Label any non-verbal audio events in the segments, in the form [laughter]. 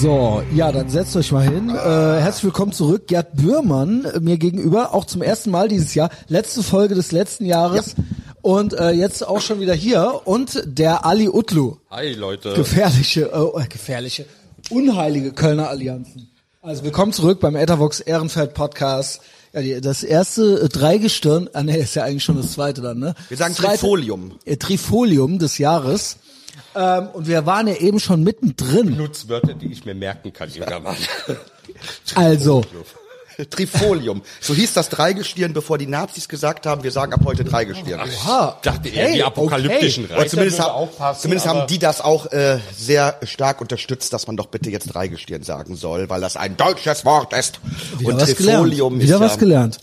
So, ja, dann setzt euch mal hin. Äh, herzlich willkommen zurück. Gerd Bührmann äh, mir gegenüber, auch zum ersten Mal dieses Jahr. Letzte Folge des letzten Jahres. Und äh, jetzt auch schon wieder hier. Und der Ali Utlu. Hi Leute. Gefährliche, äh, gefährliche, unheilige Kölner Allianzen. Also willkommen zurück beim Ethervox Ehrenfeld Podcast. Ja, die, das erste äh, Dreigestirn, ah nee, ist ja eigentlich schon das zweite dann, ne? Wir sagen zweite- Trifolium. Äh, Trifolium des Jahres. Ähm, und wir waren ja eben schon mittendrin. Nutzwörter, die ich mir merken kann, junger Mann. [laughs] Also, Trifolium. So hieß das Dreigestirn, bevor die Nazis gesagt haben, wir sagen ab heute Dreigestirn. aha, Ich dachte eher okay, die apokalyptischen okay. Reiter zumindest, haben, zumindest haben die das auch äh, sehr stark unterstützt, dass man doch bitte jetzt Dreigestirn sagen soll, weil das ein deutsches Wort ist. Wieder Und was gelernt. Trifolium Wieder ist was ja gelernt.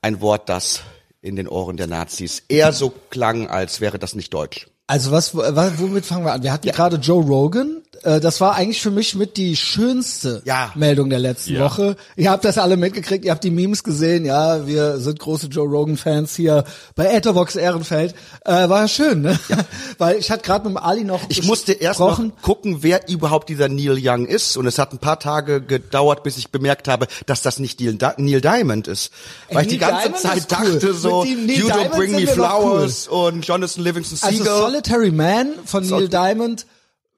ein Wort, das in den Ohren der Nazis eher so klang, als wäre das nicht deutsch. Also was, wa- womit fangen wir an? Wir hatten gerade Joe Rogan. Äh, Das war eigentlich für mich mit die schönste Ja. Meldung der letzten Ja. Woche. Ihr habt das alle mitgekriegt, ihr habt die Memes gesehen. Ja, wir sind große Joe Rogan-Fans hier bei Ethervox Ehrenfeld. Äh, war ja schön, ne? [laughs] Weil ich hatte gerade mit dem Ali noch Ich musste erst noch gucken, wer überhaupt dieser Neil Young ist. Und es hat ein paar Tage gedauert, bis ich bemerkt habe, dass das nicht Neil, Neil Diamond ist. Weil ich die ganze Diamond Zeit ist cool. dachte so, You don't bring me flowers und Jonathan Livingston Also Seagull. Solitary Man von Sol- Neil Diamond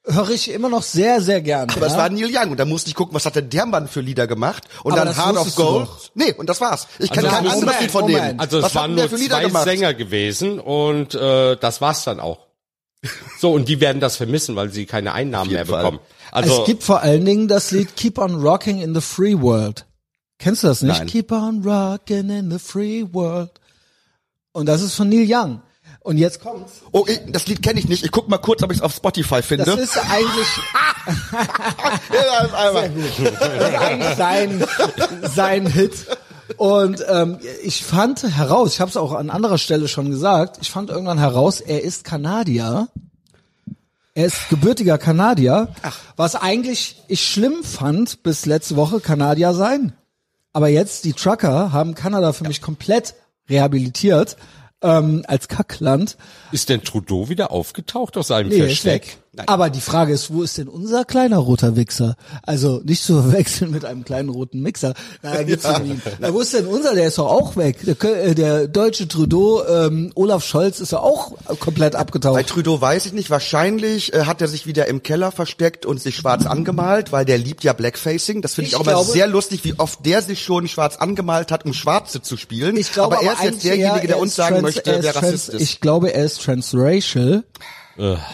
höre ich immer noch sehr, sehr gerne. aber ja? es war Neil Young und da musste ich gucken, was hat denn der Mann für Lieder gemacht und Aber dann Heart of Gold. Nee, und das war's. Ich kenne Also kein anderes Lied von Moment. dem. Also was es hat waren nur zwei gemacht? Sänger gewesen und äh, das war's dann auch. [laughs] So, und die werden das vermissen, weil sie keine Einnahmen mehr Fall. bekommen. Also, Also, es gibt vor allen Dingen das Lied Keep on Rocking in the Free World. Kennst du das nicht? Nein. Keep on rocking in the free world. Und das ist von Neil Young. Und jetzt kommt's. Oh, ich, das Lied kenne ich nicht. Ich guck mal kurz, ob ich es auf Spotify finde. Das ist eigentlich, [laughs] ja, das ist einfach- das ist eigentlich sein, sein Hit. Und ähm, ich fand heraus, ich habe es auch an anderer Stelle schon gesagt, ich fand irgendwann heraus, er ist Kanadier. Er ist gebürtiger Kanadier, was eigentlich ich schlimm fand bis letzte Woche Kanadier sein. Aber jetzt die Trucker haben Kanada für mich komplett rehabilitiert ähm, als Kackland. ist denn Trudeau wieder aufgetaucht aus seinem Nee, er ist Versteck? Weg. Aber die Frage ist, wo ist denn unser kleiner roter Wichser? Also nicht zu verwechseln mit einem kleinen roten Mixer. Na, gibt's ja. Na, wo ist denn unser? Der ist doch auch weg. Der, äh, der deutsche Trudeau, ähm, Olaf Scholz, ist ja auch komplett Bei abgetaucht. Trudeau weiß ich nicht. Wahrscheinlich äh, hat er sich wieder im Keller versteckt und sich schwarz angemalt, weil der liebt ja Blackfacing. Das finde ich, Ich auch immer sehr lustig, wie oft der sich schon schwarz angemalt hat, um Schwarze zu spielen. Ich glaube, aber er ist jetzt derjenige, der er uns sagen möchte, er wer Rassist ist. Ich glaube, er ist transracial.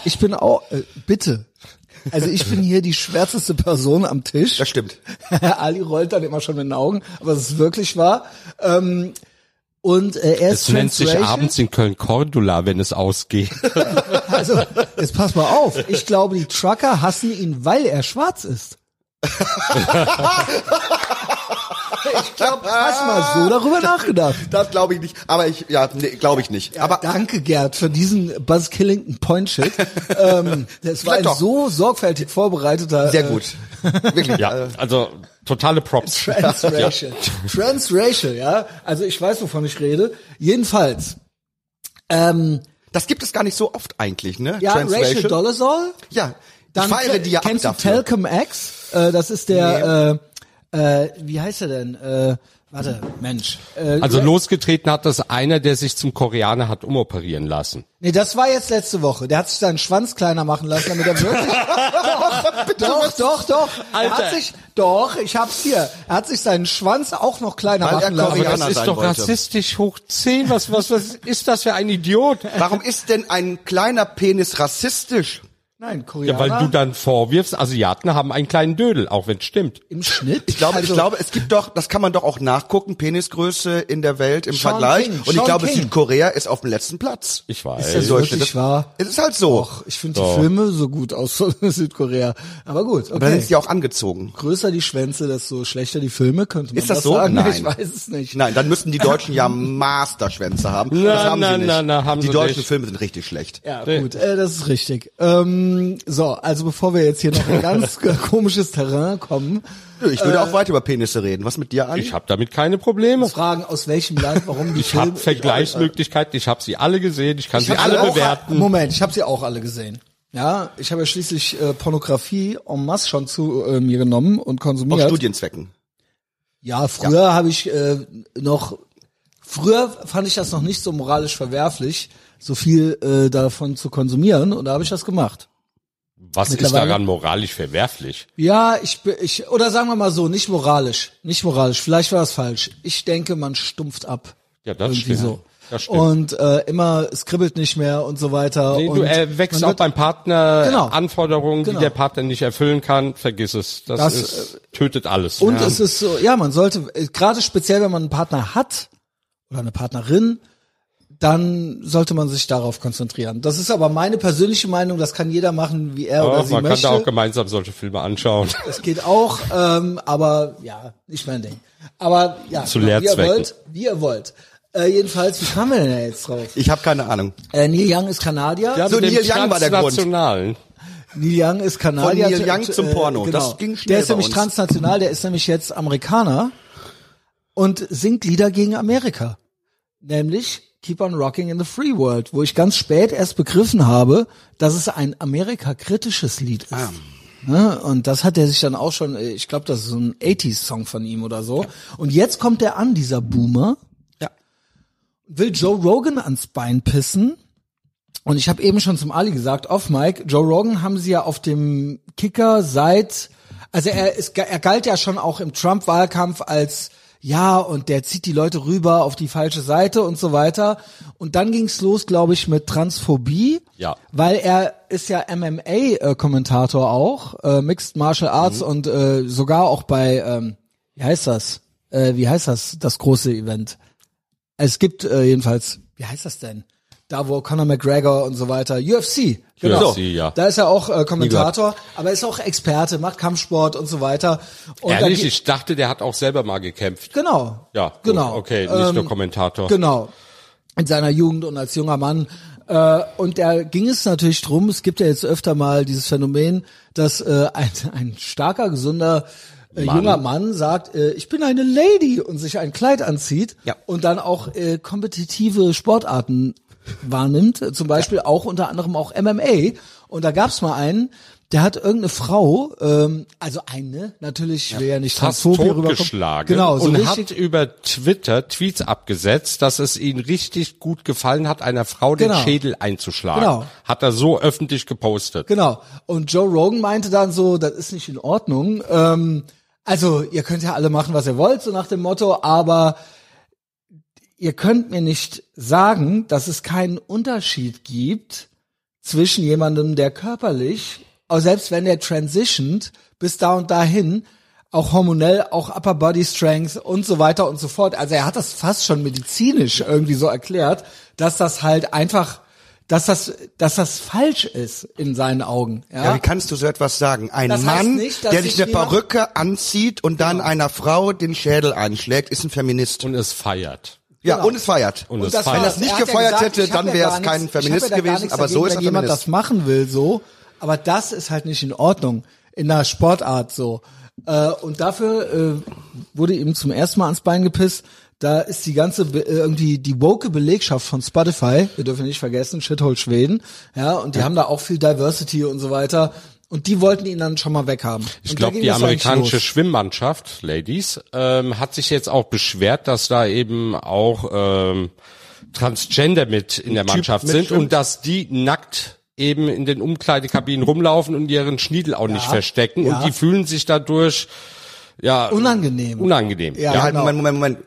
Ich bin auch, äh, bitte. Also ich bin hier die schwärzeste Person am Tisch. das stimmt. [laughs] Ali rollt dann immer schon mit den Augen, aber es ist wirklich wahr. Ähm, und äh, er ist Es nennt sich abends in Köln Cordula, wenn es ausgeht. [laughs] Also, jetzt pass mal auf. Ich glaube, die Trucker hassen ihn, weil er schwarz ist. [laughs] ich glaube, hast du mal so darüber nachgedacht. [laughs] Das glaube ich nicht. Aber ich, ja, nee, glaube ich nicht. aber Danke, Gerd, für diesen Buzz Killington Point Shit. [laughs] ähm, das war ein doch. so sorgfältig vorbereiteter. sehr äh, gut. [laughs] Wirklich. Ja, also totale Props. Transracial. Transracial, ja. Also ich weiß, wovon ich rede. Jedenfalls. Ähm, Das gibt es gar nicht so oft eigentlich, ne? ja, Transracial. Dolezal. Ja. Dann ich feiere die ja ab kennst du dafür. Talcum X? Äh, das ist der, äh, äh, wie heißt er denn? Äh, warte, Mensch. Äh, Also losgetreten hat das einer, der sich zum Koreaner hat umoperieren lassen. Nee, das war jetzt letzte Woche. Der hat sich seinen Schwanz kleiner machen lassen, damit er wirklich. [laughs] doch, doch, doch. Er Alter. hat sich, doch, ich hab's hier. Er hat sich seinen Schwanz auch noch kleiner Weil er machen lassen. Koreaner Aber das ist doch wollte. rassistisch hoch 10. Was, was, was ist das für ein Idiot? Warum ist denn ein kleiner Penis rassistisch? Nein, Ja, Koreaner. weil du dann vorwirfst, Asiaten haben einen kleinen Dödel, auch wenn es stimmt. im Schnitt. Ich glaube, also, ich glaube, es gibt doch, das kann man doch auch nachgucken, Penisgröße in der Welt im Sean Vergleich. King, Und ich Sean glaube, King. Südkorea ist auf dem letzten Platz. Ich weiß. Ist das wirklich Das- wahr? Es ist halt so. Och, ich finde die Filme so gut aus [laughs] Südkorea. Aber gut, Aber dann okay. sind sie auch angezogen. Größer die Schwänze, desto schlechter die Filme, könnte man Ist das das so? sagen. [laughs] Nein. Ich weiß es nicht. Nein, dann müssten die Deutschen ja Masterschwänze haben. Na, das haben na, sie nicht. na, na, haben die deutschen nicht. Filme sind richtig schlecht. Ja, gut, äh, das ist richtig. Ähm, so, also bevor wir jetzt hier noch in ganz [laughs] komisches Terrain kommen, Ich würde auch weiter über Penisse reden. Was mit dir an? Ich habe damit keine Probleme. fragen, aus welchem Land, warum die Ich habe Vergleichsmöglichkeiten, ich habe sie alle gesehen, ich kann Ich sie alle auch- bewerten. Moment, ich habe sie auch alle gesehen. Ja, ich habe ja schließlich äh, Pornografie en masse schon zu äh, mir genommen und Aus konsumiert. Studienzwecken. Ja, früher habe ich äh, noch, früher fand ich das noch nicht so moralisch verwerflich, so viel äh, davon zu konsumieren und da habe ich das gemacht. Was ist daran moralisch verwerflich? Ja, ich, bin- ich oder sagen wir mal so, nicht moralisch, nicht moralisch. Vielleicht war das falsch. Ich denke, man stumpft ab. Ja, das Irgendwie stimmt. so. Das stimmt. Und äh, immer, es kribbelt nicht mehr und so weiter. Nee, und du äh, wächst auch beim Partner Genau. Anforderungen, Genau. die der Partner nicht erfüllen kann. Vergiss es. Das, Das, ist, tötet alles. Und ja. es ist so, ja, man sollte, äh, gerade speziell, wenn man einen Partner hat oder eine Partnerin, dann sollte man sich darauf konzentrieren. Das ist aber meine persönliche Meinung, das kann jeder machen, wie er oder Ach, sie man kann möchte. da auch gemeinsam solche Filme anschauen. Das geht auch, ähm, aber ja, nicht mein Ding. Aber ja, Zu genau, wie ihr wollt, wie ihr wollt. Äh, jedenfalls, wie kamen wir denn da jetzt drauf? Ich habe keine Ahnung. Äh, Neil Young ist Kanadier. So, mit dem Neil Young war der Grund. Neil Young ist Kanadier. Von Neil Young Äh, zum Porno. Genau. Das ging schnell Der ist bei nämlich uns. transnational, der ist nämlich jetzt Amerikaner und singt Lieder gegen Amerika. Nämlich Keep on Rocking in the Free World, wo ich ganz spät erst begriffen habe, dass es ein Amerika-kritisches Lied ist. Ah. Ne? Und das hat er sich dann auch schon, äh, ich glaube, das ist so ein 80s-Song von ihm oder so. Und jetzt kommt er an, dieser Boomer, Ja. will Joe Rogan ans Bein pissen. Und ich habe eben schon zum Ali gesagt, off Mike, Joe Rogan haben sie ja auf dem Kicker seit, also er ist, er galt ja schon auch im Trump-Wahlkampf als ja, und der zieht die Leute rüber auf die falsche Seite und so weiter. Und dann ging's los, glaube ich, mit Transphobie. Ja. Weil er ist ja MMA-Kommentator auch, äh, Mixed Martial Arts und äh, sogar auch bei, ähm, wie heißt das? Äh, wie heißt das, das große Event? Es gibt äh, jedenfalls, wie heißt das denn? Da wo Conor McGregor und so weiter, UFC, genau. UFC, ja. Da ist er auch äh, Kommentator, aber ist auch Experte, macht Kampfsport und so weiter. Und Ehrlich, ich dachte, der hat auch selber mal gekämpft. Genau. Ja, gut, genau. okay, nicht Ähm, nur Kommentator. Genau. In seiner Jugend und als junger Mann. Äh, und da ging es natürlich drum, es gibt ja jetzt öfter mal dieses Phänomen, dass äh, [laughs] ein, ein starker, gesunder äh, Mann. junger Mann sagt, äh, ich bin eine Lady und sich ein Kleid anzieht Ja. und dann auch äh, kompetitive Sportarten wahrnimmt, zum Beispiel auch unter anderem auch MMA. Und da gab's mal einen, der hat irgendeine Frau, ähm, also eine, natürlich, ich will ja nicht fast transphob hier rüberkommen. Genau, so und hat über Twitter Tweets abgesetzt, dass es ihm richtig gut gefallen hat, einer Frau den Genau. Schädel einzuschlagen. Genau. Hat er so öffentlich gepostet. Genau. Und Joe Rogan meinte dann so, das ist nicht in Ordnung. Ähm, also ihr könnt ja alle machen, was ihr wollt, so nach dem Motto, aber ihr könnt mir nicht sagen, dass es keinen Unterschied gibt zwischen jemandem, der körperlich, auch selbst wenn der transitioned bis da und dahin, auch hormonell, auch Upper Body Strength und so weiter und so fort. Also er hat das fast schon medizinisch irgendwie so erklärt, dass das halt einfach, dass das, dass das falsch ist in seinen Augen. Ja, Ja, wie kannst du so etwas sagen? Ein Das Mann, nicht, der sich eine Perücke anzieht und dann einer Frau den Schädel einschlägt, ist ein Feminist. Und es feiert. Ja, genau. und es feiert. Und Und es das feiert. Wenn das nicht er hat gefeuert gesagt, hätte, dann ja wäre es kein nichts- Feminist ja gewesen, aber so dagegen, ist er wenn jemand Feminist. das machen will, so. Aber das ist halt nicht in Ordnung in der Sportart so. Äh, und dafür äh, wurde ihm zum ersten Mal ans Bein gepisst. Da ist die ganze Be- äh, irgendwie die woke Belegschaft von Spotify, wir dürfen nicht vergessen, Shithole Schweden, ja, und die haben da auch viel Diversity und so weiter. Und die wollten ihn dann schon mal weghaben. Ich glaube, die amerikanische. Schwimmmannschaft, Ladies, ähm, hat sich jetzt auch beschwert, dass da eben auch ähm, Transgender mit in der Mannschaft sind und dass die nackt eben in den Umkleidekabinen rumlaufen und ihren Schniedel auch nicht verstecken ja. und die fühlen sich dadurch ja Unangenehm. unangenehm. Ja. Ja, Ja, halt, genau. Moment, Moment, Moment.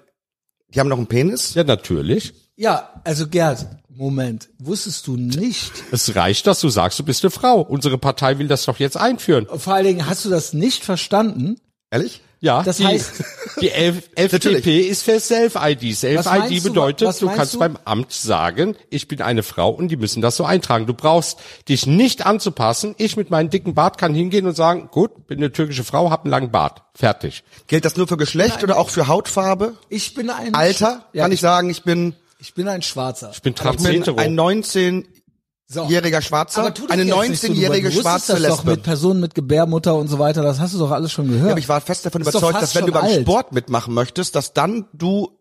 Die haben noch einen Penis? ja natürlich. Ja, also Gerd, Moment, wusstest du nicht, Es reicht, dass du sagst, du bist eine Frau. Unsere Partei will das doch jetzt einführen. vor allen Dingen hast du das nicht verstanden, Ehrlich? Ja, Das die, heißt- [laughs] die F FDP ist für Self-ID. Self-ID du, bedeutet, du meinst kannst du? beim Amt sagen, ich bin eine Frau und die müssen das so eintragen. Du brauchst dich nicht anzupassen. Ich mit meinem dicken Bart kann hingehen und sagen, gut, bin eine türkische Frau, hab einen langen Bart. Fertig. Gilt das nur für Geschlecht oder auch für Hautfarbe? ich bin ein Alter? Ja, Kann ich sagen, ich bin, ich bin ein Schwarzer. Ich bin ich bin trans-hetero. ein 19-jähriger So. Schwarzer, eine jetzt nicht so, du- 19-jährige du wusstest schwarze das doch Lesbe. mit Personen mit Gebärmutter und so weiter, das hast du doch alles schon gehört. Aber ich war fest davon doch überzeugt, dass wenn du beim alt. Sport mitmachen möchtest, dass dann du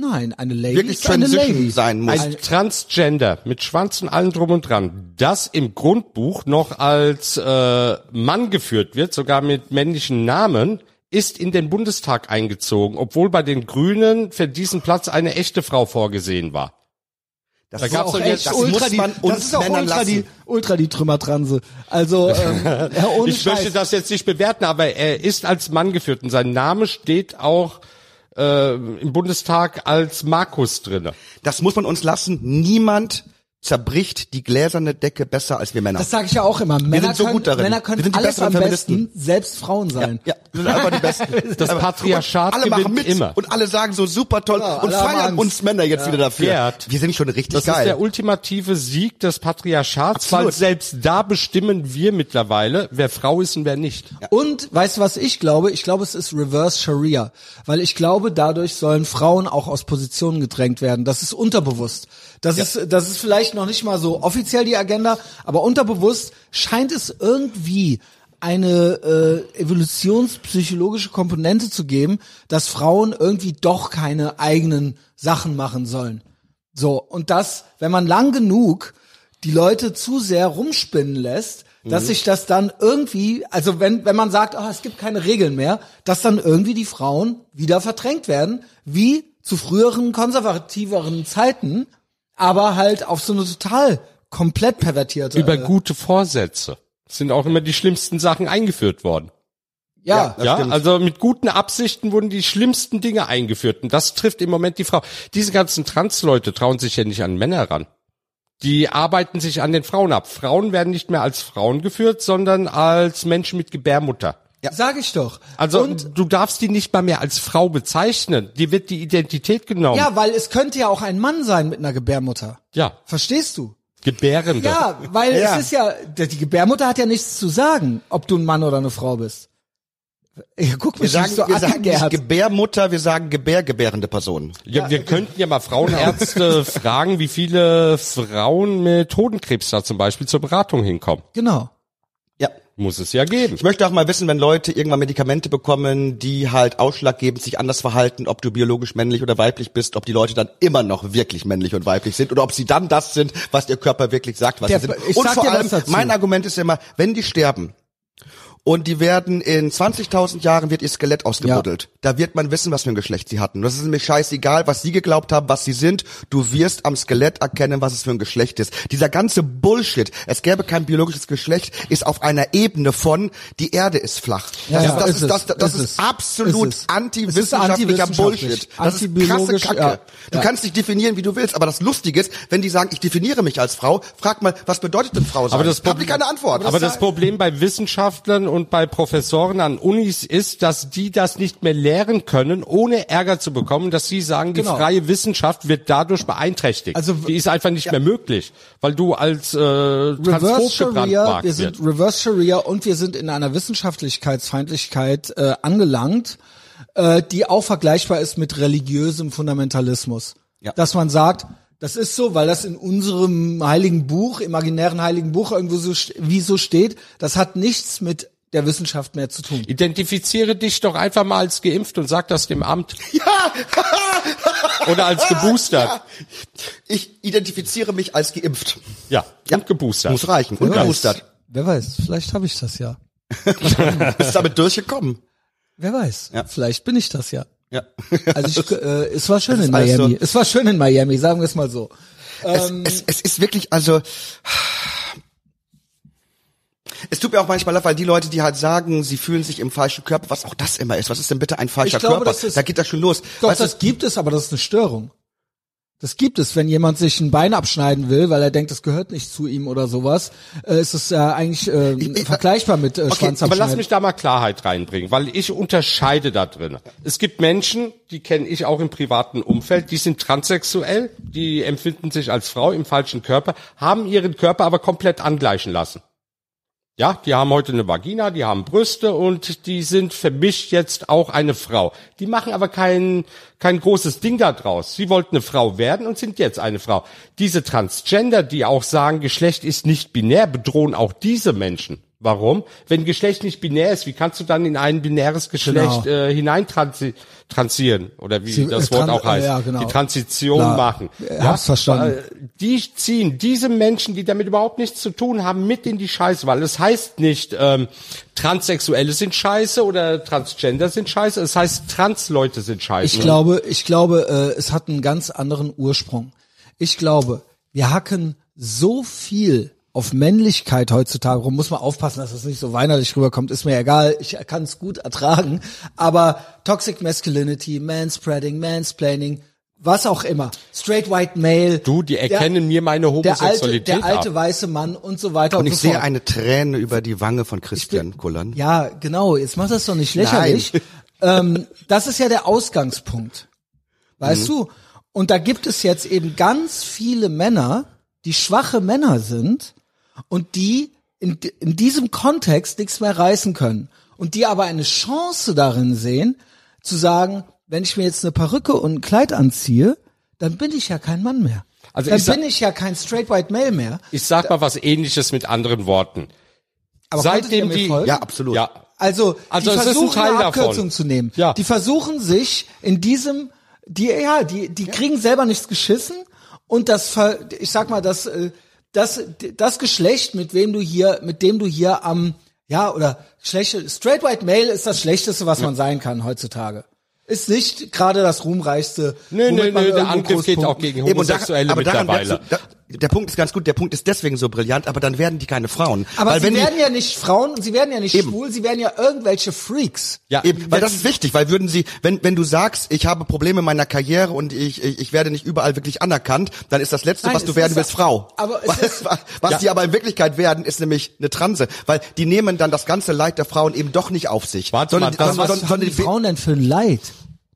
Nein, eine Lady wirklich ist eine Lady. sein muss. Ein Transgender mit Schwanz und allem drum und dran, das im Grundbuch noch als äh, Mann geführt wird, sogar mit männlichen Namen, ist in den Bundestag eingezogen, obwohl bei den Grünen für diesen Platz eine echte Frau vorgesehen war. Das Da ist auch echt, das ultra die, das ist auch ultra die, ultra die Trümmertranse. Also, ähm, [laughs] ja, ohne Ich möchte das jetzt nicht bewerten, aber er ist als Mann geführt und sein Name steht auch äh, im Bundestag als Markus drinne. Das muss man uns lassen. Niemand zerbricht die gläserne Decke besser als wir Männer. Das sage ich ja auch immer. Männer sind so können, gut darin. Männer Wir können sind die alles am Feministen. besten selbst Frauen sein. ja, wir sind einfach die Besten. [laughs] Das Patriarchat alle machen gewinnt mit immer. und alle sagen so super toll Ja, und feiern uns Männer jetzt wieder dafür. Gerd, wir sind schon richtig Das ist geil. der ultimative Sieg des Patriarchats, Absolut. weil selbst da bestimmen wir mittlerweile, wer Frau ist und wer nicht. Und weißt du, was ich glaube? Ich glaube, es ist Reverse Sharia, weil ich glaube, dadurch sollen Frauen auch aus Positionen gedrängt werden. Das ist unterbewusst. Das ist, das ist vielleicht noch nicht mal so offiziell die Agenda, aber unterbewusst scheint es irgendwie eine äh, evolutionspsychologische Komponente zu geben, dass Frauen irgendwie doch keine eigenen Sachen machen sollen. So, und das, wenn man lang genug die Leute zu sehr rumspinnen lässt, dass sich das dann irgendwie, also wenn, wenn man sagt, ah, es gibt keine Regeln mehr, dass dann irgendwie die Frauen wieder verdrängt werden, wie zu früheren konservativeren Zeiten, aber halt auf so eine total komplett pervertierte. Über äh, gute Vorsätze sind auch immer die schlimmsten Sachen eingeführt worden. ja, Das ja, stimmt. also mit guten Absichten wurden die schlimmsten Dinge eingeführt und das trifft im Moment die Frau. Diese ganzen Trans-Leute trauen sich ja nicht an Männer ran. Die arbeiten sich an den Frauen ab. Frauen werden nicht mehr als Frauen geführt, sondern als Menschen mit Gebärmutter. Sag ich doch. Also und du darfst die nicht mal mehr als Frau bezeichnen. Dir wird die Identität genommen. ja, weil es könnte ja auch ein Mann sein mit einer Gebärmutter. ja. Verstehst du? Gebärende. Ja, weil Ja. es ist ja, die Gebärmutter hat ja nichts zu sagen, ob du ein Mann oder eine Frau bist. Ja, guck wir sagen, so wir sagen nicht. Gebärmutter, wir sagen gebärgebärende Personen. Ja, wir könnten ja mal Frauenärzte [laughs] fragen, wie viele Frauen mit Hodenkrebs da zum Beispiel zur Beratung hinkommen. Genau. Ja. Muss es ja geben. Ich möchte auch mal wissen, wenn Leute irgendwann Medikamente bekommen, die halt ausschlaggebend sich anders verhalten, ob du biologisch männlich oder weiblich bist, ob die Leute dann immer noch wirklich männlich und weiblich sind oder ob sie dann das sind, was ihr Körper wirklich sagt, was Der- sie sind. ich und sag vor allem, mein Argument ist ja immer, wenn die sterben, und die werden in 20.000 Jahren wird ihr Skelett ausgebuddelt. Da wird man wissen, was für ein Geschlecht sie hatten. Das ist nämlich scheißegal, was sie geglaubt haben, was sie sind. Du wirst am Skelett erkennen, was es für ein Geschlecht ist. Dieser ganze Bullshit, es gäbe kein biologisches Geschlecht, ist auf einer Ebene von, die Erde ist flach. Ja, das ja, ist, das ist ist, das, das ist ist, absolut antiwissenschaftlicher antiwissenschaftlich, Bullshit. Das ist krasse Kacke. ja. Du Ja. kannst dich definieren, wie du willst, aber das Lustige ist, wenn die sagen, ich definiere mich als Frau, frag mal, was bedeutet denn Frau sein? Aber das Hab ich Problem- keine Antwort. Aber das Problem bei Wissenschaftlern und bei Professoren an Unis ist, dass die das nicht mehr lehren können, ohne Ärger zu bekommen, dass sie sagen, die Genau. freie Wissenschaft wird dadurch beeinträchtigt. Also- die ist einfach nicht mehr möglich, weil du als äh, Reverse Sharia, wir sind wird. Reverse Sharia und wir sind in einer Wissenschaftlichkeitsfeindlichkeit äh, angelangt, äh, die auch vergleichbar ist mit religiösem Fundamentalismus. Ja. Dass man sagt, das ist so, weil das in unserem heiligen Buch, imaginären heiligen Buch irgendwo so, wie so steht, das hat nichts mit der Wissenschaft mehr zu tun. Identifiziere dich doch einfach mal als geimpft und sag das dem Amt. [laughs] Ja! Oder als geboostert. Ja. Ich identifiziere mich als geimpft. Ja, und geboostert. Muss reichen. Und Wer weiß, geboostert. wer weiß, vielleicht habe ich das ja. [laughs] Bist damit durchgekommen. Wer weiß, Ja. vielleicht bin ich das ja. Ja. Also ich, äh, es war schön in alles Miami. so- Es war schön in Miami, sagen wir es mal so. Es, es, es ist wirklich, also, es tut mir auch manchmal leid, weil die Leute, die halt sagen, sie fühlen sich im falschen Körper, was auch das immer ist, was ist denn bitte ein falscher Ich glaube, Körper? das ist- da geht das schon los. Doch, Weißt das gibt es, aber das ist eine Störung. Das gibt es, wenn jemand sich ein Bein abschneiden will, weil er denkt, das gehört nicht zu ihm oder sowas, äh, ist es ja eigentlich äh, ich- vergleichbar mit äh, Okay, Aber Schwanzabschneiden. lass mich da mal Klarheit reinbringen, weil ich unterscheide da drin. Es gibt Menschen, die kenne ich auch im privaten Umfeld, die sind transsexuell, die empfinden sich als Frau im falschen Körper, haben ihren Körper aber komplett angleichen lassen. Ja, die haben heute eine Vagina, die haben Brüste und die sind für mich jetzt auch eine Frau. Die machen aber kein, kein großes Ding da draus. Sie wollten eine Frau werden und sind jetzt eine Frau. Diese Transgender, die auch sagen, Geschlecht ist nicht binär, bedrohen auch diese Menschen. Warum? Wenn Geschlecht nicht binär ist, wie kannst du dann in ein binäres Geschlecht Genau. äh, hineintransieren oder wie Sie- das äh, Wort auch heißt, äh, ja, genau. die Transition Klar. machen. Äh, hab's verstanden. weil Die ziehen diese Menschen, die damit überhaupt nichts zu tun haben, mit in die Scheiße, weil es heißt nicht ähm, Transsexuelle sind Scheiße oder Transgender sind Scheiße, es heißt Transleute sind Scheiße. Ich glaube, ich glaube, äh, es hat einen ganz anderen Ursprung. Ich glaube, wir hacken so viel auf Männlichkeit heutzutage rum. Muss man aufpassen, dass es nicht so weinerlich rüberkommt. Ist mir egal. Ich kann es gut ertragen. Aber Toxic Masculinity, Manspreading, Mansplaining, was auch immer. Straight White Male. Du, die erkennen mir meine der alte, Homosexualität der alte ab. weiße Mann und so weiter und, Und ich so sehe fort. eine Träne über die Wange von Christian Kullern. Ja, genau. Jetzt mach das doch nicht lächerlich. [laughs] ähm, das ist ja der Ausgangspunkt. Weißt du? Und da gibt es jetzt eben ganz viele Männer, die schwache Männer sind und die in, in diesem Kontext nichts mehr reißen können. Und die aber eine Chance darin sehen, zu sagen, wenn ich mir jetzt eine Perücke und ein Kleid anziehe, dann bin ich ja kein Mann mehr. Also dann ich sag- bin ich ja kein straight white male mehr. Ich sag mal was ähnliches mit anderen Worten. Aber Seitdem die- folgen? Ja, absolut. Ja, Also, Also die es ist ein versuchen Teil eine davon. Abkürzung zu nehmen. Ja. Die versuchen sich in diesem, die ja, die die kriegen selber nichts geschissen und das, ver- ich sag mal, das äh, das das Geschlecht, mit wem du hier, mit dem du hier am ja oder schlechte straight white male ist das schlechteste, was man sein kann heutzutage. Ist nicht gerade das ruhmreichste. Nö, nö, nö, der Angriff geht auch gegen Eben, da- Homosexuelle aber daran mittlerweile. da, der Punkt ist ganz gut, der Punkt ist deswegen so brillant, aber dann werden die keine Frauen. Aber weil sie wenn werden die, ja nicht Frauen und sie werden ja nicht Eben. schwul, sie werden ja irgendwelche Freaks. Ja, Eben, weil das ist wichtig, weil würden sie, wenn wenn du sagst, ich habe Probleme in meiner Karriere und ich ich, ich werde nicht überall wirklich anerkannt, dann ist das letzte, Nein, was du werden willst, Frau. aber es was ist- was Ja. die aber in Wirklichkeit werden, ist nämlich eine Transe, weil die nehmen dann das ganze Leid der Frauen eben doch nicht auf sich, Warte sondern, mal, das- sondern, Was sondern, haben die Frauen denn für ein Leid?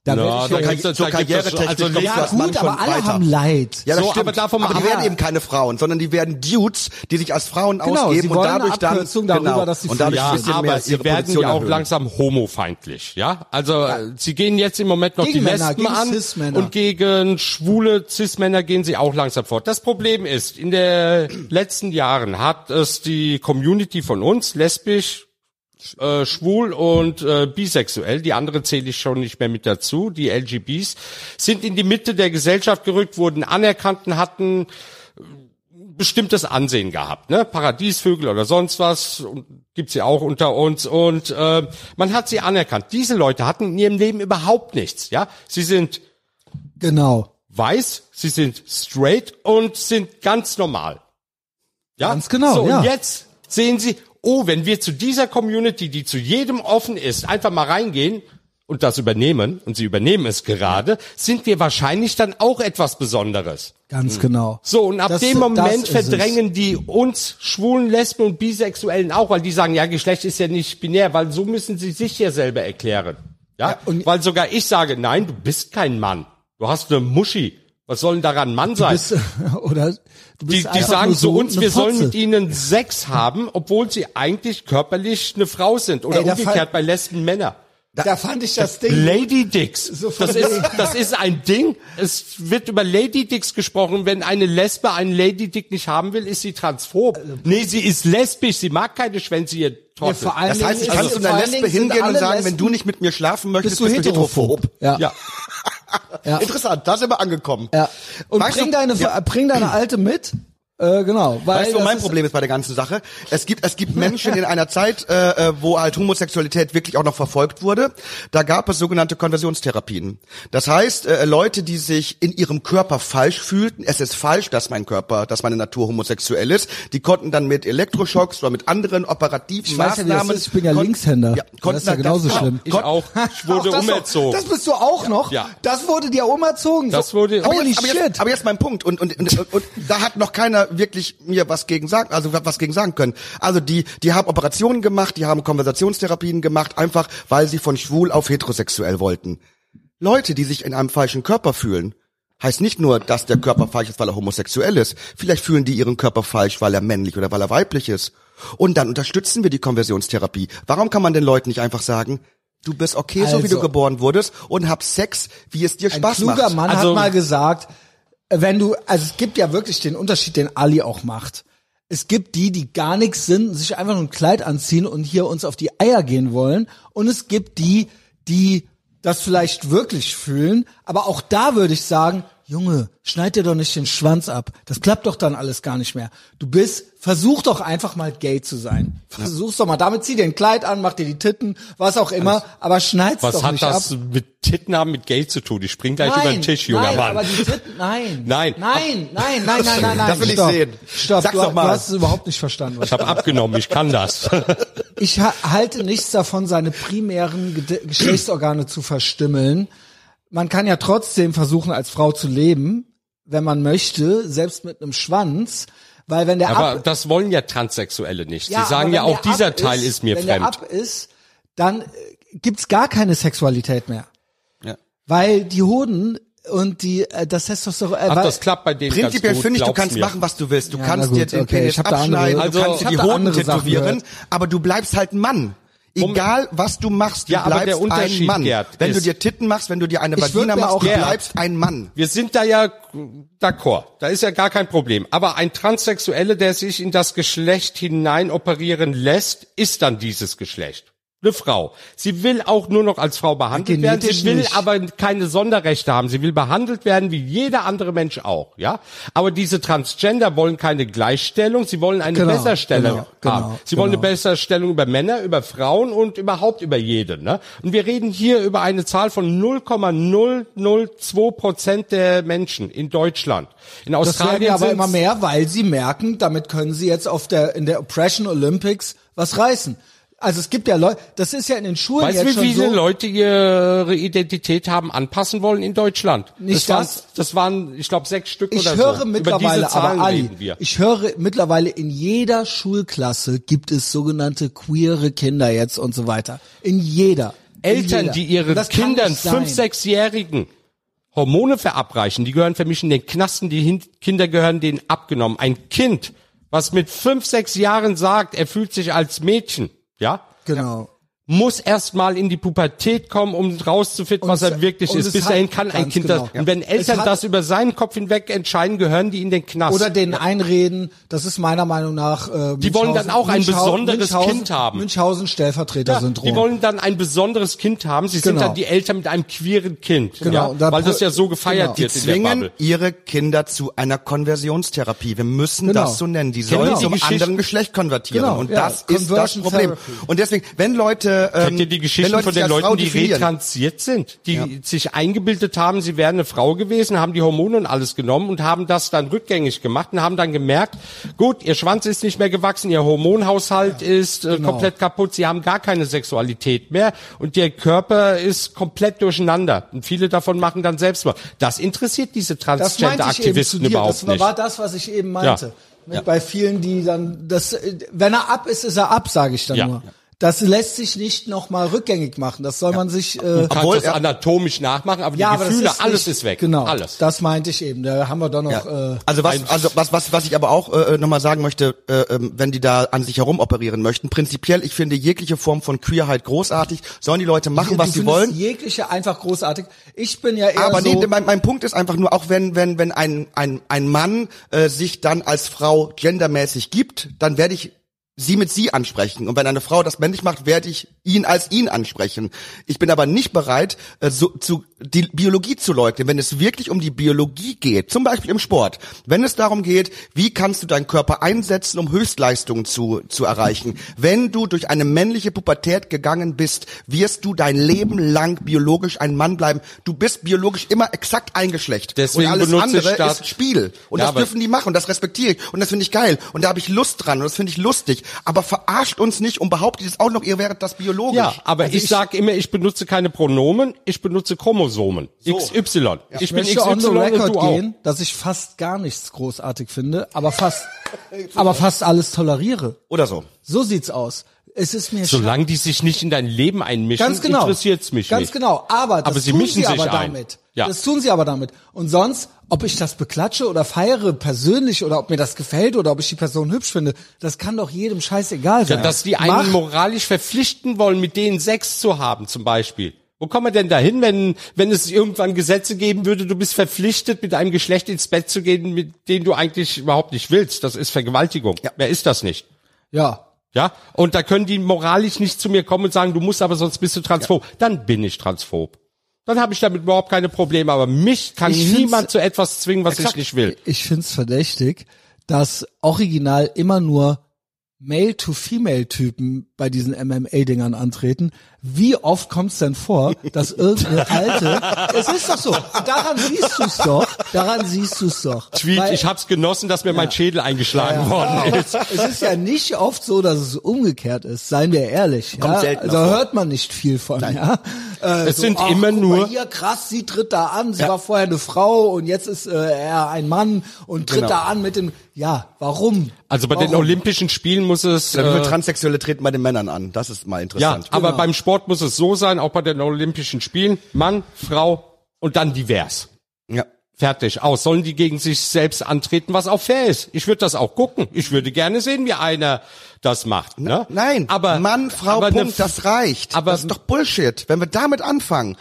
Da werd Ja, da ja- so da gibt es- karrieretechnisch also du ja, gut, aber alle weiter. haben Leid. Ja, das So, stimmt. aber davon aber die werden eben keine Frauen, sondern die werden Dudes, die sich als Frauen Genau, ausgeben sie und dadurch dann darüber, genau, dass sie und dadurch Ja, aber mehr sie werden Position ja auch erhöhen. langsam homofeindlich, ja? Also äh, sie gehen jetzt im Moment noch Gegen die Männer, Lesben an und gegen schwule Cis-Männer gehen sie auch langsam fort. Das Problem ist, in den letzten Jahren hat es die Community von uns, lesbisch, äh, schwul und äh, bisexuell, die andere zähle ich schon nicht mehr mit dazu, die LGBs, sind in die Mitte der Gesellschaft gerückt, wurden anerkannt und hatten bestimmtes Ansehen gehabt, ne? Paradiesvögel oder sonst was gibt's ja auch unter uns und äh, man hat sie anerkannt. Diese Leute hatten in ihrem Leben überhaupt nichts, ja? Sie sind Genau. weiß, sie sind straight und sind ganz normal. Ja? Ganz genau, So, ja. und jetzt sehen sie, oh, wenn wir zu dieser Community, die zu jedem offen ist, einfach mal reingehen und das übernehmen, und sie übernehmen es gerade, sind wir wahrscheinlich dann auch etwas Besonderes. Ganz genau. So, und ab Das- dem Moment ist es. verdrängen die uns schwulen, Lesben und Bisexuellen auch, weil die sagen, ja, Geschlecht ist ja nicht binär, weil so müssen sie sich ja selber erklären. Ja, und- weil sogar ich sage, nein, du bist kein Mann. Du hast eine Muschi. Was soll denn daran Mann sein? Bist, [laughs] oder du die, bist die einfach sagen nur zu so uns, wir sollen mit ihnen Sex haben, obwohl sie eigentlich körperlich eine Frau sind. Oder Ey, da umgekehrt bei Lesben Männer. Da fand ich das Ding. Lady Dicks. So das ist, das ist ein Ding. Es wird über Lady Dicks gesprochen. Wenn eine Lesbe einen Lady Dick nicht haben will, ist sie transphob. Nee, sie ist lesbisch. Sie mag keine Schwänze, ihr Trottel. vor allem- Das heißt, ich Also, kann zu einer Lesbe hingehen und sagen, wenn Lesben- du nicht mit mir schlafen möchtest, Bist du heterophob? Ja. ja. Ja. Interessant, da sind wir angekommen. ja. Und Weißt bring du- deine, ja. bring deine alte mit. Äh, genau. Weil Weißt du, mein ist- Problem ist bei der ganzen Sache? Es gibt, es gibt Menschen in einer Zeit, äh, äh, wo halt Homosexualität wirklich auch noch verfolgt wurde. Da gab es sogenannte Konversionstherapien. Das heißt, äh, Leute, die sich in ihrem Körper falsch fühlten, es ist falsch, dass mein Körper, dass meine Natur homosexuell ist, die konnten dann mit Elektroschocks oder mit anderen operativen Ich weiß ja, das Maßnahmen. ist. Ich bin ja Linkshänder. Ja, Das ist ja genauso das- schlimm. Ich auch. [laughs] Ich wurde Ach, das umerzogen. Das bist du auch noch? Ja. Das wurde dir umerzogen. Das wurde- Aber Holy jetzt, aber, shit. jetzt, aber jetzt mein Punkt und, und, und, und, und da hat noch keiner wirklich mir was gegen sagen, also was gegen sagen können. Also die, die haben Operationen gemacht, die haben Konversationstherapien gemacht, einfach weil sie von schwul auf heterosexuell wollten. Leute, die sich in einem falschen Körper fühlen, heißt nicht nur, dass der Körper falsch ist, weil er homosexuell ist. Vielleicht fühlen die ihren Körper falsch, weil er männlich oder weil er weiblich ist. Und dann unterstützen wir die Konversionstherapie. Warum kann man den Leuten nicht einfach sagen, du bist okay, so wie Also- du geboren wurdest und hab Sex, wie es dir Ein Spaß kluger macht? Mann Also- hat mal gesagt, wenn du, also es gibt ja wirklich den Unterschied, den Ali auch macht. Es gibt die, die gar nichts sind, sich einfach nur ein Kleid anziehen und hier uns auf die Eier gehen wollen. Und es gibt die, die das vielleicht wirklich fühlen. Aber auch da würde ich sagen, Junge, schneid dir doch nicht den Schwanz ab. Das klappt doch dann alles gar nicht mehr. Du bist, versuch doch einfach mal gay zu sein. Versuch's doch mal. Damit zieh dir ein Kleid an, mach dir die Titten, was auch immer, aber schneid's Was doch hat nicht das ab. mit Titten haben mit Geld zu tun? Ich spring gleich über den Tisch, junger nein, Mann. aber die Titten, nein. [laughs] Nein. Nein, nein, nein, nein, nein, nein. Das will ich Stopp. sehen. Stopp, Sag's du, doch mal. du hast es überhaupt nicht verstanden. Was Ich habe abgenommen, ich kann das. [laughs] ich ha halte nichts davon, seine primären Geschlechtsorgane zu verstümmeln. Man kann ja trotzdem versuchen, als Frau zu leben, wenn man möchte, selbst mit einem Schwanz, weil wenn der Aber ab, das wollen ja Transsexuelle nicht. Sie aber sagen wenn ja auch, dieser Teil ist mir wenn fremd. der ab ist, dann äh, gibt's gar keine Sexualität mehr, Ja. weil die Hoden und die äh, das Testosteron. Äh, Ach, weil, das klappt bei denen Prinzipiell ganz gut, finde ich, du kannst mir. machen, was du willst. Du Ja, kannst na dir gut, den okay, Penis ich hab da abschneiden, andere- du Also, kannst ich dir die Hoden tätowieren, aber du bleibst halt ein Mann. Egal, was du machst, du Ja, bleibst ein Mann. Gerd, wenn du ist- dir Titten machst, wenn du dir eine Vagina machst, du Gerd. bleibst ein Mann. Wir sind da ja d'accord. Da ist ja gar kein Problem. Aber ein Transsexuelle, der sich in das Geschlecht hinein operieren lässt, ist dann dieses Geschlecht. Eine Frau. Sie will auch nur noch als Frau behandelt werden. Sie will nicht. aber keine Sonderrechte haben. Sie will behandelt werden wie jeder andere Mensch auch, ja? Aber diese Transgender wollen keine Gleichstellung. Sie wollen eine Genau, Besserstellung genau, genau, haben. Sie wollen eine genau. Besserstellung über Männer, über Frauen und überhaupt über jeden, ne? Und wir reden hier über eine Zahl von 0,002 Prozent der Menschen in Deutschland. In das Australien ja aber immer mehr, weil sie merken, damit können sie jetzt auf der in der Oppression Olympics was reißen. Also es gibt ja Leute, das ist ja in den Schulen Weißt du, jetzt wie schon viele so. Leute ihre Identität haben anpassen wollen in Deutschland? Nicht das, waren, das. das waren, ich glaube, sechs Stück Ich oder höre so. mittlerweile, aber Ali, ich höre mittlerweile in jeder Schulklasse gibt es sogenannte queere Kinder jetzt und so weiter. In jeder. Eltern, jeder. die ihren Kindern, fünf, sechsjährigen Hormone verabreichen, die gehören für mich in den Knasten, die Kinder gehören denen abgenommen. Ein Kind, was mit fünf, sechs Jahren sagt, er fühlt sich als Mädchen, ja, Genau. Muss erst mal in die Pubertät kommen, um rauszufinden, was er wirklich ist. Bis dahin kann ein Kind genau. das. Und wenn Eltern das über seinen Kopf hinweg entscheiden, gehören die in den Knast. Oder denen einreden, das ist meiner Meinung nach. Äh, Die wollen dann auch ein besonderes Münchhausen- Kind haben. Münchhausen ja, Stellvertreter-Syndrom. die wollen dann ein besonderes Kind haben. Sie sind Genau. dann die Eltern mit einem queeren Kind. Genau, Ja, weil das ja so gefeiert genau. wird in der Zwingen Bubble. ihre Kinder zu einer Konversionstherapie. Wir müssen Genau. das so nennen. Die sollen Sie die zum anderen Geschlecht konvertieren. Genau, und ja, das ist das Problem. Therapy. Und deswegen, wenn Leute, ähm, Kennt ihr die wenn Geschichten Leute von den Frau Leuten, die definieren, retransiert sind, die sich eingebildet haben, sie wären eine Frau gewesen, haben die Hormone und alles genommen und haben das dann rückgängig gemacht und haben dann gemerkt, gut, ihr Schwanz ist nicht mehr gewachsen, ihr Hormonhaushalt ist äh, genau. komplett kaputt, sie haben gar keine Sexualität mehr und ihr Körper ist komplett durcheinander. Und viele davon machen dann Selbstmord. Das interessiert diese das Transgender-Aktivisten überhaupt Das war, nicht. war das, was ich eben meinte. Mit, Bei vielen, die dann das, äh, wenn er ab ist, ist er ab, sage ich dann Ja. nur. Das lässt sich nicht nochmal rückgängig machen. Das soll man sich. Äh, Du kannst das ja. anatomisch nachmachen, aber ja, die aber Gefühle, ist alles nicht, ist weg. Genau, Alles. das meinte ich eben. Da haben wir doch noch. Ja. Äh, Also was, also was, was, was ich aber auch äh, nochmal sagen möchte, äh, ähm, wenn die da an sich herum operieren möchten, prinzipiell, ich finde jegliche Form von Queerheit großartig, sollen die Leute machen, was du sie findest wollen. Jegliche einfach großartig. Ich bin ja eher Aber so. nee, mein, mein Punkt ist einfach nur, auch wenn wenn wenn ein ein ein Mann äh, sich dann als Frau gendermäßig gibt, dann werde ich sie mit sie ansprechen. Und wenn eine Frau das männlich macht, werde ich ihn als ihn ansprechen. Ich bin aber nicht bereit, äh, so, zu, die Biologie zu leugnen, wenn es wirklich um die Biologie geht, zum Beispiel im Sport. Wenn es darum geht, wie kannst du deinen Körper einsetzen, um Höchstleistungen zu, zu erreichen. Wenn du durch eine männliche Pubertät gegangen bist, wirst du dein Leben lang biologisch ein Mann bleiben. Du bist biologisch immer exakt ein Geschlecht. Deswegen und alles andere ist Spiel. Und Ja, das dürfen die machen und das respektiere ich und das finde ich geil und da habe ich Lust dran und das finde ich lustig. Aber verarscht uns nicht und behauptet jetzt auch noch, ihr wäret das biologisch. Ja, aber Also ich, ich- sage immer, ich benutze keine Pronomen, ich benutze Chromosomen. XY. Ich, Ich bin möchte on the XY und record gehen, dass ich fast gar nichts großartig finde, aber fast, [laughs] aber fast alles toleriere. Oder so. So sieht's aus. Es ist mir Solange die sich nicht in dein Leben einmischen, Ganz genau. interessiert's mich Ganz nicht. genau. Aber das Aber sie tun mischen sie sich aber ein. damit. Ja. Das tun sie aber damit. Und sonst, ob ich das beklatsche oder feiere persönlich oder ob mir das gefällt oder ob ich die Person hübsch finde, das kann doch jedem scheißegal Ja, sein. dass die Mach- einen moralisch verpflichten wollen, mit denen Sex zu haben, zum Beispiel. Wo kommen wir denn dahin, wenn, wenn es irgendwann Gesetze geben würde, du bist verpflichtet, mit einem Geschlecht ins Bett zu gehen, mit dem du eigentlich überhaupt nicht willst? Das ist Vergewaltigung. Ja. Wer ist das nicht? Ja. Ja, und da können die moralisch nicht zu mir kommen und sagen, du musst aber sonst bist du transphob. Dann bin ich transphob. Dann habe ich damit überhaupt keine Probleme, aber mich kann Ich niemand zu etwas zwingen, was ich Exakt. nicht will. Ich find's verdächtig, dass original immer nur Male-to-Female-Typen bei diesen MMA-Dingern antreten. Wie oft kommt's denn vor, dass irgendeine alte, es ist doch so, daran siehst du's doch, daran siehst du's doch. Tweet, Weil- ich hab's genossen, dass mir mein Schädel eingeschlagen worden ist. es ist ja nicht oft so, dass es umgekehrt ist, seien wir ehrlich. Kommt ja? Da vor. hört man nicht viel von. Ja? Äh, Es sind ach, immer nur- Mal hier krass, sie tritt da an, sie war vorher eine Frau und jetzt ist äh, er ein Mann und tritt Genau. da an mit dem. Ja, warum? Also bei den Warum? Olympischen Spielen muss es, äh, Transsexuelle treten bei den Männern an? Das ist mal ja, interessant. aber Genau. beim Sport muss es so sein, auch bei den Olympischen Spielen, Mann, Frau und dann divers. ja. Fertig, aus. Sollen die gegen sich selbst antreten, was auch fair ist. Ich würde das auch gucken. Ich würde gerne sehen, wie einer das macht. Ne? Nein, aber Mann, Frau, aber Punkt, ne, das reicht. aber- das ist doch Bullshit. Wenn wir damit anfangen,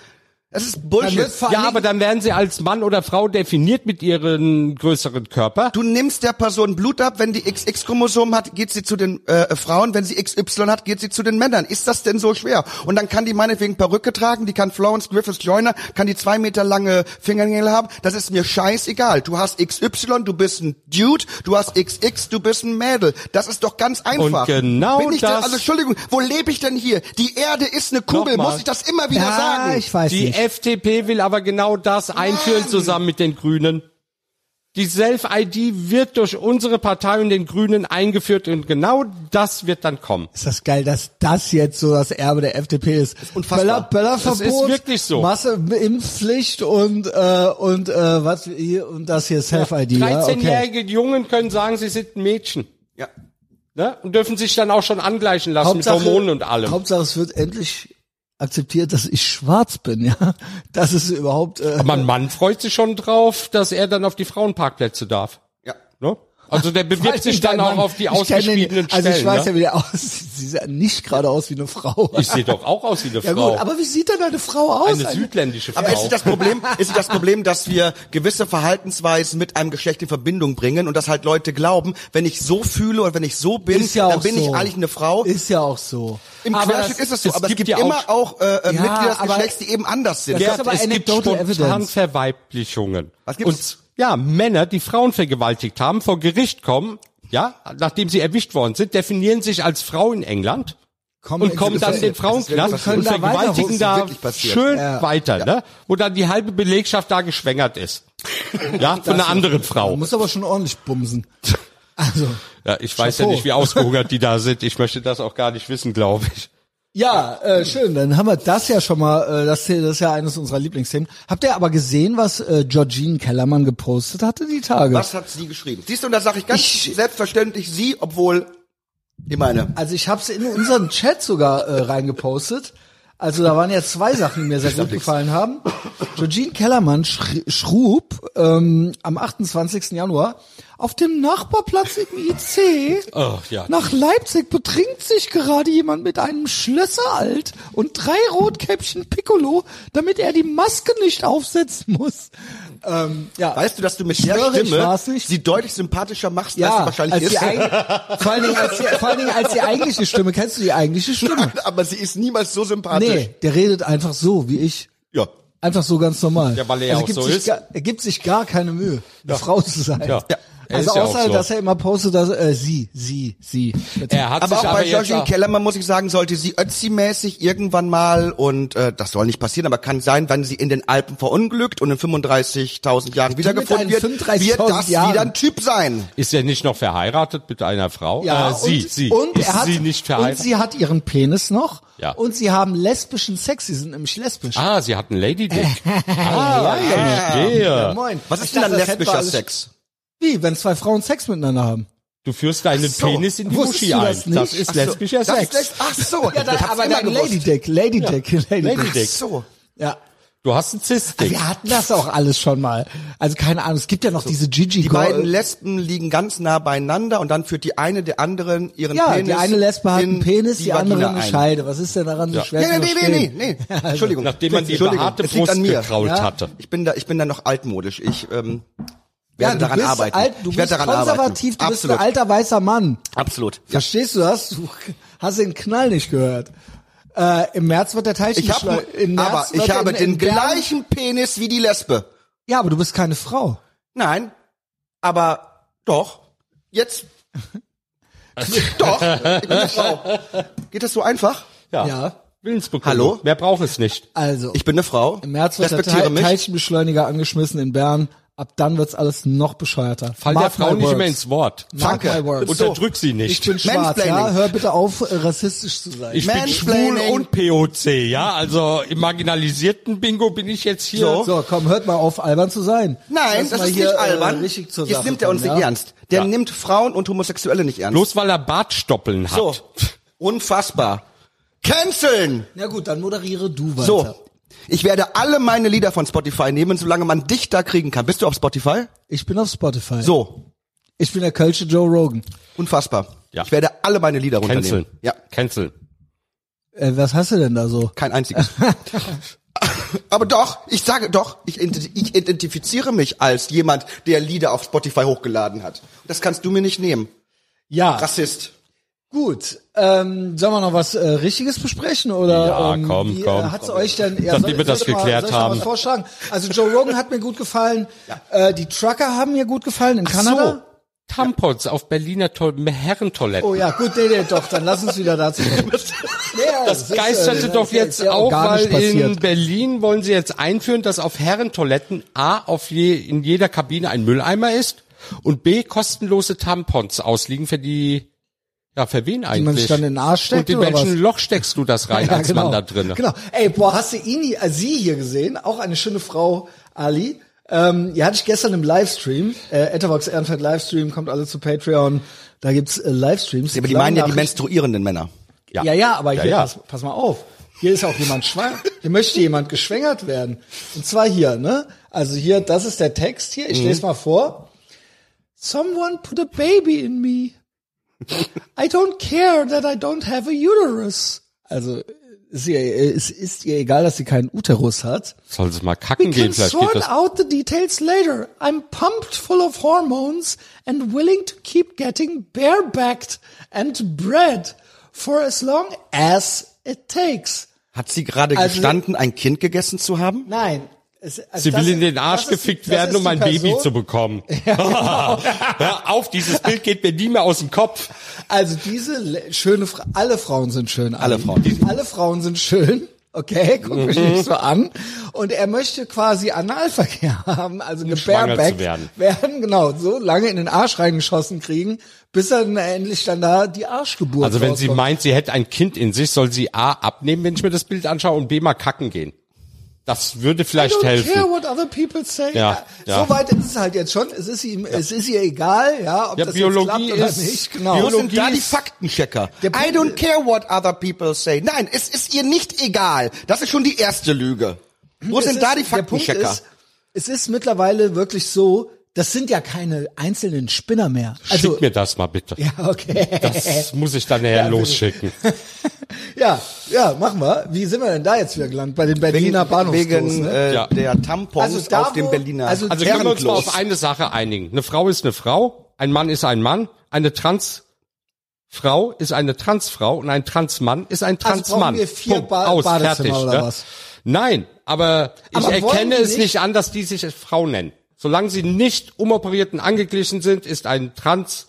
es ist Bullshit. Ja, aber dann werden sie als Mann oder Frau definiert mit ihren größeren Körper. Du nimmst der Person Blut ab, wenn die XX-Chromosom hat, geht sie zu den äh, Frauen, wenn sie XY hat, geht sie zu den Männern. Ist das denn so schwer? Und dann kann die meinetwegen Perücke tragen, die kann Florence Griffiths Joyner, kann die zwei Meter lange Fingernägel haben. Das ist mir scheißegal. Du hast XY, du bist ein Dude, du hast XX, du bist ein Mädel. Das ist doch ganz einfach. Und genau Bin ich denn, das- also Entschuldigung, wo lebe ich denn hier? Die Erde ist eine Kugel, Nochmal. muss ich das immer wieder ja, sagen? ich weiß Die nicht. FDP will aber genau das einführen zusammen mit den Grünen. Die Self-ID wird durch unsere Partei und den Grünen eingeführt und genau das wird dann kommen. Ist das geil, dass das jetzt so das Erbe der FDP ist. unfassbar. Böller, Böllerverbot, Das ist wirklich so. Masseimpfpflicht und äh, und äh, was hier und das hier Self-ID. Ja, okay. 13-jährige Jungen können sagen, sie sind ein Mädchen. Ja. Ne? Und dürfen sich dann auch schon angleichen lassen mit Hormonen und allem. Hauptsache es wird endlich akzeptiert, dass ich schwarz bin, ja. Das ist überhaupt. Äh, Aber ein Mann freut sich schon drauf, dass er dann auf die Frauenparkplätze darf. Ja. Ne? Also der bewirbt sich dann auch Mann, auf die ausgeschriebenen den, Also ich Stellen. weiß ne? ja, wie der aussieht. Sie sieht ja nicht gerade aus wie eine Frau. Ich sehe doch auch aus wie eine [laughs] ja Frau. gut, aber wie sieht denn eine Frau aus? eine südländische Frau. Aber ist nicht das Problem, ist nicht das Problem, dass wir gewisse Verhaltensweisen mit einem Geschlecht in Verbindung bringen und dass halt Leute glauben, wenn ich so fühle oder wenn ich so bin, Ist ja dann auch bin so. ich eigentlich eine Frau. Ist ja auch so. Im Aber Querschnitt das- ist es so, es aber es gibt gibt ja immer auch äh, äh, Ja, Mitglieder des Geschlechts, die eben anders sind. Das ist Gerd, aber es gibt spontan evidence. Verweiblichungen. Was gibt's? Und ja, Männer, die Frauen vergewaltigt haben, vor Gericht kommen, ja, nachdem sie erwischt worden sind, definieren sich als Frau in England Kommen und kommen dann in den Frauenknast und da vergewaltigen da passiert. schön Ja. weiter, ne? Wo dann die halbe Belegschaft da geschwängert ist. Ja, [laughs] von einer anderen Frau. Muss aber schon ordentlich bumsen. [laughs] Also. Ja, ich weiß ja Chapeau. nicht, wie ausgehungert die da sind. Ich möchte das auch gar nicht wissen, glaube ich. Ja, äh, schön. Dann haben wir das ja schon mal. Äh, das, das ist ja eines unserer Lieblingsthemen. Habt ihr aber gesehen, was äh, Georgine Kellermann gepostet hatte die Tage? Was hat sie geschrieben? Siehst du, und da sage ich ganz selbstverständlich sie, obwohl ich meine, Also ich habe es in unseren Chat sogar äh, reingepostet. Also da waren ja zwei Sachen, die mir sehr gut gefallen haben. Georgine Kellermann schrub ähm, am 28. Januar auf dem Nachbarplatz im IC Oh, ja. nach Leipzig betrinkt sich gerade jemand mit einem Schlösseralt und drei Rotkäppchen Piccolo, damit er die Maske nicht aufsetzen muss. Ähm, ja, weißt du, dass du mit der schwöre, ich Stimme sie deutlich sympathischer machst, als sie ja, wahrscheinlich als ist. [laughs] vor allen Dingen als die, vor allen Dingen als die eigentliche Stimme. Kennst du die eigentliche Stimme? aber sie ist niemals so sympathisch. Nee, der redet einfach so wie ich. Ja. Einfach so ganz normal. Ja, weil er ja auch gibt so sich ist. Gar, er gibt sich gar keine Mühe, eine Frau zu sein. Ja. Ja. Er Also ist ja auch außer, so. dass er immer postet, dass äh, sie, sie, sie. Er hat Aber sich auch aber bei auch, Kellermann muss ich sagen, sollte sie Ötzi-mäßig irgendwann mal, und äh, das soll nicht passieren, aber kann sein, wenn sie in den Alpen verunglückt und in 35.000 Jahren wiedergefunden wird, wird 35.000 das Jahren. wieder ein Typ sein. ist er nicht noch verheiratet mit einer Frau? Ja, äh, sie, und, sie. Und ist er hat, sie nicht und verheiratet? sie hat ihren Penis noch. Ja. Und sie haben lesbischen Sex. Sie sind nämlich lesbisch. ah, sie hat einen Lady Dick. [laughs] ah, ich verstehe. moin. Was Ich ist denn dann lesbischer alles- Sex? Wie, wenn zwei Frauen Sex miteinander haben? Du führst deinen so. Penis in die Muschi ein. das nicht? Das ist Ach so, lesbischer das Sex. ist. Ach so, Ja, dann, aber dann. Lady Dick, Lady Dick, Lady, Lady Dick. Dick. So. Ja. Du hast einen Zystik. Wir hatten das auch alles schon mal. Also keine Ahnung, es gibt ja noch diese Gigi Die beiden Lesben liegen ganz nah beieinander und dann führt die eine der anderen ihren Ja, Penis die eine Lesbe hat in einen Penis, die, andere Vagina eine ein. Scheide. Was ist denn daran so Ja. schwer Nee, nee, nee, verstehen? nee, nee. [laughs] Entschuldigung. Nachdem man die behaarte Brust an mir. gekrault Ja. hatte. Ich bin da, ich bin da noch altmodisch. Ich ähm, Ja, werde du daran bist arbeiten. alt, du ich werde bist daran konservativ, arbeiten. du bist Absolut. ein alter weißer Mann. Absolut. Verstehst du das? Du hast den Knall nicht gehört. Äh, Im März wird der Teich Ich März aber ich habe in- den in Bern- gleichen Penis wie die Lesbe. Ja, aber du bist keine Frau. Nein, aber doch. Jetzt. [laughs] doch. Ich bin eine Frau. Geht das so einfach? Ja. Ja. Willensbekundung. Hallo? Mehr braucht es nicht. Also, Ich bin eine Frau. im März wird der Respektiere Te mich. Teilchenbeschleuniger angeschmissen in Bern. Ab dann wird's alles noch bescheuerter. Fall der Mark Frau my nicht words. ins Wort. Mark Danke. my words. Unterdrück sie Ich nicht. bin schwarz, ja. Hör bitte auf, äh, rassistisch zu sein. Ich bin schwul und POC, ja. Also im marginalisierten Bingo bin ich jetzt hier. So. so, komm, hört mal auf, albern zu sein. Nein, Lass das ist hier, nicht äh, albern. richtig zur Jetzt Sache nimmt er uns nicht ja? ernst. Der Ja. nimmt Frauen und Homosexuelle nicht ernst. Bloß weil er Bartstoppeln hat. So. Unfassbar. Canceln! Ja gut, dann moderiere du weiter. So. Ich werde alle meine Lieder von Spotify nehmen, solange man dich da kriegen kann. Bist du auf Spotify? Ich bin auf Spotify. So. Ich bin der Kölsche Joe Rogan. Unfassbar. Ja. Ich werde alle meine Lieder runternehmen. Canceln. Ja. Canceln. Äh, was hast du denn da so? Kein einziges. [laughs] Aber doch, ich sage doch, ich, ich identifiziere mich als jemand, der Lieder auf Spotify hochgeladen hat. Das kannst du mir nicht nehmen. Ja, Rassist. Gut. Ähm, sollen wir noch was äh, Richtiges besprechen oder? Ja, ähm, komm, wie, komm. Äh, hat's euch denn? Ja, Nachdem wir das ich mal- geklärt soll ich mal haben. Vorschlagen? Also Joe Rogan hat mir gut gefallen. Äh, die Trucker haben mir gut gefallen in Kanada. Tampons auf Berliner to Herrentoiletten. Oh ja, gut, nee, nee, doch, dann lass uns wieder dazu kommen. [laughs] Nee, Das ist, äh, geisterte das doch ist ja jetzt sehr auch, weil in passiert. Berlin wollen sie jetzt einführen, dass auf Herrentoiletten A auf je, in jeder Kabine ein Mülleimer ist und B kostenlose Tampons ausliegen für die ja für wen eigentlich? man sich dann in den Arsch steckt, Und in oder welchen was? Loch steckst du das rein [laughs] Ja, als Mann da drinne? Genau. Ey, boah, hast du ihn, äh, sie hier gesehen? Auch eine schöne Frau, Ali. Ähm, die hatte ich gestern im Livestream. Äh, Etavox Ehrenfeld Livestream, kommt alle zu Patreon. Da gibt's äh, Livestreams. Aber die meinen ja die menstruierenden Männer. Ja, ja, ja aber Ja, hier, ja. Pass, pass mal auf. Hier ist auch jemand schwanger. Hier möchte jemand geschwängert werden. Und zwar hier, ne? Also hier, das ist der Text hier. Ich Mhm. lese mal vor. Someone put a baby in me. I don't care that I don't have a uterus. Also, ist ihr, es ist ihr egal, dass sie keinen Uterus hat. Soll sie mal We kacken gehen, can vielleicht sort geht das. out the details later. I'm pumped full of hormones and willing to keep getting barebacked and bred for as long as it takes. Hat sie gerade Also- gestanden, ein Kind gegessen zu haben? Nein. Es, also Sie das will in den Arsch das die- gefickt das werden, um die ein Baby Person- zu bekommen. [laughs] [laughs] Hör auf, dieses Bild geht mir nie mehr aus dem Kopf. Also diese schöne Fra alle Frauen sind schön. Alle Ali. Frauen. Alle Frauen sind schön. Okay, [laughs] guck mich Mhm. nicht so an. Und er möchte quasi Analverkehr haben, also eine schwanger Bareback werden. werden, genau, so lange in den Arsch reingeschossen kriegen, bis er dann endlich dann da die Arschgeburt Also wenn sie rauskommt. meint, sie hätte ein Kind in sich, soll sie A abnehmen, wenn ich mir das Bild anschaue, und B mal kacken gehen. Das würde I vielleicht don't helfen. care what other people say. Ja, ja. So weit ist es halt jetzt schon. Es ist ihm, es ist ihr egal, ja, ob Ja, das Biologie jetzt klappt oder ist- nicht. Genau. Wo Biologie sind da die Faktenchecker? Der I don't care what other people say. Nein, es ist ihr nicht egal. Das ist schon die erste Lüge. Wo Es sind ist- da die der Punkt Faktenchecker? Ist, es ist mittlerweile wirklich so, das sind ja keine einzelnen Spinner mehr. Also, Schick mir das mal bitte. ja, okay. Das muss ich dann nachher bitte. losschicken. [laughs] ja, ja, machen wir. Wie sind wir denn da jetzt wieder gelandet? Bei den Berliner Bahnhofsklos, wegen ne? äh, Ja. der Tampons Also da, auf dem Berliner also- Also können wir uns mal auf eine Sache einigen. Eine Frau ist eine Frau, ein Mann ist ein Mann, eine Transfrau ist eine Transfrau und ein Transmann ist ein Also brauchen Transmann. wir vier Punkt, Ba- aus, Badezimmer fertig. oder ne? was? Nein, aber ich Aber wollen erkenne es nicht- nicht an, dass die sich Frau nennen. Solange sie nicht umoperiert und angeglichen sind, ist ein Trans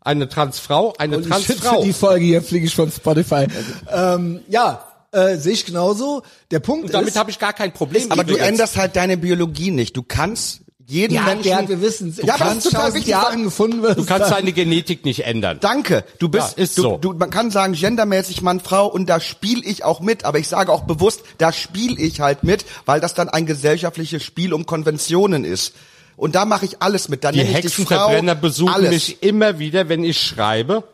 eine Transfrau eine Holy shit, für Transfrau. die Folge hier fliege ich von Spotify. ähm, ja, äh, sehe ich genauso. Der Punkt Und damit ist, habe ich gar kein Problem. Aber du änderst halt deine Biologie nicht. Du kannst jeden ja, Menschen... der, wir wissen, Ja, aber das kannst tausend wichtig. Jahren gefunden wird. Du kannst deine Genetik nicht ändern. Danke. Du bist, Ja, ist du, so. du, man kann sagen gendermäßig Mann, Frau und da spiele ich auch mit, aber ich sage auch bewusst, da spiele ich halt mit, weil das dann ein gesellschaftliches Spiel um Konventionen ist. Und da mache ich alles mit. Da Die dich Frau, Hexenverbrenner besuchen alles. mich immer wieder, wenn ich schreibe.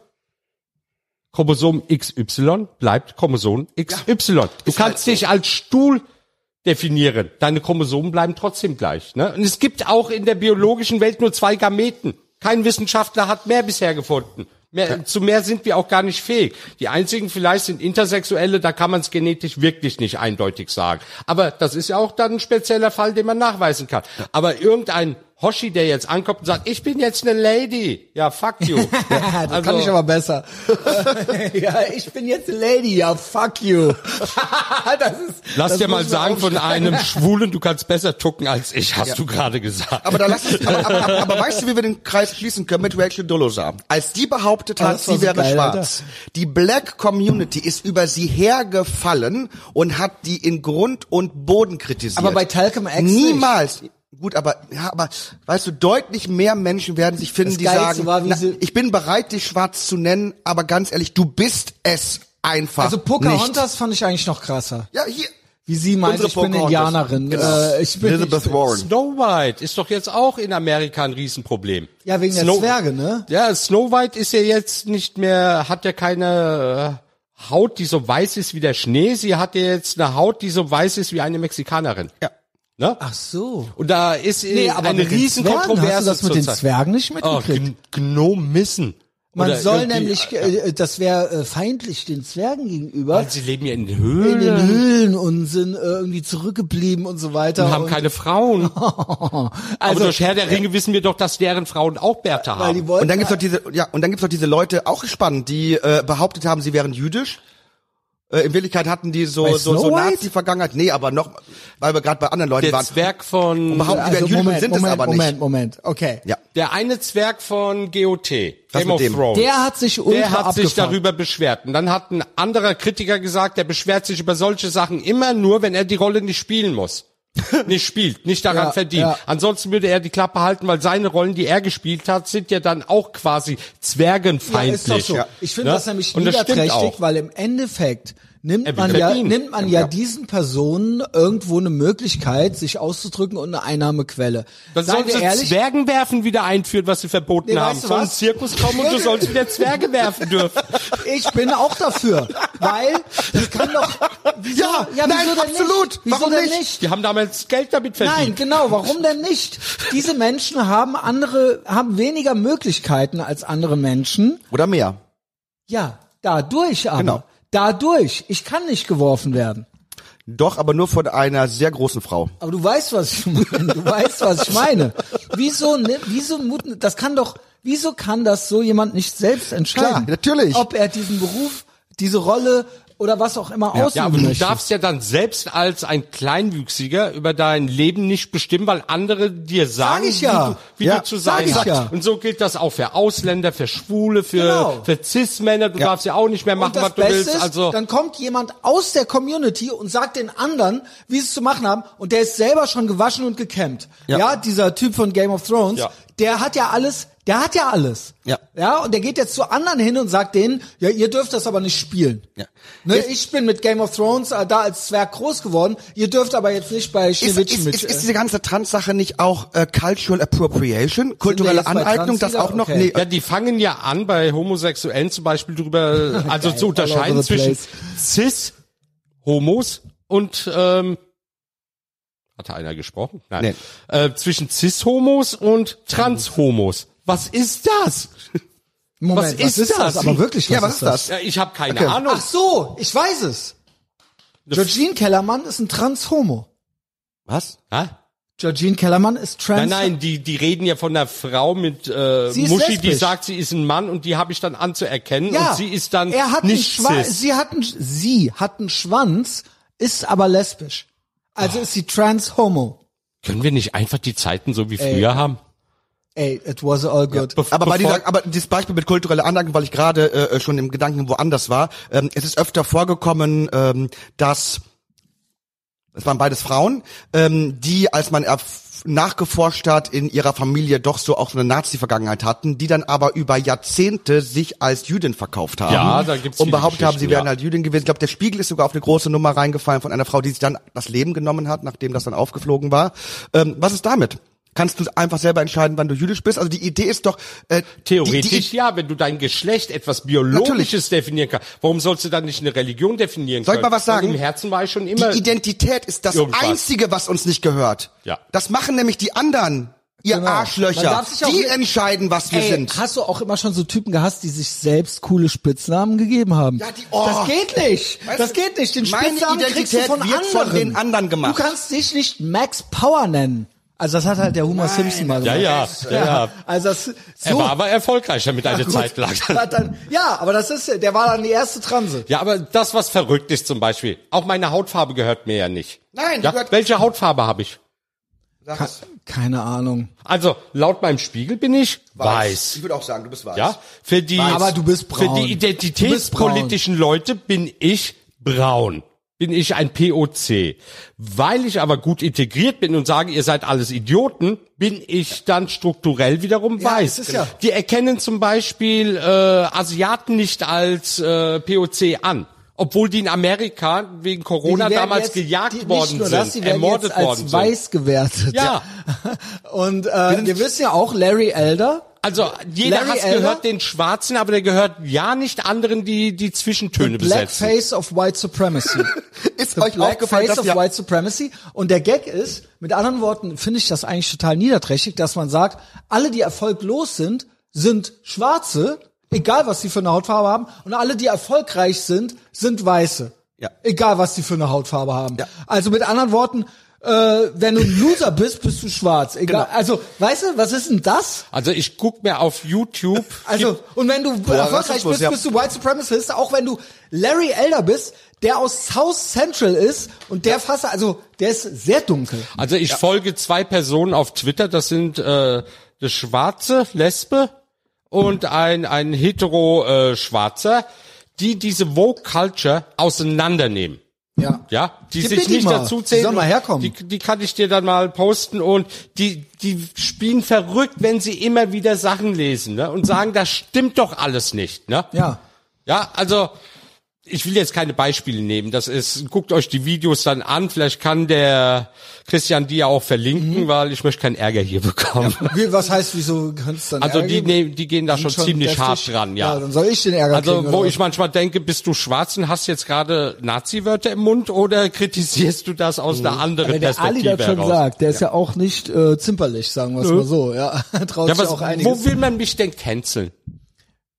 Chromosom XY bleibt Chromosom XY. du kannst halt so. dich als Stuhl definieren. Deine Chromosomen bleiben trotzdem gleich. Ne? Und es gibt auch in der biologischen Welt nur zwei Gameten. Kein Wissenschaftler hat mehr bisher gefunden. Mehr, Zu mehr sind wir auch gar nicht fähig. Die einzigen vielleicht sind Intersexuelle, da kann man es genetisch wirklich nicht eindeutig sagen. Aber das ist ja auch dann ein spezieller Fall, den man nachweisen kann. Aber irgendein Hoshi, der jetzt ankommt und sagt, ich bin jetzt eine Lady. Ja, fuck you. [laughs] das Also- kann ich aber besser. [laughs] ja, ich bin jetzt eine Lady. Ja, fuck you. [laughs] das ist, Lass das dir mal sagen von einem Schwulen, du kannst besser tucken als ich, hast du gerade gesagt. Aber, da lass uns, aber, aber, aber, aber weißt du, wie wir den Kreis schließen können mit Rachel Dolezal? Als die behauptet hat, sie so wäre geil, schwarz, die Black Community ist über sie hergefallen und hat die in Grund und Boden kritisiert. Aber bei Talcum X Niemals. Gut, aber, ja, aber, weißt du, deutlich mehr Menschen werden sich finden, Das die Geilste sagen, war, na, ich bin bereit, dich schwarz zu nennen, aber ganz ehrlich, du bist es einfach Also nicht. Pocahontas fand ich eigentlich noch krasser. Ja, hier. Wie sie meint, Unsere ich bin Pocahontas. Indianerin. Genau. Äh, ich bin, Elizabeth ich bin, Warren. Snow White ist doch jetzt auch in Amerika ein Riesenproblem. Ja, wegen der Snow- Zwerge, ne? Ja, Snow White ist ja jetzt nicht mehr, hat ja keine äh, Haut, die so weiß ist wie der Schnee. Sie hat ja jetzt eine Haut, die so weiß ist wie eine Mexikanerin. Ja. Ne? Ach so. Und da ist Nee, äh, aber eine riesen Zwergen, hast du Kontroverse das mit den. Zwergen nicht Oh, mitgekriegt? Gn Gnomissen. Man Oder soll nämlich, äh, das wäre äh, feindlich den Zwergen gegenüber, Weil sie leben ja in den in Höhlen den Höhlen und sind äh, irgendwie zurückgeblieben und so weiter. und haben keine Frauen. [laughs] Aber also, durch Herr der Ringe wissen wir doch, dass deren Frauen auch Bärte weil haben. Und dann gibt's noch diese, ja, und dann gibt's noch diese Leute, auch spannend, die äh, behauptet haben, sie wären jüdisch. Äh, in Wirklichkeit hatten die so so, so? Nazi-Vergangenheit. Nee, aber noch, weil wir gerade bei anderen Leuten der waren. Zwerg von, die also und Moment, sind Moment, es aber nicht. Moment, Moment, okay. Ja. der eine Zwerg von GOT, Was Game of dem? Thrones. Der hat sich ultra Der hat sich darüber beschwert. Und dann hat ein anderer Kritiker gesagt, der beschwert sich über solche Sachen immer nur, wenn er die Rolle nicht spielen muss. [laughs] nicht spielt, nicht daran Ja, verdient. ja. Ansonsten würde er die Klappe halten, weil seine Rollen, die er gespielt hat, sind ja dann auch quasi Ja, zwergenfeindlich. doch so. Ja. Ich finde Ne? das nämlich niederträchtig, weil im Endeffekt nimmt Er man ja, verdienen. nimmt man ja, diesen Personen irgendwo eine Möglichkeit, sich auszudrücken und eine Einnahmequelle. Dann Seien sie ehrlich, Zwergenwerfen wieder einführen, was sie verboten Nee, haben. weißt du was? Zirkus kommen und du sollst wieder Zwerge werfen dürfen. [laughs] ich bin auch dafür, weil das kann doch, wieso, Ja, ja, nein, wieso denn absolut. Nicht? Wieso Warum denn nicht? nicht? Die haben damals Geld damit verdient. Nein, genau. Warum denn nicht? Diese Menschen haben andere, haben weniger Möglichkeiten als andere Menschen. Oder mehr. Ja, dadurch aber. Genau. Dadurch. Ich kann nicht geworfen werden. Doch, aber nur von einer sehr großen Frau. Aber du weißt, was ich meine. Du weißt, was ich meine. Wieso, ne, wieso muten, das kann doch, wieso kann das so jemand nicht selbst entscheiden? Klar, natürlich. Ob er diesen Beruf, diese Rolle oder was auch immer ausüben Ja, aber du möchte. darfst ja dann selbst als ein Kleinwüchsiger über dein Leben nicht bestimmen, weil andere dir sagen, ich ja. wie, du, wie Ja, du zu sag sein ich hast. ja. Und so gilt das auch für Ausländer, für Schwule, für, Genau. für Cis-Männer. Du darfst ja auch nicht mehr machen, und das was du Beste willst. ist, Also dann kommt jemand aus der Community und sagt den anderen, wie sie es zu machen haben, und der ist selber schon gewaschen und gekämmt. Ja, Ja. dieser Typ von Game of Thrones, Ja. der hat ja alles, der hat ja alles. Ja. Ja, und der geht jetzt zu anderen hin und sagt denen, ja, ihr dürft das aber nicht spielen. Ja. Ne, ich bin mit Game of Thrones äh, da als Zwerg groß geworden, ihr dürft aber jetzt nicht bei Ist, Schneewittchen ist, mit. ist, äh, ist diese ganze Trans-Sache nicht auch äh, Cultural Appropriation? Kulturelle jetzt Aneignung, das auch noch? Okay. Nee, ja, die fangen ja an, bei Homosexuellen zum Beispiel drüber, [laughs] also Geil, zu unterscheiden zwischen place. Cis-Homos und ähm, hatte einer gesprochen? Nein. Äh, zwischen Cis-Homos und Trans-Homos. Was ist das? Moment, was ist das? Aber wirklich, was Ja, was ist das? Ja, ich habe keine Okay. Ahnung. Ach so, ich weiß es. Georgine Kellermann ist ein Trans-Homo. was? Hä? Georgine Kellermann ist trans. Nein, nein, die, die reden ja von einer Frau mit äh, ist Muschi, die sagt, sie ist ein Mann und die habe ich dann anzuerkennen Ja, und sie ist dann er hat nicht einen Schwa- cis. Sie hat einen, sie hat einen Schwanz, ist aber lesbisch. Also ist sie trans-homo. Können wir nicht einfach die Zeiten so wie früher haben? Ey, it was all good. Bef- Aber bei dieser, aber dieses Beispiel mit kultureller Aneignung, weil ich gerade äh, schon im Gedanken woanders war, ähm, es ist öfter vorgekommen, ähm, dass es waren beides Frauen, ähm, die, als man nachgeforscht hat, in ihrer Familie doch so auch so eine Nazi-Vergangenheit hatten, die dann aber über Jahrzehnte sich als Jüdin verkauft haben. Ja, da gibt's Und behauptet haben, sie wären ja. halt Jüdin gewesen. Ich glaube, der Spiegel ist sogar auf eine große Nummer reingefallen von einer Frau, die sich dann das Leben genommen hat, nachdem das dann aufgeflogen war. Ähm, was ist damit? Kannst du einfach selber entscheiden, wann du jüdisch bist? Also die Idee ist doch äh, Theoretisch Die, die, ja, wenn du dein Geschlecht etwas Biologisches definieren kannst. Warum sollst du dann nicht eine Religion definieren Soll ich können? mal was sagen? Und Im Herzen war ich schon immer. die Identität ist das irgendwas. Einzige, was uns nicht gehört. Ja. Das machen nämlich die anderen, ihr Genau. Arschlöcher. Die entscheiden, was wir Ey, sind. hast du auch immer schon so Typen gehasst, die sich selbst coole Spitznamen gegeben haben? Ja, die- oh. Das geht nicht. Weißt das geht nicht. Den Spitznamen kriegst du Identität von wird anderen. von den anderen gemacht. Du kannst dich nicht Max Power nennen. Also das hat halt der Homer Simpson mal ja, gemacht. ja, ja, ja. [laughs] Also das, so, Er war aber erfolgreicher mit einer Gut. Zeit lang. Dann, ja, aber das ist, der war dann die erste Transe. Ja, aber das, was verrückt ist zum Beispiel, auch meine Hautfarbe gehört mir ja nicht. Nein, ja? gehört- Welche Hautfarbe habe ich? Es. Keine Ahnung. Also, laut meinem Spiegel bin ich weiß. Ich würde auch sagen, du bist weiß. Ja, für die, Aber du bist braun. Für die identitätspolitischen Leute bin ich braun. Bin ich ein POC. Weil ich aber gut integriert bin und sage, ihr seid alles Idioten, bin ich dann strukturell wiederum Ja, weiß. ja- Die erkennen zum Beispiel äh, Asiaten nicht als äh, POC an. Obwohl die in Amerika wegen Corona damals jetzt- gejagt die, worden sind, das, die ermordet jetzt als worden sind. weiß gewertet. Ja. [laughs] Und äh, wir wissen ja auch, Larry Elder, Also jeder Larry Hass Elder? gehört den Schwarzen, aber der gehört ja nicht anderen, die die Zwischentöne besetzen. Blackface of White Supremacy. [laughs] Ist euch aufgefallen, Blackface dass of White Supremacy. Und der Gag ist, mit anderen Worten finde ich das eigentlich total niederträchtig, dass man sagt, alle, die erfolglos sind, sind Schwarze, egal was sie für eine Hautfarbe haben, und alle, die erfolgreich sind, sind Weiße. Ja. Egal was sie für eine Hautfarbe haben. Ja. Also mit anderen Worten, äh, wenn du ein Loser bist, bist du schwarz. Egal. Genau. Also, weißt du, was ist denn das? Also ich guck mir auf YouTube. Also, und wenn du erfolgreich Rassismus, bist, ja. bist du White Supremacist, auch wenn du Larry Elder bist, der aus South Central ist und der fast, also der ist sehr dunkel. Also ich folge zwei Personen auf Twitter. Das sind äh, der Schwarze Lesbe und ein ein hetero äh, Schwarzer, die diese Woke Culture auseinandernehmen. Ja. Ja, die Gib sich die nicht mal. dazu Die zählen. sollen mal herkommen. Die, die kann ich dir dann mal posten und die, die spielen verrückt, wenn sie immer wieder Sachen lesen ne? und sagen, das stimmt doch alles nicht. Ne? Ja. Ja, also ich will jetzt keine Beispiele nehmen. Das ist, guckt euch die Videos dann an. Vielleicht kann der Christian die ja auch verlinken, weil ich möchte keinen Ärger hier bekommen. Wie, was heißt, wieso könnte es dann Also Ärger die, nehmen, die gehen da schon, Schon ziemlich hart dran, ja. Ja, dann soll ich den Ärger also kriegen, wo ich manchmal denke, bist du schwarz und hast jetzt gerade Nazi-Wörter im Mund oder kritisierst du das aus einer anderen Wenn der Ali Perspektive das schon heraus? sagt, der ist ja auch nicht äh, zimperlich, sagen wir es mal so. Ja, [laughs] traut Ja, was, auch einiges. wo will man mich denn canceln?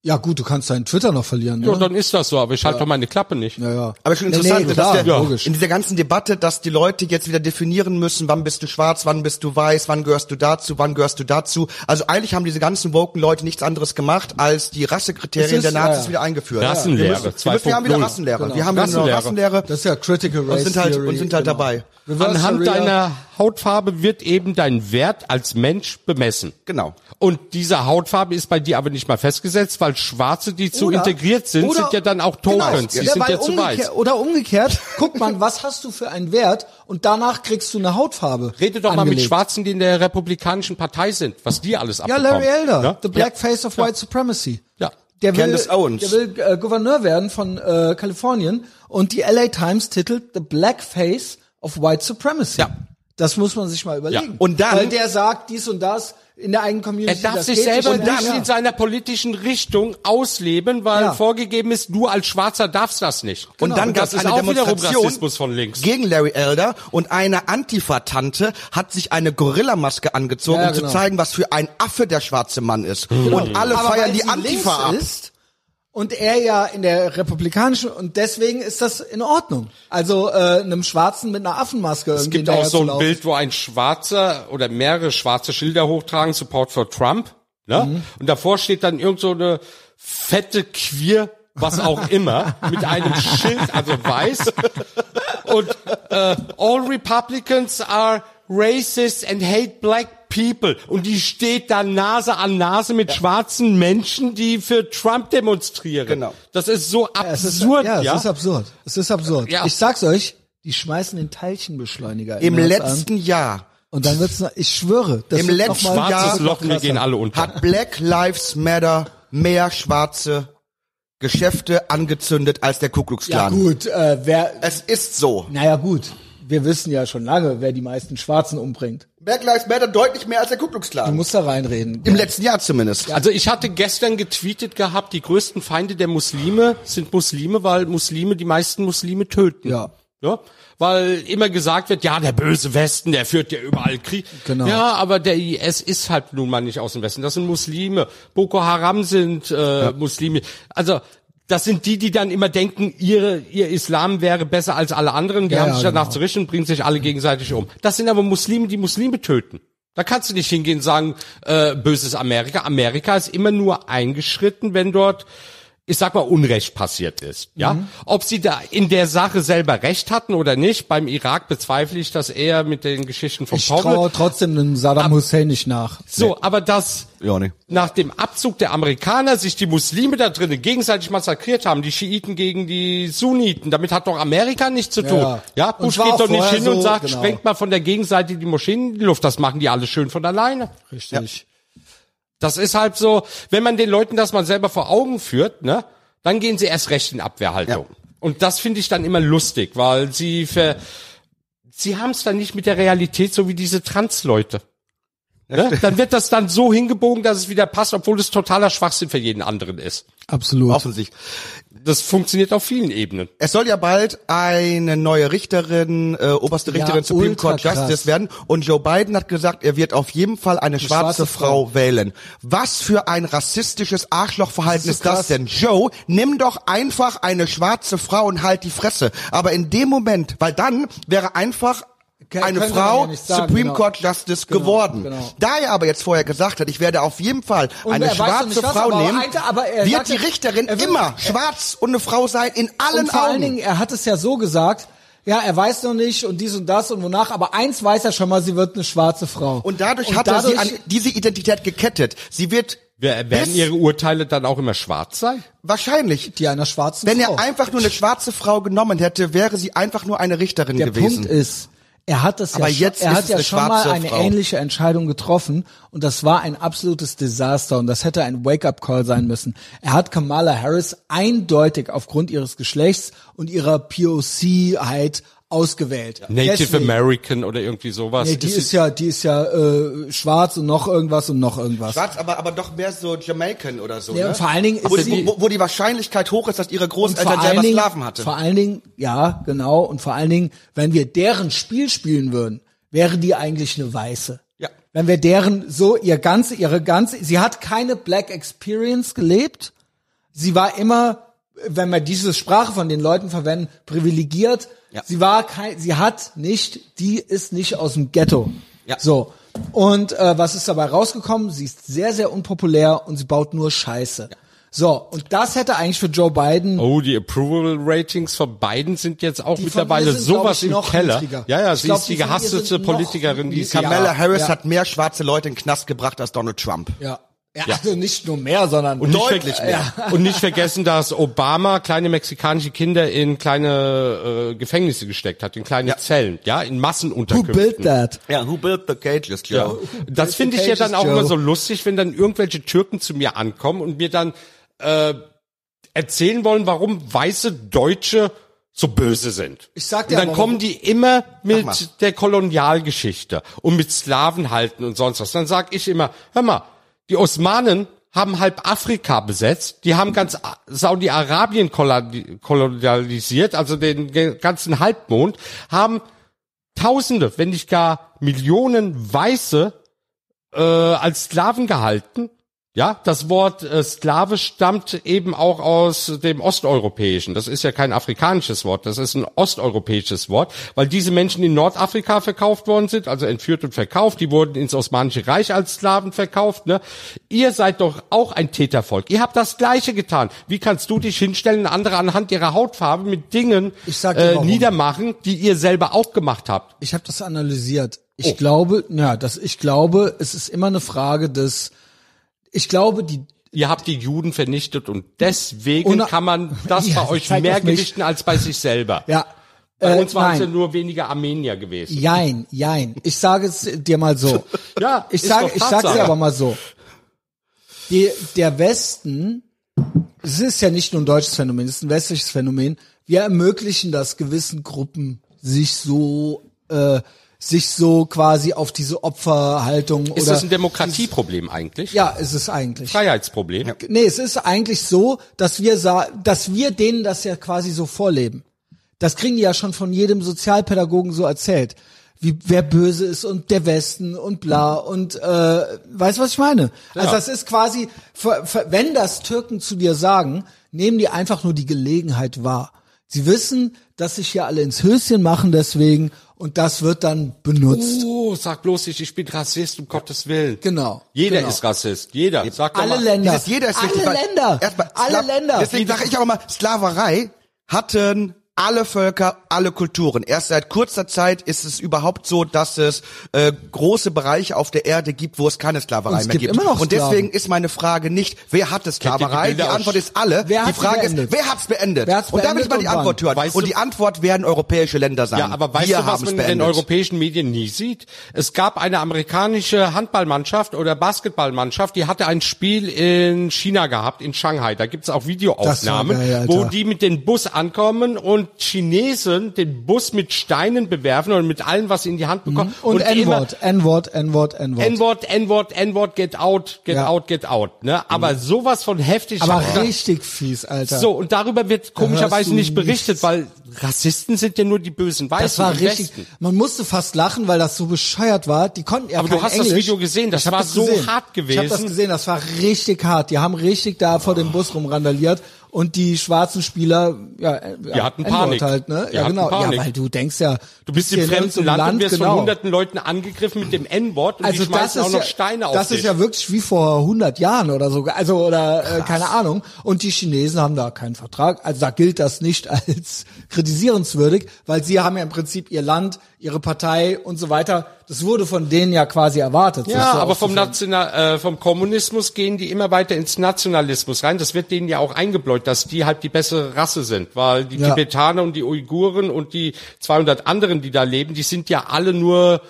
Ja gut, du kannst deinen Twitter noch verlieren. Ja, ne? dann ist das so, aber ich halte doch meine Klappe nicht. ja, ja. Aber schon Nee, interessant, nee, dass klar, der, logisch. in dieser ganzen Debatte, dass die Leute jetzt wieder definieren müssen, wann bist du schwarz, wann bist du weiß, wann gehörst du dazu, wann gehörst du dazu. Also eigentlich haben diese ganzen woken Leute nichts anderes gemacht, als die Rassekriterien ist, der Nazis ja, ja. wieder eingeführt. Rassenlehre, Wir, müssen, wir, müssen, wir haben wieder 2.0. Rassenlehre. Genau. Wir haben wieder eine Rassenlehre. Rassenlehre Das ist ja Critical Race und sind halt, Theory, und sind halt genau. dabei. Reverse Anhand Sharia. deiner Hautfarbe wird eben dein Wert als Mensch bemessen. Genau. Und diese Hautfarbe ist bei dir aber nicht mal festgesetzt, weil Schwarze, die zu Oder- integriert sind, oder- sind ja dann auch Genau. Tokens. Die Ja, sind ja zu weiß. umgekehrt- Oder umgekehrt, guck mal, was hast du für einen Wert und danach kriegst du eine Hautfarbe. Rede doch mal mit angelegt. Schwarzen, die in der republikanischen Partei sind, was die alles Ja, abbekommen. Larry Elder, Ja? the black face of white supremacy. Ja. Der will, der will äh, Gouverneur werden von äh, Kalifornien und die LA Times titelt The Black Face of White Supremacy. Ja. Das muss man sich mal überlegen. Und dann- Weil der sagt dies und das in der eigenen Er Community. darf das sich selber nicht. Ja. in seiner politischen Richtung ausleben, weil Ja. vorgegeben ist, du als Schwarzer darfst das nicht. Und dann gab es eine Demonstration Rassismus von links. gegen Larry Elder und eine Antifa-Tante hat sich eine Gorillamaske angezogen, Ja, um genau. zu zeigen, was für ein Affe der schwarze Mann ist. Und alle Aber feiern die Antifa ab. ist und er ja in der republikanischen und deswegen ist das in Ordnung. Also äh, einem Schwarzen mit einer Affenmaske Es irgendwie gibt auch so ein. Bild, wo ein Schwarzer oder mehrere schwarze Schilder hochtragen, Support for Trump. Ne? Mhm. Und davor steht dann irgend so eine fette Queer, was auch [laughs] immer, mit einem Schild, also weiß. Und äh, all Republicans are racist and hate black people. Und die steht dann Nase an Nase mit schwarzen Menschen, die für Trump demonstrieren. Genau. Das ist so Ja, es ist, absurd, ja, ja. es ist absurd. Es ist absurd. Ja. Ich sag's euch, die schmeißen den Teilchenbeschleuniger Im letzten Jahr an und dann wird's, noch- ich schwöre, das Im letzten noch mal Jahr- Loch, wir gehen alle unter. hat Black Lives Matter mehr schwarze Geschäfte angezündet als der Ku Klux Ja Klan. gut, äh, wer, Es ist so. naja gut, wir wissen ja schon lange, wer die meisten Schwarzen umbringt. Black Lives Matter deutlich mehr als der Ku Klux Du Klan. musst da reinreden. Im letzten Jahr zumindest. Also ich hatte gestern getweetet gehabt, die größten Feinde der Muslime sind Muslime, weil Muslime die meisten Muslime töten. Ja. Ja, weil immer gesagt wird, ja, der böse Westen, der führt ja überall Krieg. Genau. Ja, aber der IS ist halt nun mal nicht aus dem Westen. Das sind Muslime. Boko Haram sind äh, Muslime. Also das sind die, die dann immer denken, ihre, ihr Islam wäre besser als alle anderen. Die Ja, haben ja, sich danach genau. zu richten und bringen sich alle gegenseitig um. Das sind aber Muslime, die Muslime töten. Da kannst du nicht hingehen und sagen, äh, böses Amerika. Amerika ist immer nur eingeschritten, wenn dort ich sag mal, Unrecht passiert ist. Ja, Mhm. ob sie da in der Sache selber Recht hatten oder nicht, beim Irak bezweifle ich das eher mit den Geschichten von Ich Paul. traue trotzdem dem Saddam Hussein nicht nach. So, aber dass Ja, nee. nach dem Abzug der Amerikaner sich die Muslime da drinnen gegenseitig massakriert haben, die Schiiten gegen die Sunniten, damit hat doch Amerika nichts zu tun. Ja. Ja, Und Bush geht doch nicht hin und so, sagt, genau. sprengt mal von der Gegenseite die Moscheen in die Luft. Das machen die alle schön von alleine. Richtig. Das ist halt so, wenn man den Leuten das mal selber vor Augen führt, ne, dann gehen sie erst recht in Abwehrhaltung. Und das finde ich dann immer lustig, weil sie ver sie haben es dann nicht mit der Realität, so wie diese Trans-Leute. Ne? Dann wird das dann so hingebogen, dass es wieder passt, obwohl es totaler Schwachsinn für jeden anderen ist. Absolut. Offensichtlich. Das funktioniert auf vielen Ebenen. Es soll ja bald eine neue Richterin, äh, oberste Ja, Richterin Supreme ultra Court krass. Justice werden. Und Joe Biden hat gesagt, er wird auf jeden Fall eine, schwarze, schwarze Frau, Frau. wählen. Was für ein rassistisches Arschlochverhalten Das ist, ist so das krass. denn? Joe, nimm doch einfach eine schwarze Frau und halt die Fresse. Aber in dem Moment, weil dann wäre einfach Eine Frau ja sagen, Supreme genau. Court Justice Genau, geworden. genau. Da er aber jetzt vorher gesagt hat, ich werde auf jeden Fall Und eine schwarze nicht was, Frau aber nehmen, aber er wird sagte, die Richterin er will- immer schwarz und eine Frau sein in allen Und vor Augen. allen Dingen, er hat es ja so gesagt, ja, er weiß noch nicht und dies und das und wonach, aber eins weiß er schon mal, sie wird eine schwarze Frau. Und dadurch hat er sie an diese Identität gekettet. Sie wird Wer- Werden bis- ihre Urteile dann auch immer schwarz sein? wahrscheinlich. die einer schwarzen Wenn Frau. er einfach nur eine schwarze Frau genommen hätte, wäre sie einfach nur eine Richterin Der gewesen. Punkt ist, er hat das Aber ja jetzt schon, er hat ja schon mal eine Frau. ähnliche Entscheidung getroffen und das war ein absolutes Desaster und das hätte ein Wake-up-Call sein müssen. Er hat Kamala Harris eindeutig aufgrund ihres Geschlechts und ihrer POC-Heit ausgewählt. Native Deswegen- American oder irgendwie sowas. Nee, die Das ist ja, die ist ja äh, schwarz und noch irgendwas und noch irgendwas. Schwarz, aber, aber doch mehr so Jamaican oder so. Ja, ne? und vor allen Dingen wo, ist die, sie- wo, wo die Wahrscheinlichkeit hoch ist, dass ihre Großeltern selber Sklaven hatten. vor allen Dingen, ja, genau. Und vor allen Dingen, wenn wir deren Spiel spielen würden, wäre die eigentlich eine Weiße. Ja. Wenn wir deren so ihr ganze, ihre ganze, sie hat keine Black Experience gelebt. Sie war immer, wenn wir diese Sprache von den Leuten verwenden, privilegiert. Ja. Sie war kein, sie hat nicht, die ist nicht aus dem Ghetto. Ja. So. Und äh, was ist dabei rausgekommen? Sie ist sehr, sehr unpopulär und sie baut nur Scheiße. So, und das hätte eigentlich für Joe Biden Oh, die Approval Ratings von Biden sind jetzt auch mittlerweile sind, sowas ich, im noch Keller. niedriger. Ja, ja, Ich sie glaub, ist die noch Politikerin, die. Kamala Harris Ja. hat mehr schwarze Leute in den Knast gebracht als Donald Trump. Ja. Ja, also nicht nur mehr, sondern Und nicht, Deutlich mehr. und nicht vergessen, dass Obama kleine mexikanische Kinder in kleine äh, Gefängnisse gesteckt hat, in kleine Zellen, ja, in Who Massenunterkünften. built that? Ja, who built the cages, Ja. Joe? Das finde ich ja dann auch Joe. immer so lustig, wenn dann irgendwelche Türken zu mir ankommen und mir dann äh, erzählen wollen, warum weiße Deutsche so böse sind. Ich sag und dir dann aber, kommen die immer mit der Kolonialgeschichte und mit Sklavenhalten und sonst was. Dann sag ich immer, hör mal, die Osmanen haben halb Afrika besetzt, die haben ganz Saudi-Arabien koloni- kolonialisiert, also den ganzen Halbmond, haben Tausende, wenn nicht gar Millionen Weiße äh, als Sklaven gehalten. Ja, das Wort äh, Sklave stammt eben auch aus dem Osteuropäischen. Das ist ja kein afrikanisches Wort, das ist ein osteuropäisches Wort, weil diese Menschen in Nordafrika verkauft worden sind, also entführt und verkauft. Die wurden ins Osmanische Reich als Sklaven verkauft. Ne? Ihr seid doch auch ein Tätervolk. Ihr habt das Gleiche getan. Wie kannst du dich hinstellen, andere anhand ihrer Hautfarbe mit Dingen äh, niedermachen, die ihr selber auch gemacht habt? Ich habe das analysiert. Ich Oh. glaube, ja, das, ich glaube, es ist immer eine Frage des, ich glaube, die, Ihr habt die Juden vernichtet und deswegen Una- kann man [laughs] das Ja, bei euch mehr gewichten als bei sich selber. ja, Bei äh, uns waren es ja nur weniger Armenier gewesen. jein, jein. Ich sage es dir mal so. [laughs] Ja, Ich sage, ich sag's Tatsache. dir aber mal so. Die, der Westen, es ist ja nicht nur ein deutsches Phänomen, es ist ein westliches Phänomen. Wir ermöglichen das gewissen Gruppen, sich so, äh, sich so quasi auf diese Opferhaltung Ist oder das ein Demokratieproblem eigentlich? ja, ist es eigentlich. Freiheitsproblem? Nee, es ist eigentlich so, dass wir dass wir denen das ja quasi so vorleben. Das kriegen die ja schon von jedem Sozialpädagogen so erzählt. Wie wer böse ist und der Westen und bla und äh, weißt was ich meine? Also das ist quasi wenn das Türken zu dir sagen, nehmen die einfach nur die Gelegenheit wahr. Sie wissen, dass sich hier alle ins Höschen machen deswegen und das wird dann benutzt. Oh, sag bloß nicht, ich bin Rassist, um Gottes Willen. Genau. Jeder genau. ist Rassist. Jeder. Sag doch Alle mal. Länder. Dieses jeder ist alle richtig, Länder. Erstmal, alle Länder. Deswegen sage ich auch immer, Sklaverei hatten alle Völker, alle Kulturen. Erst seit kurzer Zeit ist es überhaupt so, dass es äh, große Bereiche auf der Erde gibt, wo es keine Sklaverei Und es mehr gibt gibt. immer noch Und deswegen ist meine Frage nicht, wer hatte Sklaverei? Bilder Die aus- Antwort ist alle. Wer die hat Frage beendet? ist, wer hat's beendet? Wer hat's und da will ich beendet mal die und Antwort hören. Weißt und du- die Antwort werden europäische Länder sein. Ja, aber weißt Wir du, was man in den beendet. europäischen Medien nie sieht? Es gab eine amerikanische Handballmannschaft oder Basketballmannschaft, die hatte ein Spiel in China gehabt, in Shanghai. Da gibt's auch Videoaufnahmen, geil, wo die mit dem Bus ankommen und Chinesen den Bus mit Steinen bewerfen oder mit allem, was sie in die Hand bekommen. und die immer- N-Wort, N-Wort, N-Wort, N-Wort. N-Wort, N-Wort, N-Wort, get out, get Ja. out, get out. Ne? Aber sowas von heftig. Aber gedacht, richtig fies, Alter. So, und darüber wird komischerweise nicht berichtet, nichts. weil Rassisten sind ja nur die bösen Weißen das war richtig. Westen. Man musste fast lachen, weil das so bescheuert war. Die konnten ja Aber du hast das Englisch. Video gesehen, das war so gesehen. hart Ich habe das gewesen. gesehen, das war richtig hart. Die haben richtig da vor dem Bus rumrandaliert und die schwarzen Spieler, ja, äh, ja Die hatten Panik. Halt, ne? Die ja, genau. Panik. Ja, weil du denkst ja, Du bist hier im fremden irgendeinem Land, und wirst genau. von hunderten Leuten angegriffen mit dem N-Wort und Also die das schmeißen ist auch noch ja, Steine auf das dich. ist ja wirklich wie vor 100 Jahren oder so, also oder äh, keine Ahnung. Und die Chinesen haben da keinen Vertrag, also da gilt das nicht [laughs] als kritisierenswürdig, weil sie haben ja im Prinzip ihr Land, ihre Partei und so weiter. Das wurde von denen ja quasi erwartet. ja, so aber vom. National, äh, vom Kommunismus gehen die immer weiter ins Nationalismus rein. Das wird denen ja auch eingebläut, dass die halt die bessere Rasse sind, weil die Ja. Tibetaner und die Uiguren und die 200 anderen, die da leben, die sind ja alle nur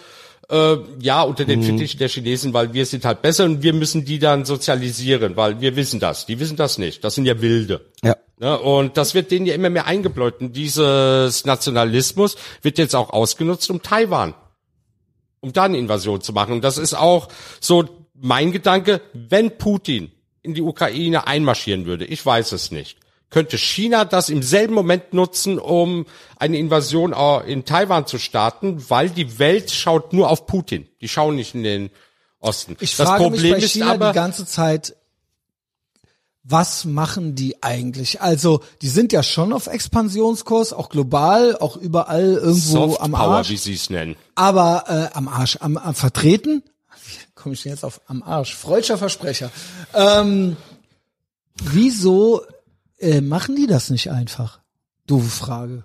äh, ja unter den Fittichen der Chinesen, weil wir sind halt besser und wir müssen die dann sozialisieren, weil wir wissen das. Die wissen das nicht. Das sind ja Wilde. Ja. Ne, und das wird denen ja immer mehr eingebläut. Und dieses Nationalismus wird jetzt auch ausgenutzt, um Taiwan, um da eine Invasion zu machen. Und das ist auch so mein Gedanke, wenn Putin in die Ukraine einmarschieren würde, ich weiß es nicht, könnte China das im selben Moment nutzen, um eine Invasion auch in Taiwan zu starten, weil die Welt schaut nur auf Putin. Die schauen nicht in den Osten. Ich das frage Problem mich bei ist China aber, die ganze Zeit, was machen die eigentlich? Also, die sind ja schon auf Expansionskurs, auch global, auch überall irgendwo Soft am Power, Arsch. wie sie es nennen. aber äh, am Arsch, am, am Vertreten, [laughs] wie komme ich denn jetzt auf am Arsch? Freudscher Versprecher. Ähm, wieso äh, machen die das nicht einfach? Doofe Frage.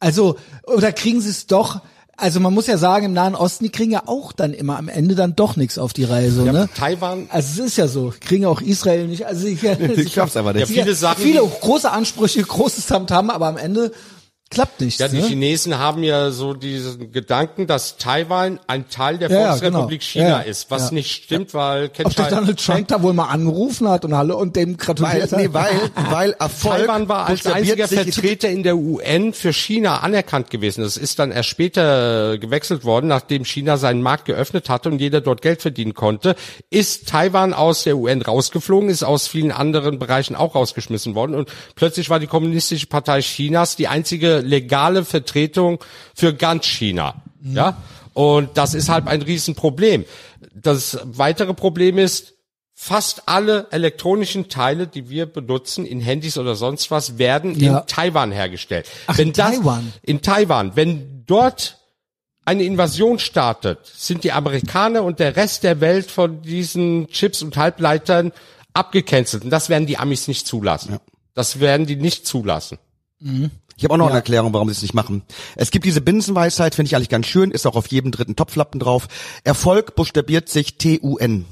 Also, oder kriegen sie es doch, also man muss ja sagen, im Nahen Osten, die kriegen ja auch dann immer am Ende dann doch nichts auf die Reihe, so, ne? Taiwan Also es ist ja so, kriegen auch Israel nicht, also ich, [laughs] ich [laughs] schaff's aber nicht. Ja, viele Sachen, viele große Ansprüche, [laughs] großes Tamtam, aber am Ende klappt nichts. Ja, die ne? Chinesen haben ja so diesen Gedanken, dass Taiwan ein Teil der Ja, ja, Volksrepublik genau. China Ja, ist, was Ja. nicht stimmt, weil kennt Ob China- Donald Trump da wohl mal angerufen hat und hallo und dem Weil, gratuliert hat. nee, weil, weil [laughs] Erfolg Taiwan war als einziger Vertreter in der UN für China anerkannt gewesen. Das ist dann erst später äh, gewechselt worden, nachdem China seinen Markt geöffnet hatte und jeder dort Geld verdienen konnte. Ist Taiwan aus der UN rausgeflogen, ist aus vielen anderen Bereichen auch rausgeschmissen worden und plötzlich war die Kommunistische Partei Chinas die einzige legale Vertretung für ganz China. Ja? Und das ist halt ein Riesenproblem. Das weitere Problem ist, Fast alle elektronischen Teile, die wir benutzen in Handys oder sonst was, werden Ja. in Taiwan hergestellt. Ach, wenn in das, Taiwan? In Taiwan. Wenn dort eine Invasion startet, sind die Amerikaner und der Rest der Welt von diesen Chips und Halbleitern abgecancelt. Und das werden die Amis nicht zulassen. Das werden die nicht zulassen. Ich habe auch noch eine Erklärung, warum sie es nicht machen. Es gibt diese Binsenweisheit, finde ich eigentlich ganz schön, ist auch auf jedem dritten Topflappen drauf. Erfolg buchstabiert sich T-U-N.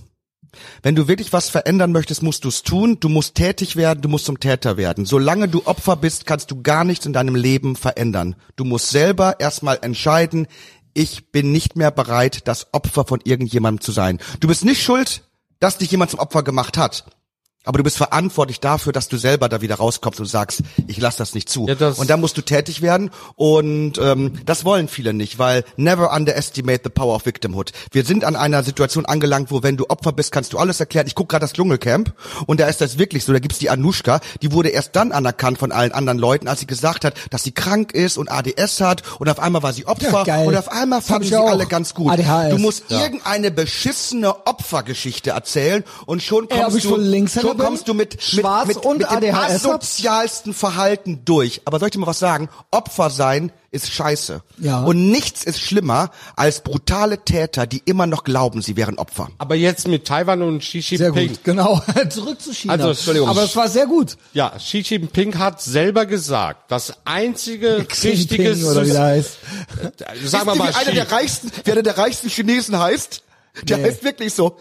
Wenn du wirklich was verändern möchtest, musst du es tun. Du musst tätig werden, du musst zum Täter werden. Solange du Opfer bist, kannst du gar nichts in deinem Leben verändern. Du musst selber erstmal entscheiden, ich bin nicht mehr bereit, das Opfer von irgendjemandem zu sein. Du bist nicht schuld, dass dich jemand zum Opfer gemacht hat. Aber du bist verantwortlich dafür, dass du selber da wieder rauskommst und sagst, ich lass das nicht zu. Ja, das- und da musst du tätig werden. Und ähm, das wollen viele nicht, weil never underestimate the power of victimhood. Wir sind an einer Situation angelangt, wo wenn du Opfer bist, kannst du alles erklären. Ich guck gerade das Dschungelcamp und da ist das wirklich so. Da gibt's die Anushka, die wurde erst dann anerkannt von allen anderen Leuten, als sie gesagt hat, dass sie krank ist und ADS hat und auf einmal war sie Opfer Ja, und auf einmal fanden sie auch. alle ganz gut. ADHS. Du musst irgendeine beschissene Opfergeschichte erzählen und schon Ey, kommst ich du schon kommst du mit Schwarz mit, mit, und mit dem ADHS asozialsten Verhalten durch. Aber soll ich dir mal was sagen? Opfer sein ist scheiße. Ja. Und nichts ist schlimmer als brutale Täter, die immer noch glauben, sie wären Opfer. Aber jetzt mit Taiwan und Xi Sehr Jinping. gut, genau. [laughs] Zurück zu China. Also, Entschuldigung. Aber es war sehr gut. Ja, Xi Jinping hat selber gesagt, das einzige [laughs] richtige, oder wie der heißt. sagen wir mal, wie einer der reichsten, einer der reichsten Chinesen heißt? Der Nee. heißt wirklich so.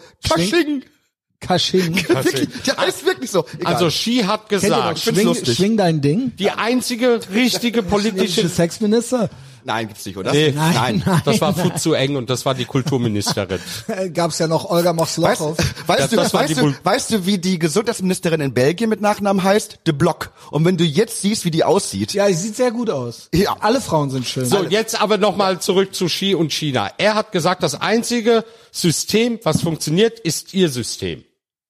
Kasching. [laughs] Kasching. Wirklich, der heißt wirklich so. Egal. also Xi hat gesagt, schwing, schwing dein Ding. die einzige richtige [laughs] politische, Sexminister. Nein, gibt's nicht, oder? nee, Nein, nein. das war viel zu eng und das war die Kulturministerin. [laughs] Gab's ja noch Olga Weißt, Moxlochow. weißt, Das- du, weißt, du, weißt du, wie die Gesundheitsministerin in Belgien mit Nachnamen heißt? De Block. Und wenn du jetzt siehst, wie die aussieht, Ja, sie sieht sehr gut aus. Ja. Alle Frauen sind schön. So, jetzt aber nochmal zurück zu Xi und China. Er hat gesagt, das einzige System, was funktioniert, ist ihr System.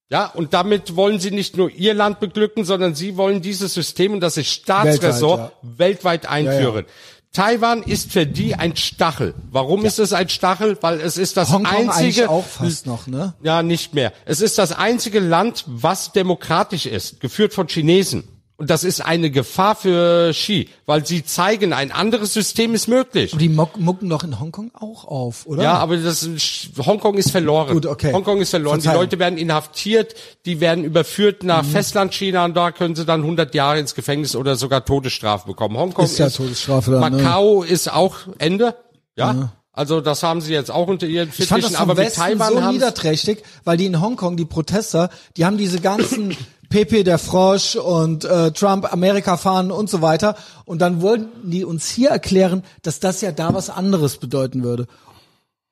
Ja, und damit wollen sie nicht nur ihr Land beglücken, sondern sie wollen dieses System, und das ist Staatsressort, weltweit, einführen. Taiwan ist für die ein Stachel. Warum ist es ein Stachel? Weil es ist das Hongkong einzige, auch fast noch, ne? ja, nicht mehr. Es ist das einzige Land, was demokratisch ist, geführt von Chinesen. Und das ist eine Gefahr für Xi, weil sie zeigen, ein anderes System ist möglich. Und die muck- mucken doch in Hongkong auch auf, oder? Ja, aber das ist, Hongkong ist verloren. Gut, okay. Hongkong ist verloren. Verzeihung. Die Leute werden inhaftiert, die werden überführt nach Mhm. Festlandchina und da können sie dann 100 Jahre ins Gefängnis oder sogar Todesstrafe bekommen. Hongkong Ist ja Todesstrafe dann, ne? Macau ist auch Ende. Ja. Also das haben sie jetzt auch unter ihren Ich fand das Fittichen, aber mit Westen Taiwan so niederträchtig, weil die in Hongkong, die Protester, die haben diese ganzen [coughs] Pepe der Frosch und äh, Trump Amerika fahren und so weiter. Und dann wollten die uns hier erklären, dass das ja da was anderes bedeuten würde.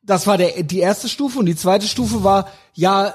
Das war der, die erste Stufe und die zweite Stufe war, ja,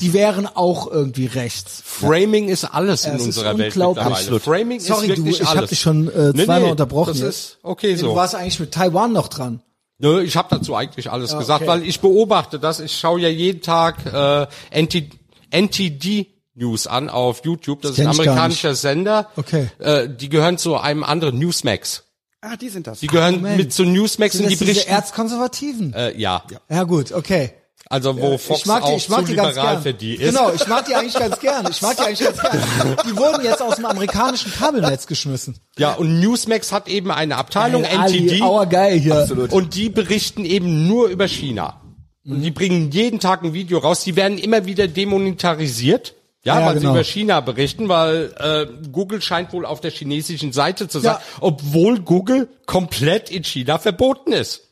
die wären auch irgendwie rechts. Framing ist alles in es ist unserer Welt unglaublich. mittlerweile. Framing Sorry, ist du, wirklich ich alles. habe dich schon äh, Nee, zweimal nee, unterbrochen. Das ist okay Du so. warst eigentlich mit Taiwan noch dran. Nö, ich habe dazu eigentlich alles gesagt, okay. weil ich beobachte das. Ich schaue ja jeden Tag äh, NT, NTD News an auf YouTube. Das, ist ein amerikanischer Sender. Okay. Äh, die gehören zu einem anderen Newsmax. ah, die sind das. Die gehören Moment. mit zu Newsmax Sind und das die diese berichten. Erzkonservativen? Äh, ja. Ja gut, okay. Also wo Fox ich mag die, auch ich mag zu die ganz liberal gern. für die ist. Genau, ich mag die eigentlich ganz gern. Ich mag die eigentlich ganz gern. [laughs] Die wurden jetzt aus dem amerikanischen Kabelnetz geschmissen. Ja, und Newsmax hat eben eine Abteilung Ali, NTD. Aua geil hier. Absolut. Und die berichten eben nur über China. Und die bringen jeden Tag ein Video raus. Die werden immer wieder demonetarisiert. Ja, Ja, weil genau. sie über China berichten, weil äh, Google scheint wohl auf der chinesischen Seite zu sein, Ja. obwohl Google komplett in China verboten ist.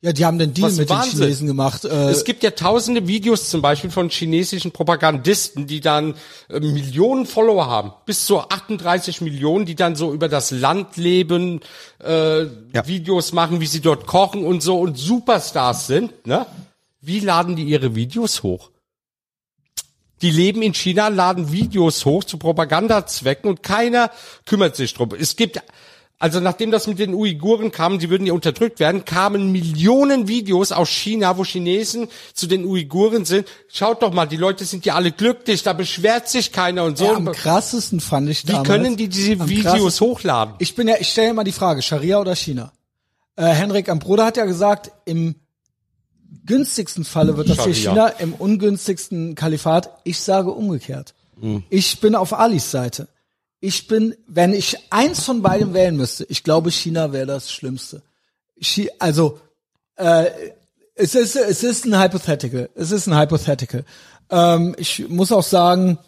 Ja, die haben den Deal Was mit Wahnsinn. den Chinesen gemacht. Äh, Es gibt ja tausende Videos zum Beispiel von chinesischen Propagandisten, die dann äh, Millionen Follower haben, bis zu 38 Millionen, die dann so über das Land leben, äh, Videos machen, wie sie dort kochen und so und Superstars sind. Ne? Wie laden die ihre Videos hoch? Die leben in China, laden Videos hoch zu Propagandazwecken und keiner kümmert sich drum. Es gibt, also nachdem das mit den Uiguren kam, die würden ja unterdrückt werden, kamen Millionen Videos aus China, wo Chinesen zu den Uiguren sind. Schaut doch mal, die Leute sind ja alle glücklich, da beschwert sich keiner und so. ja, am krassesten fand ich Wie damals. können die diese Videos hochladen? Ich bin ja, ich stelle mal die Frage, Scharia oder China? Äh, Henrik Ambroder hat ja gesagt, im günstigsten Falle wird das hier Scharia. China, im ungünstigsten Kalifat. Ich sage umgekehrt. Mhm. Ich bin auf Alis Seite. Ich bin, wenn ich eins von beidem wählen müsste, ich glaube, China wäre das Schlimmste. Chi also, äh, es ist, es ist ein Hypothetical. Es ist ein Hypothetical. Ähm, ich muss auch sagen,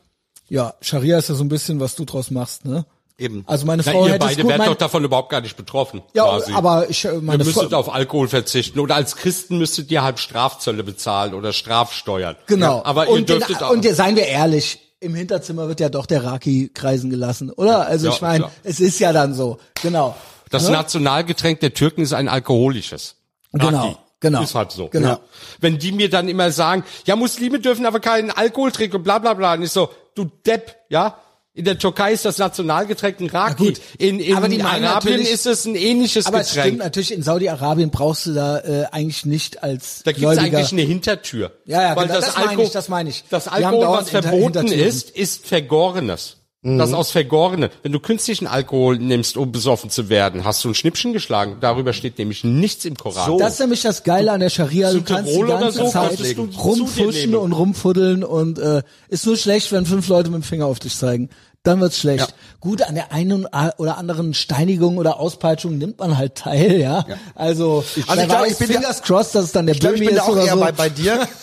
ja, Scharia ist ja so ein bisschen, was du draus machst, ne? Eben. Also meine Na, Frau ihr hätte beide gut, werdet doch davon überhaupt gar nicht betroffen. ja, quasi. aber ich, äh, Ihr meine Frau, müsstet auf Alkohol verzichten oder als Christen müsstet ihr halt Strafzölle bezahlen oder Strafsteuern. Genau. Ja, aber und ihr dürftet den, auch. Und seien wir ehrlich, im Hinterzimmer wird ja doch der Raki kreisen gelassen, oder? Also Ja, ich meine, ja. es ist ja dann so. Genau. Das Ne? Nationalgetränk der Türken ist ein alkoholisches. Genau, Raki. genau. Ist halt so. Genau. Ja. Wenn die mir dann immer sagen, ja, Muslime dürfen aber keinen Alkohol trinken und bla bla bla, und ich so, du Depp, ja. In der Türkei ist das Nationalgetränk ein Raki. gut. in in Aber die Arabien ist es ein ähnliches Aber es stimmt Getränk. natürlich, in Saudi-Arabien brauchst du da äh, eigentlich nicht als Da gibt's Gläubiger. eigentlich eine Hintertür. Ja, ja, Weil genau, das, das meine Alkohol, ich, das meine ich. Das Alkohol, was verboten ist, ist Vergorenes. Mhm. Das aus Vergorenen. Wenn du künstlichen Alkohol nimmst, um besoffen zu werden, hast du ein Schnippchen geschlagen. Darüber steht nämlich nichts im Koran. Das ist nämlich das Geile an der Scharia. Du kannst die ganze so Zeit rumfuschen und rumfuddeln und äh, ist nur schlecht, wenn fünf Leute mit dem Finger auf dich zeigen. Dann wird's schlecht. Gut, an der einen oder anderen Steinigung oder Auspeitschung nimmt man halt teil, ja. Also, Also wer ich glaube, ich bin fingers crossed, dass es dann der Ich glaube, ich bin da auch eher so. bei, bei dir. [laughs]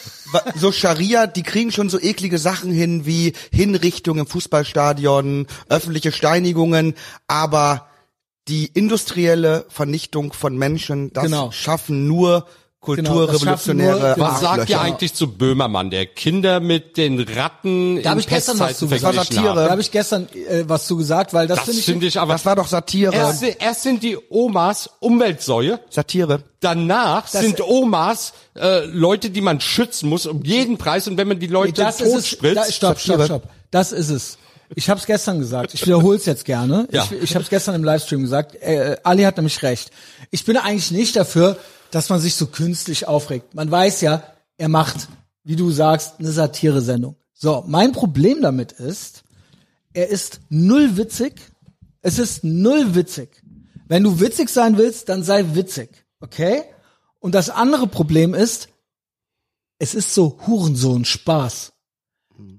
So Scharia, die kriegen schon so eklige Sachen hin wie Hinrichtungen im Fußballstadion, öffentliche Steinigungen, aber die industrielle Vernichtung von Menschen, das Genau. schaffen nur kulturrevolutionäre Genau, das Was sagt ihr eigentlich zu Böhmermann, der Kinder mit den Ratten Da hab in ich gestern was Pestzeiten zu gesagt. Satire. da habe ich gestern äh, was zu gesagt, weil das, Das finde ich, finde ich aber... Das war doch Satire. erst, erst sind die Omas Umweltsäue, Satire. danach sind Omas äh, Leute, die man schützen muss um jeden Preis und wenn man die Leute das ist tot es. spritzt, Da, stopp, stopp, stopp. Das ist es. Ich habe es gestern gesagt. Ich wiederhole es jetzt gerne. Ja. Ich, ich habe es gestern im Livestream gesagt. Äh, Ali hat nämlich recht. Ich bin eigentlich nicht dafür, dass man sich so künstlich aufregt. Man weiß ja, er macht, wie du sagst, eine Satire-Sendung. So, mein Problem damit ist, er ist null witzig. Es ist null witzig. Wenn du witzig sein willst, dann sei witzig. Okay? Und das andere Problem ist, es ist so Hurensohn Spaß.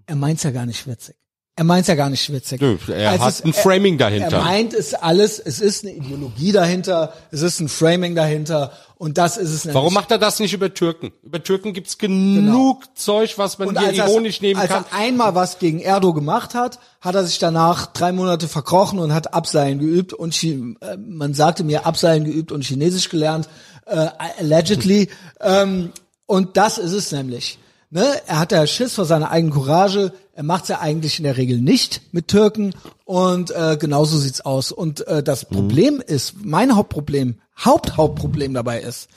Er meint's ja gar nicht witzig. Er meint's ja gar nicht witzig. Nö, er Es hat ist- ein Framing dahinter. Er meint es alles, es ist eine Ideologie dahinter, es ist ein Framing dahinter und das ist es nämlich. Warum macht er das nicht über Türken? Über Türken gibt's genug Zeug, was man Genau. und hier als, er- ironisch nehmen als kann. er einmal was gegen Erdo gemacht hat, hat er sich danach drei Monate verkrochen und hat Abseilen geübt und äh, man sagte mir Abseilen geübt und Chinesisch gelernt, äh, allegedly. ähm, und das ist es nämlich. Ne? Er hat ja Schiss vor seiner eigenen Courage. Er macht's ja eigentlich in der Regel nicht mit Türken und äh, genauso sieht's aus. Und äh, das Mhm. Problem ist, mein Hauptproblem, Haupthauptproblem dabei ist,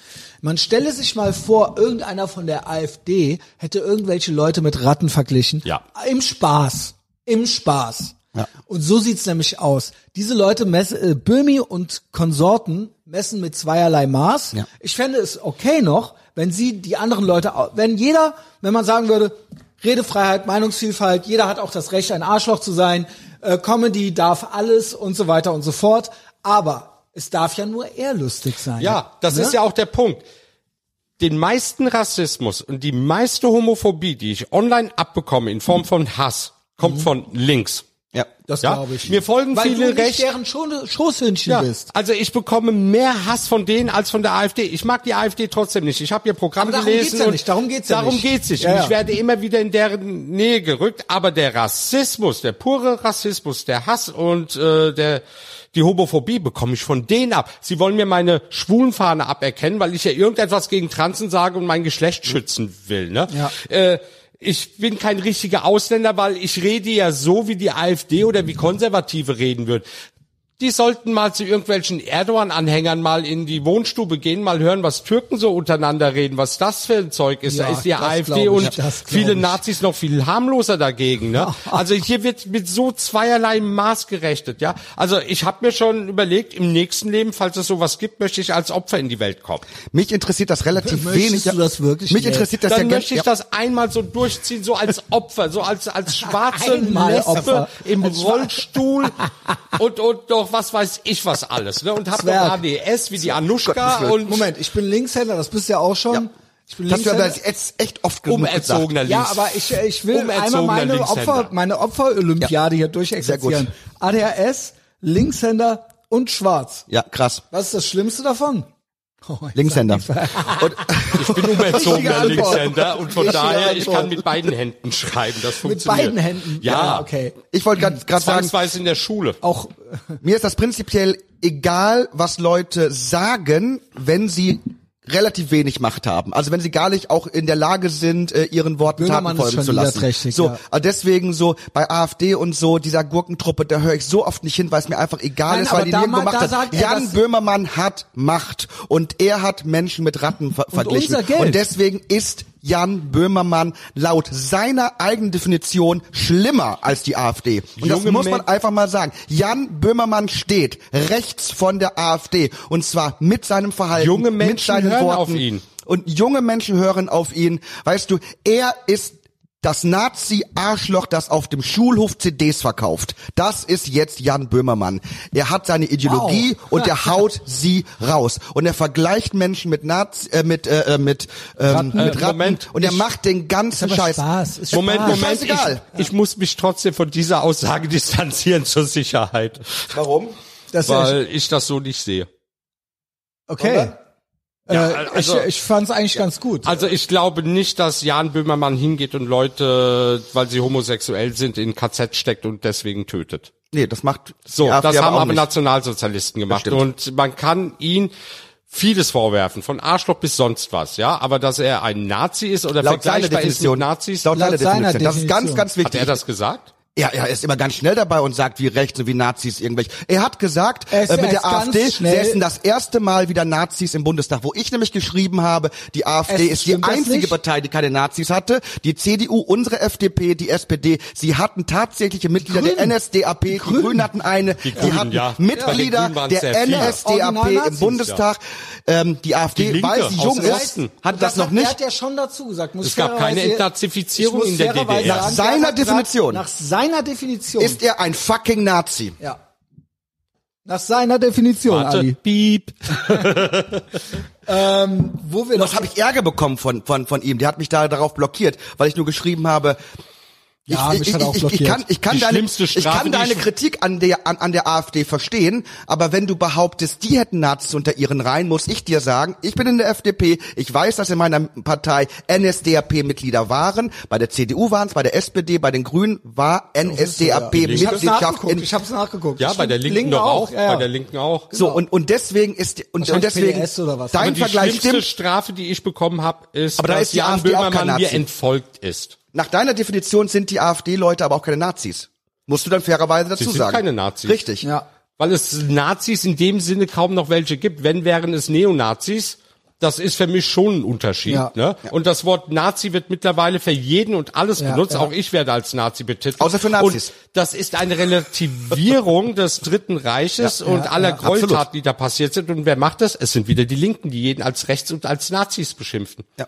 man stelle sich mal vor, irgendeiner von der AfD hätte irgendwelche Leute mit Ratten verglichen. Ja. Im Spaß. Im Spaß. Ja. Und so sieht's nämlich aus. Diese Leute messen, äh, Böhmi und Konsorten messen mit zweierlei Maß. Ja. Ich fände es okay noch, wenn sie die anderen Leute, wenn jeder, wenn man sagen würde, Redefreiheit, Meinungsvielfalt, jeder hat auch das Recht, ein Arschloch zu sein, äh, Comedy darf alles und so weiter und so fort. Aber es darf ja nur er lustig sein. Ja, das Ne? ist ja auch der Punkt. Den meisten Rassismus und die meiste Homophobie, die ich online abbekomme in Form von Hass, kommt Mhm. von links. Ja. Das Ja? glaube ich. Mir folgen Weil viele du nicht recht- deren Scho- Schoßhündchen Ja, bist. also ich bekomme mehr Hass von denen als von der AfD. Ich mag die AfD trotzdem nicht. Ich habe ihr Programm Aber darum gelesen. geht's ja und nicht. Darum geht's ja darum nicht. geht's nicht. Ja, ja. ich werde immer wieder in deren Nähe gerückt. Aber der Rassismus, der pure Rassismus, der Hass und äh, der die Homophobie bekomme ich von denen ab. Sie wollen mir meine Schwulenfahne aberkennen, weil ich ja irgendetwas gegen Transen sage und mein Geschlecht schützen will. Ne? Ja. Äh, ich bin kein richtiger Ausländer, weil ich rede ja so, wie die AfD oder wie Konservative reden würden. Die sollten mal zu irgendwelchen Erdogan-Anhängern mal in die Wohnstube gehen, mal hören, was Türken so untereinander reden, was das für ein Zeug ist. Ja, da ist die AfD ich, und viele ich. Nazis noch viel harmloser dagegen. Ne? [laughs] Also hier wird mit so zweierlei Maß gerechnet. Ja, Also ich habe mir schon überlegt, im nächsten Leben, falls es sowas gibt, möchte ich als Opfer in die Welt kommen. Mich interessiert das relativ Möchtest wenig. du das wirklich? Mich interessiert das Dann ja möchte ich ja. das einmal so durchziehen, so als Opfer, so als als [laughs] schwarze Einmal Lesbe Opfer. im Rollstuhl und und doch was weiß ich was alles, ne? Und hab noch Zwerg. ADS wie die Willen. und Moment, ich bin Linkshänder, das bist du ja auch schon. Ja. Ich bin Das Linkshänder. jetzt echt oft genug gesagt. umerzogener Ja, Links. aber ich, äh, ich will einmal meine Linkshänder. Opfer, meine Opfer-Olympiade hier durchexerzieren. ADHS, Linkshänder und Schwarz. Ja, krass. Was ist das Schlimmste davon? Oh, Linkshänder. Und, ich bin umerzogener. Linkshänder und von Richtige daher ich kann mit beiden Händen schreiben, das Mit funktioniert. beiden Händen. Ja, okay. ich wollte gerade sagen, Zwangsweise in der Schule. Auch mir ist das prinzipiell egal, was Leute sagen, wenn sie relativ wenig Macht haben. Also wenn sie gar nicht auch in der Lage sind, äh, ihren Worten Taten folgen zu lassen. So, ja. also deswegen so bei AfD und so dieser Gurkentruppe, da höre ich so oft nicht hin, weil es mir einfach egal Nein, ist, weil die nirgendwo mal- Macht da hat. sagt Jan Böhmermann hat Macht und er hat Menschen mit Ratten ver verglichen. unser Geld. Und deswegen ist Jan Böhmermann laut seiner eigenen Definition schlimmer als die AfD. Und das Junge muss man einfach mal sagen. Jan Böhmermann steht rechts von der AfD und zwar mit seinem Verhalten, Junge mit Menschen seinen hören Worten. auf ihn. Und junge Menschen hören auf ihn. Weißt du, er ist das Nazi-Arschloch, das auf dem Schulhof CDs verkauft. Das ist jetzt Jan Böhmermann. Er hat seine Ideologie und er haut sie raus. Und er vergleicht Menschen mit Nazi, äh, mit, äh, äh, mit, ähm, mit Ratten. Moment, und er ich- macht den ganzen Scheiß. Spaß, ist Moment, Spaß. Moment, Scheißegal. ich, ich muss mich trotzdem von dieser Aussage [laughs] distanzieren zur Sicherheit, Warum? Das weil ich das so nicht sehe. okay. Ja, äh, also- ich ich fand es eigentlich ganz gut. Also ich glaube nicht, dass Jan Böhmermann hingeht und Leute, weil sie homosexuell sind, in KZ steckt und deswegen tötet. Nee, das macht So, die AfD das haben auch aber nicht. Nationalsozialisten gemacht und man kann ihn vieles vorwerfen, von Arschloch bis sonst was, ja, aber dass er ein Nazi ist oder Laut seiner vergleichbar ist Definition. mit Nazis, Laut Laut seiner Definition. Das ist ganz, ganz hat wichtig. er das gesagt? Ja, er ist immer ganz schnell dabei und sagt, wie rechts und wie Nazis irgendwelche. Er hat gesagt, Er ist- äh, mit der AfD säßen das erste Mal wieder Nazis im Bundestag, wo ich nämlich geschrieben habe, die AfD Es ist die das einzige? Partei, die keine Nazis hatte. Die CDU, unsere FDP, die SPD, sie hatten tatsächliche Mitglieder der Grünen. NSDAP, die Grünen, hatten eine, die, Grünen, hatten ja. Mitglieder Grünen waren der. NSDAP im Bundestag. Ähm, die AfD, Die Linke weil sie jung ist, hat das noch hat, nicht. Er hat ja schon dazu gesagt. Muss Es gab keine Entnazifizierung in der DDR. Nach seiner Definition. Nach seiner Definition. Ist er ein fucking Nazi? ja. Nach seiner Definition, Warte, Ali. piep. [laughs] Ähm, wo wir das habe ich Ärger bekommen von, von, von ihm. Der hat mich da darauf blockiert, weil ich nur geschrieben habe, Ja, ich, mich ich, hat auch ich, ich, kann, ich kann Die deine, schlimmste ich kann deine ich- Kritik an der, an, an der AfD verstehen, aber wenn du behauptest, die hätten Nazis unter ihren Reihen, muss ich dir sagen, ich bin in der FDP, ich weiß, dass in meiner Partei NSDAP-Mitglieder waren, bei der CDU waren es, bei der SPD, bei den Grünen war NSDAP-Mitgliedschaft nachgeguckt. in, Ich hab's nachgeguckt. Ja, bei der find Linken doch auch, Ja, ja. bei der Linken auch. so, und, und deswegen ist, und, und deswegen, PDS oder was. dein Aber die Vergleich schlimmste stimmt, Strafe, die ich bekommen habe, ist, Aber da dass ist die Jan AfD auch kein Böhmermann mir Nazi. entfolgt ist. Nach deiner Definition sind die AfD-Leute aber auch keine Nazis. Musst du dann fairerweise dazu sind sagen. keine Nazis. Richtig. Ja. Weil es Nazis in dem Sinne kaum noch welche gibt. Wenn wären es Neonazis. Das ist für mich schon ein Unterschied. Ja. Ne? Und das Wort Nazi wird mittlerweile für jeden und alles Ja, benutzt. ja. Auch ich werde als Nazi betitelt. Außer für Nazis. Und das ist eine Relativierung [laughs] des Dritten Reiches und aller ja, Gräueltaten, absolut. die da passiert sind. Und wer macht das? Es sind wieder die Linken, die jeden als rechts und als Nazis beschimpfen. Ja.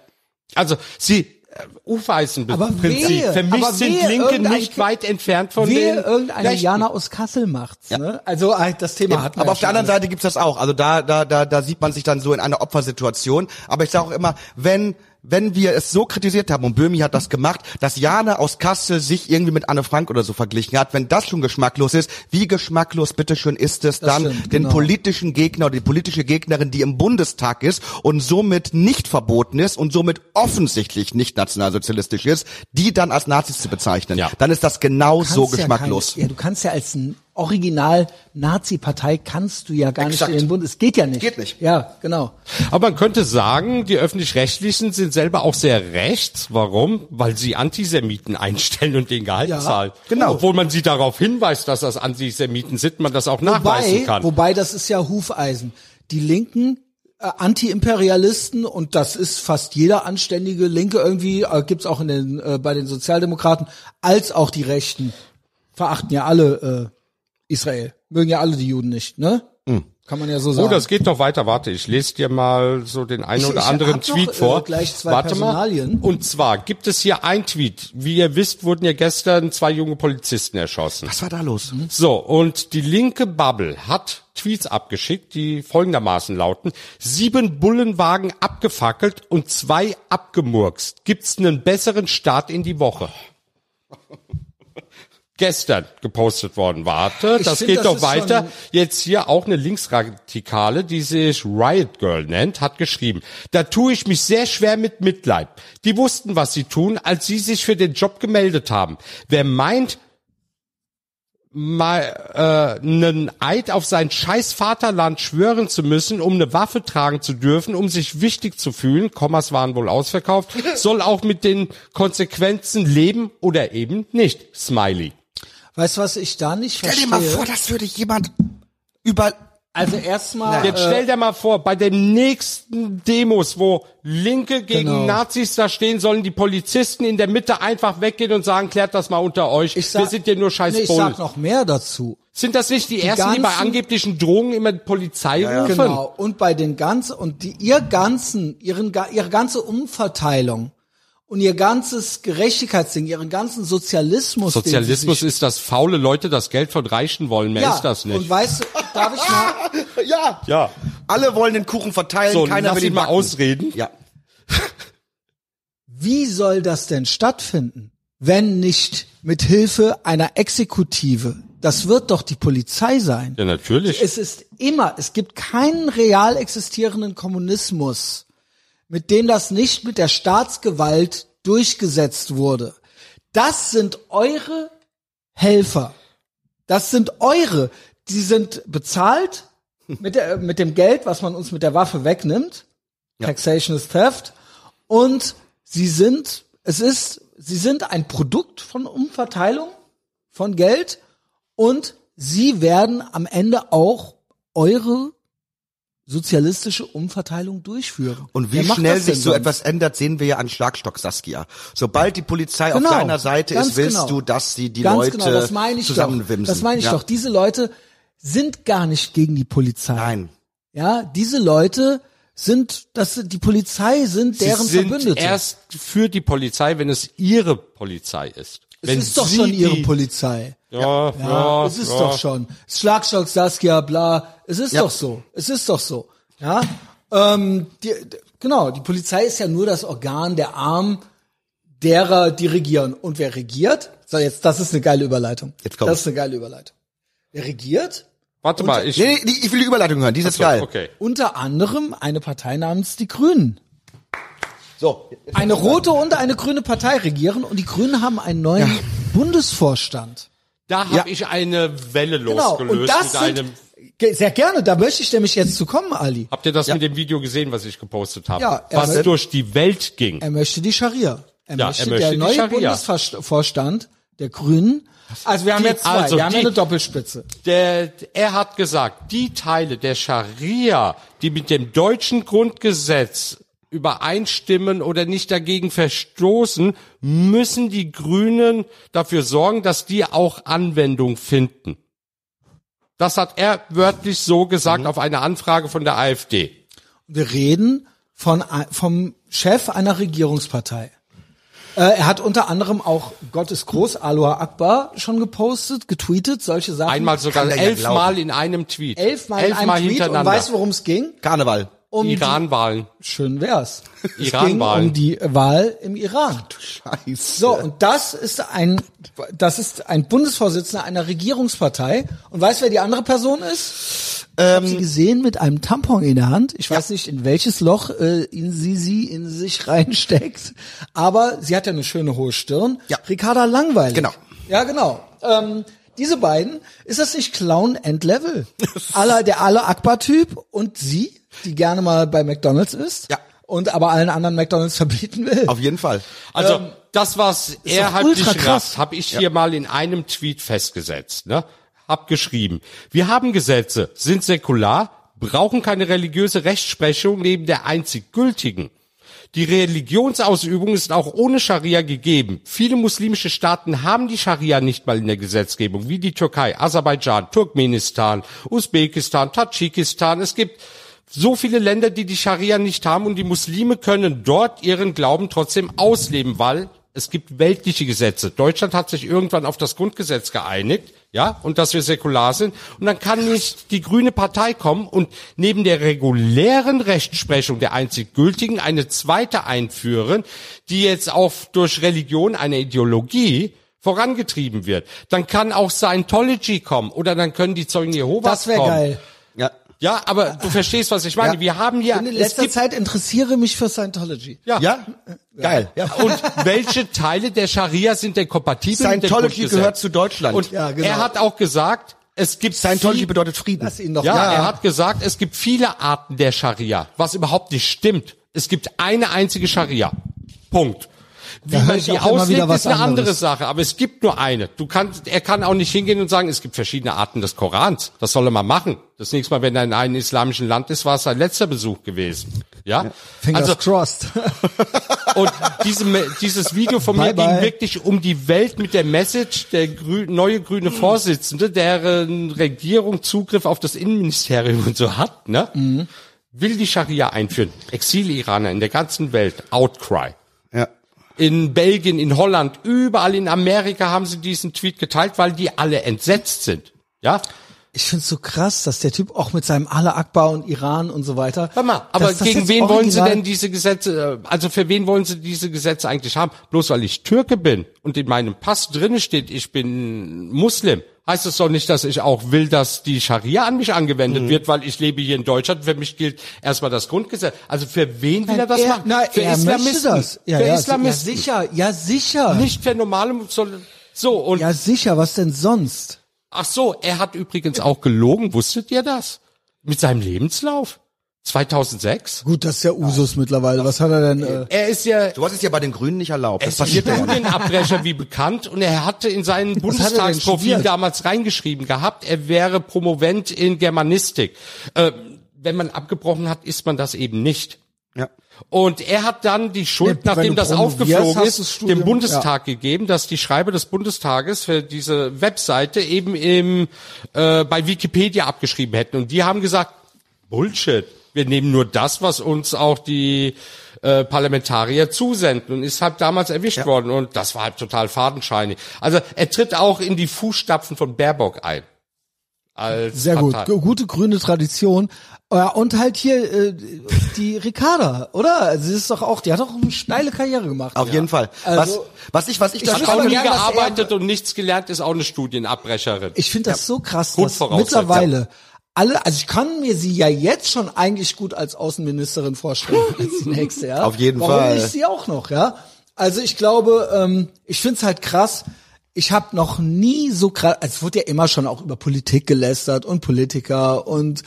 Also sie äh, Aber Ufeisenprinzip. wehe, Für mich sind Linke irgendein- nicht weit entfernt von Wehe, den irgendeine Rechten. Jana aus Kassel macht's. Ne? Also äh, das Thema hatten wir Aber ja auf der anderen. Seite gibt's das auch. Also da, da, da, da sieht man sich dann so in einer Opfersituation. Aber ich sage auch immer, wenn wenn wir es so kritisiert haben, und Böhmi hat das gemacht, dass Jana aus Kassel sich irgendwie mit Anne Frank oder so verglichen hat, wenn das schon geschmacklos ist, wie geschmacklos bitteschön ist es dann, stimmt, den genau. politischen Gegner oder die politische Gegnerin, die im Bundestag ist und somit nicht verboten ist und somit offensichtlich nicht nationalsozialistisch ist, die dann als Nazis zu bezeichnen. Ja. Dann ist das genau so ja geschmacklos. Keine, ja, du kannst ja als ein Original Nazi-Partei kannst du ja gar Exakt. nicht in den Bund. Es geht ja nicht. Geht nicht. Ja, genau. Aber man könnte sagen, die öffentlich-rechtlichen sind selber auch sehr rechts. Warum? Weil sie Antisemiten einstellen und den Gehalt Ja, zahlen. genau. Obwohl man sie darauf hinweist, dass das Antisemiten sind, man das auch nachweisen Wobei, kann. wobei das ist ja Hufeisen. Die Linken äh, Anti-Imperialisten und das ist fast jeder anständige Linke irgendwie, äh, gibt's auch in den, äh, bei den Sozialdemokraten, als auch die Rechten verachten ja alle äh, Israel. Mögen ja alle die Juden nicht, ne? Kann man ja so sagen. Oh, das geht doch weiter. Warte, ich lese dir mal so den einen Ich- oder ich anderen hab noch, Tweet äh, vor. gleich zwei Warte Personalien. mal. Und zwar gibt es hier ein Tweet. Wie ihr wisst, wurden ja gestern zwei junge Polizisten erschossen. Was war da los? So, und die linke Bubble hat Tweets abgeschickt, die folgendermaßen lauten. Sieben Bullenwagen abgefackelt und zwei abgemurkst. Gibt's einen besseren Start in die Woche? [laughs] Gestern gepostet worden. Warte, Ich das find, geht das doch weiter. Jetzt hier auch eine Linksradikale, die sich Riot Girl nennt, hat geschrieben, da tue ich mich sehr schwer mit Mitleid. Die wussten, was sie tun, als sie sich für den Job gemeldet haben. Wer meint, mal äh, einen Eid auf sein scheiß Vaterland schwören zu müssen, um eine Waffe tragen zu dürfen, um sich wichtig zu fühlen, Kommas waren wohl ausverkauft, [laughs] soll auch mit den Konsequenzen leben oder eben nicht. Smiley. Weißt du, was ich da nicht Stell dir verstehe? mal vor, das würde jemand über Also erstmal. Jetzt stell dir mal vor, bei den nächsten Demos, wo Linke gegen Genau. Nazis da stehen, sollen die Polizisten in der Mitte einfach weggehen und sagen, klärt das mal unter euch. ich sag, Wir sind hier nur scheiß nee, ich sag noch mehr dazu. Sind das nicht die, ersten, die bei ganzen- angeblichen Drohungen immer die Polizei rufen? Genau. Und bei den ganzen, und die, ihr ganzen, ihren, ihre ganze Umverteilung und ihr ganzes Gerechtigkeitsding, ihren ganzen Sozialismus. Sozialismus ist, dass faule Leute das Geld von Reichen wollen. Mehr ja, ist das nicht. Und weißt du, darf ich mal, [laughs] Ja. ja. Alle wollen den Kuchen verteilen, So, keiner lass will ihn ihn mal backen. ausreden. Ja. [laughs] wie soll das denn stattfinden, wenn nicht mit Hilfe einer Exekutive? Das wird doch die Polizei sein. Ja, natürlich. Es ist immer, es gibt keinen real existierenden Kommunismus, mit dem das nicht mit der Staatsgewalt durchgesetzt wurde. Das sind eure Helfer. Das sind eure. Die sind bezahlt mit, der, mit dem Geld, was man uns mit der Waffe wegnimmt. Taxation is Theft. Und sie sind, es ist, sie sind ein Produkt von Umverteilung von Geld und sie werden am Ende auch eure sozialistische Umverteilung durchführen. Und wie schnell sich so sonst? etwas ändert, sehen wir ja an Schlagstock Saskia. Sobald die Polizei Genau, auf deiner Seite ist, willst genau. du, dass sie die Ganz Leute genau, das meine ich zusammenwimsen. doch. Das meine ich ja. doch. Diese Leute sind gar nicht gegen die Polizei. Nein. Ja, diese Leute sind, das sind, die Polizei sind deren Sie sind Verbündete. erst für die Polizei, wenn es ihre Polizei ist. Es wenn ist doch Sie schon ihre Polizei. Ja, ja, Ja, es ist ja. doch schon. Schlagstock, Saskia, bla. Es ist Ja. doch so. Es ist doch so. Ja. Ähm, die, genau, die Polizei ist ja nur das Organ der Arm derer, die regieren. Und wer regiert? So, jetzt, das ist eine geile Überleitung. Jetzt kommt's. Das ist eine geile Überleitung. Wer regiert? Warte mal, ich. Nee, nee, ich will die Überleitung hören, die ist jetzt So, geil. okay. Unter anderem eine Partei namens die Grünen. So, Eine rote und eine grüne Partei regieren und die Grünen haben einen neuen Bundesvorstand. Da habe Ja. ich eine Welle Genau. losgelöst Und das mit einem. Sehr gerne, da möchte ich nämlich jetzt zu kommen, Ali. Habt ihr das Ja. mit dem Video gesehen, was ich gepostet habe? Ja, er was durch die Welt ging. Er möchte die Scharia. Er Ja, möchte er möchte der die neue Scharia. Bundesvorstand der Grünen. Also wir haben Die- jetzt zwei, also wir haben ja die- eine Doppelspitze. Der, er hat gesagt, die Teile der Scharia, die mit dem deutschen Grundgesetz übereinstimmen oder nicht dagegen verstoßen, müssen die Grünen dafür sorgen, dass die auch Anwendung finden. Das hat er wörtlich so gesagt auf eine Anfrage von der AfD. Wir reden von vom Chef einer Regierungspartei. Äh, er hat unter anderem auch Gott ist groß, Aloha Akbar schon gepostet, getweetet, solche Sachen. Einmal sogar der ja elfmal in einem Tweet. elfmal in einem Tweet und hintereinander. weißt du, worum es ging? Karneval. Um Iran-Wahlen. schön wär's. Es Iran-Wahlen. ging um die Wahl im Iran. Scheiße. So, und das ist ein, das ist ein Bundesvorsitzender einer Regierungspartei. Und weißt du, wer die andere Person ist? Ich habe sie gesehen mit einem Tampon in der Hand. Ich weiß nicht, in welches Loch äh, in sie sie in sich reinsteckt. Aber sie hat ja eine schöne hohe Stirn. Ja. Ricarda Langweilig. Genau. Ja, genau. Ähm, diese beiden, ist das nicht Clown Endlevel? [laughs] aller, der alle Akbar-Typ und sie, die gerne mal bei McDonalds ist. Ja. Und aber allen anderen McDonalds [laughs] verbieten will. Auf jeden Fall. Also das, was er halt ultra nicht krass. habe ich hier mal in einem Tweet festgesetzt. Ne? Hab geschrieben, wir haben Gesetze, sind säkular, brauchen keine religiöse Rechtsprechung neben der einzig gültigen. Die Religionsausübung ist auch ohne Scharia gegeben. Viele muslimische Staaten haben die Scharia nicht mal in der Gesetzgebung, wie die Türkei, Aserbaidschan, Turkmenistan, Usbekistan, Tadschikistan. Es gibt so viele Länder, die die Scharia nicht haben und die Muslime können dort ihren Glauben trotzdem ausleben, weil es gibt weltliche Gesetze. Deutschland hat sich irgendwann auf das Grundgesetz geeinigt, ja, und dass wir säkular sind. Und dann kann nicht die grüne Partei kommen und neben der regulären Rechtsprechung der einzig gültigen eine zweite einführen, die jetzt auch durch Religion, eine Ideologie, vorangetrieben wird. Dann kann auch Scientology kommen oder dann können die Zeugen Jehovas Das wäre kommen. geil. Ja. Ja, aber du verstehst, was ich meine. Ja. Wir haben hier, in letzter gibt, Zeit interessiere mich für Scientology. ja. Ja? Geil. Ja. [laughs] Und welche Teile der Scharia sind denn kompatibel mit dem Scientology gehört zu Deutschland. Und Ja, genau. er hat auch gesagt, es gibt Scientology viel- bedeutet Frieden. Lass ihn doch ja, mal. er hat gesagt, es gibt viele Arten der Scharia, was überhaupt nicht stimmt. Es gibt eine einzige Scharia. Punkt. Wie man die auslegt, ist eine andere anderes. Sache. Aber es gibt nur eine. Du kannst, er kann auch nicht hingehen und sagen, es gibt verschiedene Arten des Korans. Das soll er mal machen. Das nächste Mal, wenn er in einem islamischen Land ist, war es sein letzter Besuch gewesen. Ja. Fingers Also, crossed. [laughs] und diese, Me- dieses Video von mir Bye, bye. ging wirklich um die Welt mit der Message, der grü neue grüne Vorsitzende, deren Regierung Zugriff auf das Innenministerium und so hat, ne? Mhm. will die Scharia einführen. Exil-Iraner in der ganzen Welt, Outcry. In Belgien, in Holland, überall in Amerika haben sie diesen Tweet geteilt, weil die alle entsetzt sind. Ja, Ich find's so krass, dass der Typ auch mit seinem Allah Akbar und Iran und so weiter. Hör mal, aber gegen wen wollen Sie denn diese Gesetze, äh, also für wen wollen Sie diese Gesetze eigentlich haben? Bloß weil ich Türke bin und in meinem Pass drinne steht, ich bin Muslim, heißt es doch nicht, dass ich auch will, dass die Scharia an mich Mhm. angewendet wird, weil ich lebe hier in Deutschland, für mich gilt erstmal das Grundgesetz. Also für wen will er das er, machen? Na, für er Islamisten. das. Ja, für ja, Islamisten. Ja, sicher, ja, sicher. Nicht für normale, sondern so und Ja, sicher, was denn sonst? Ach so, er hat übrigens auch gelogen, wusstet ihr das? Mit seinem Lebenslauf? 2006? Gut, das ist ja Usus mittlerweile. Was hat er denn? Äh, Er ist ja Sowas ist ja bei den Grünen nicht erlaubt. Er ist passiert ja nicht. Studienabbrecher wie bekannt und er hatte in denn Bundestagsprofil damals reingeschrieben gehabt, er wäre Promovent in Germanistik. Äh, wenn man abgebrochen hat, ist man das eben nicht. Ja. Und er hat dann die Schuld, wenn nachdem das aufgeflogen ist, Studium- dem Bundestag gegeben, dass die Schreiber des Bundestages für diese Webseite eben im äh, bei Wikipedia abgeschrieben hätten. Und die haben gesagt, Bullshit. Wir nehmen nur das, was uns auch die äh, Parlamentarier zusenden und ist halt damals erwischt worden und das war halt total fadenscheinig. Also er tritt auch in die Fußstapfen von Baerbock ein. Als sehr gut, Partei. Gu- gute grüne Tradition. Ja, und halt hier äh, die Ricarda, oder? Also sie ist doch auch, die hat doch eine steile Karriere gemacht. Auf jeden Fall. Was, Also- was ich, was ich Ich da Ich aber nie er- gearbeitet und nichts gelernt, ist auch eine Studienabbrecherin. Ich finde das so krass, dass mittlerweile alle, also ich kann mir sie ja jetzt schon eigentlich gut als Außenministerin vorstellen, [laughs] als die nächste, ja. Auf jeden Warum Fall. nicht sie auch noch, ja? Also ich glaube, ähm, ich finde es halt krass. Ich habe noch nie so krass, also es wurde ja immer schon auch über Politik gelästert und Politiker und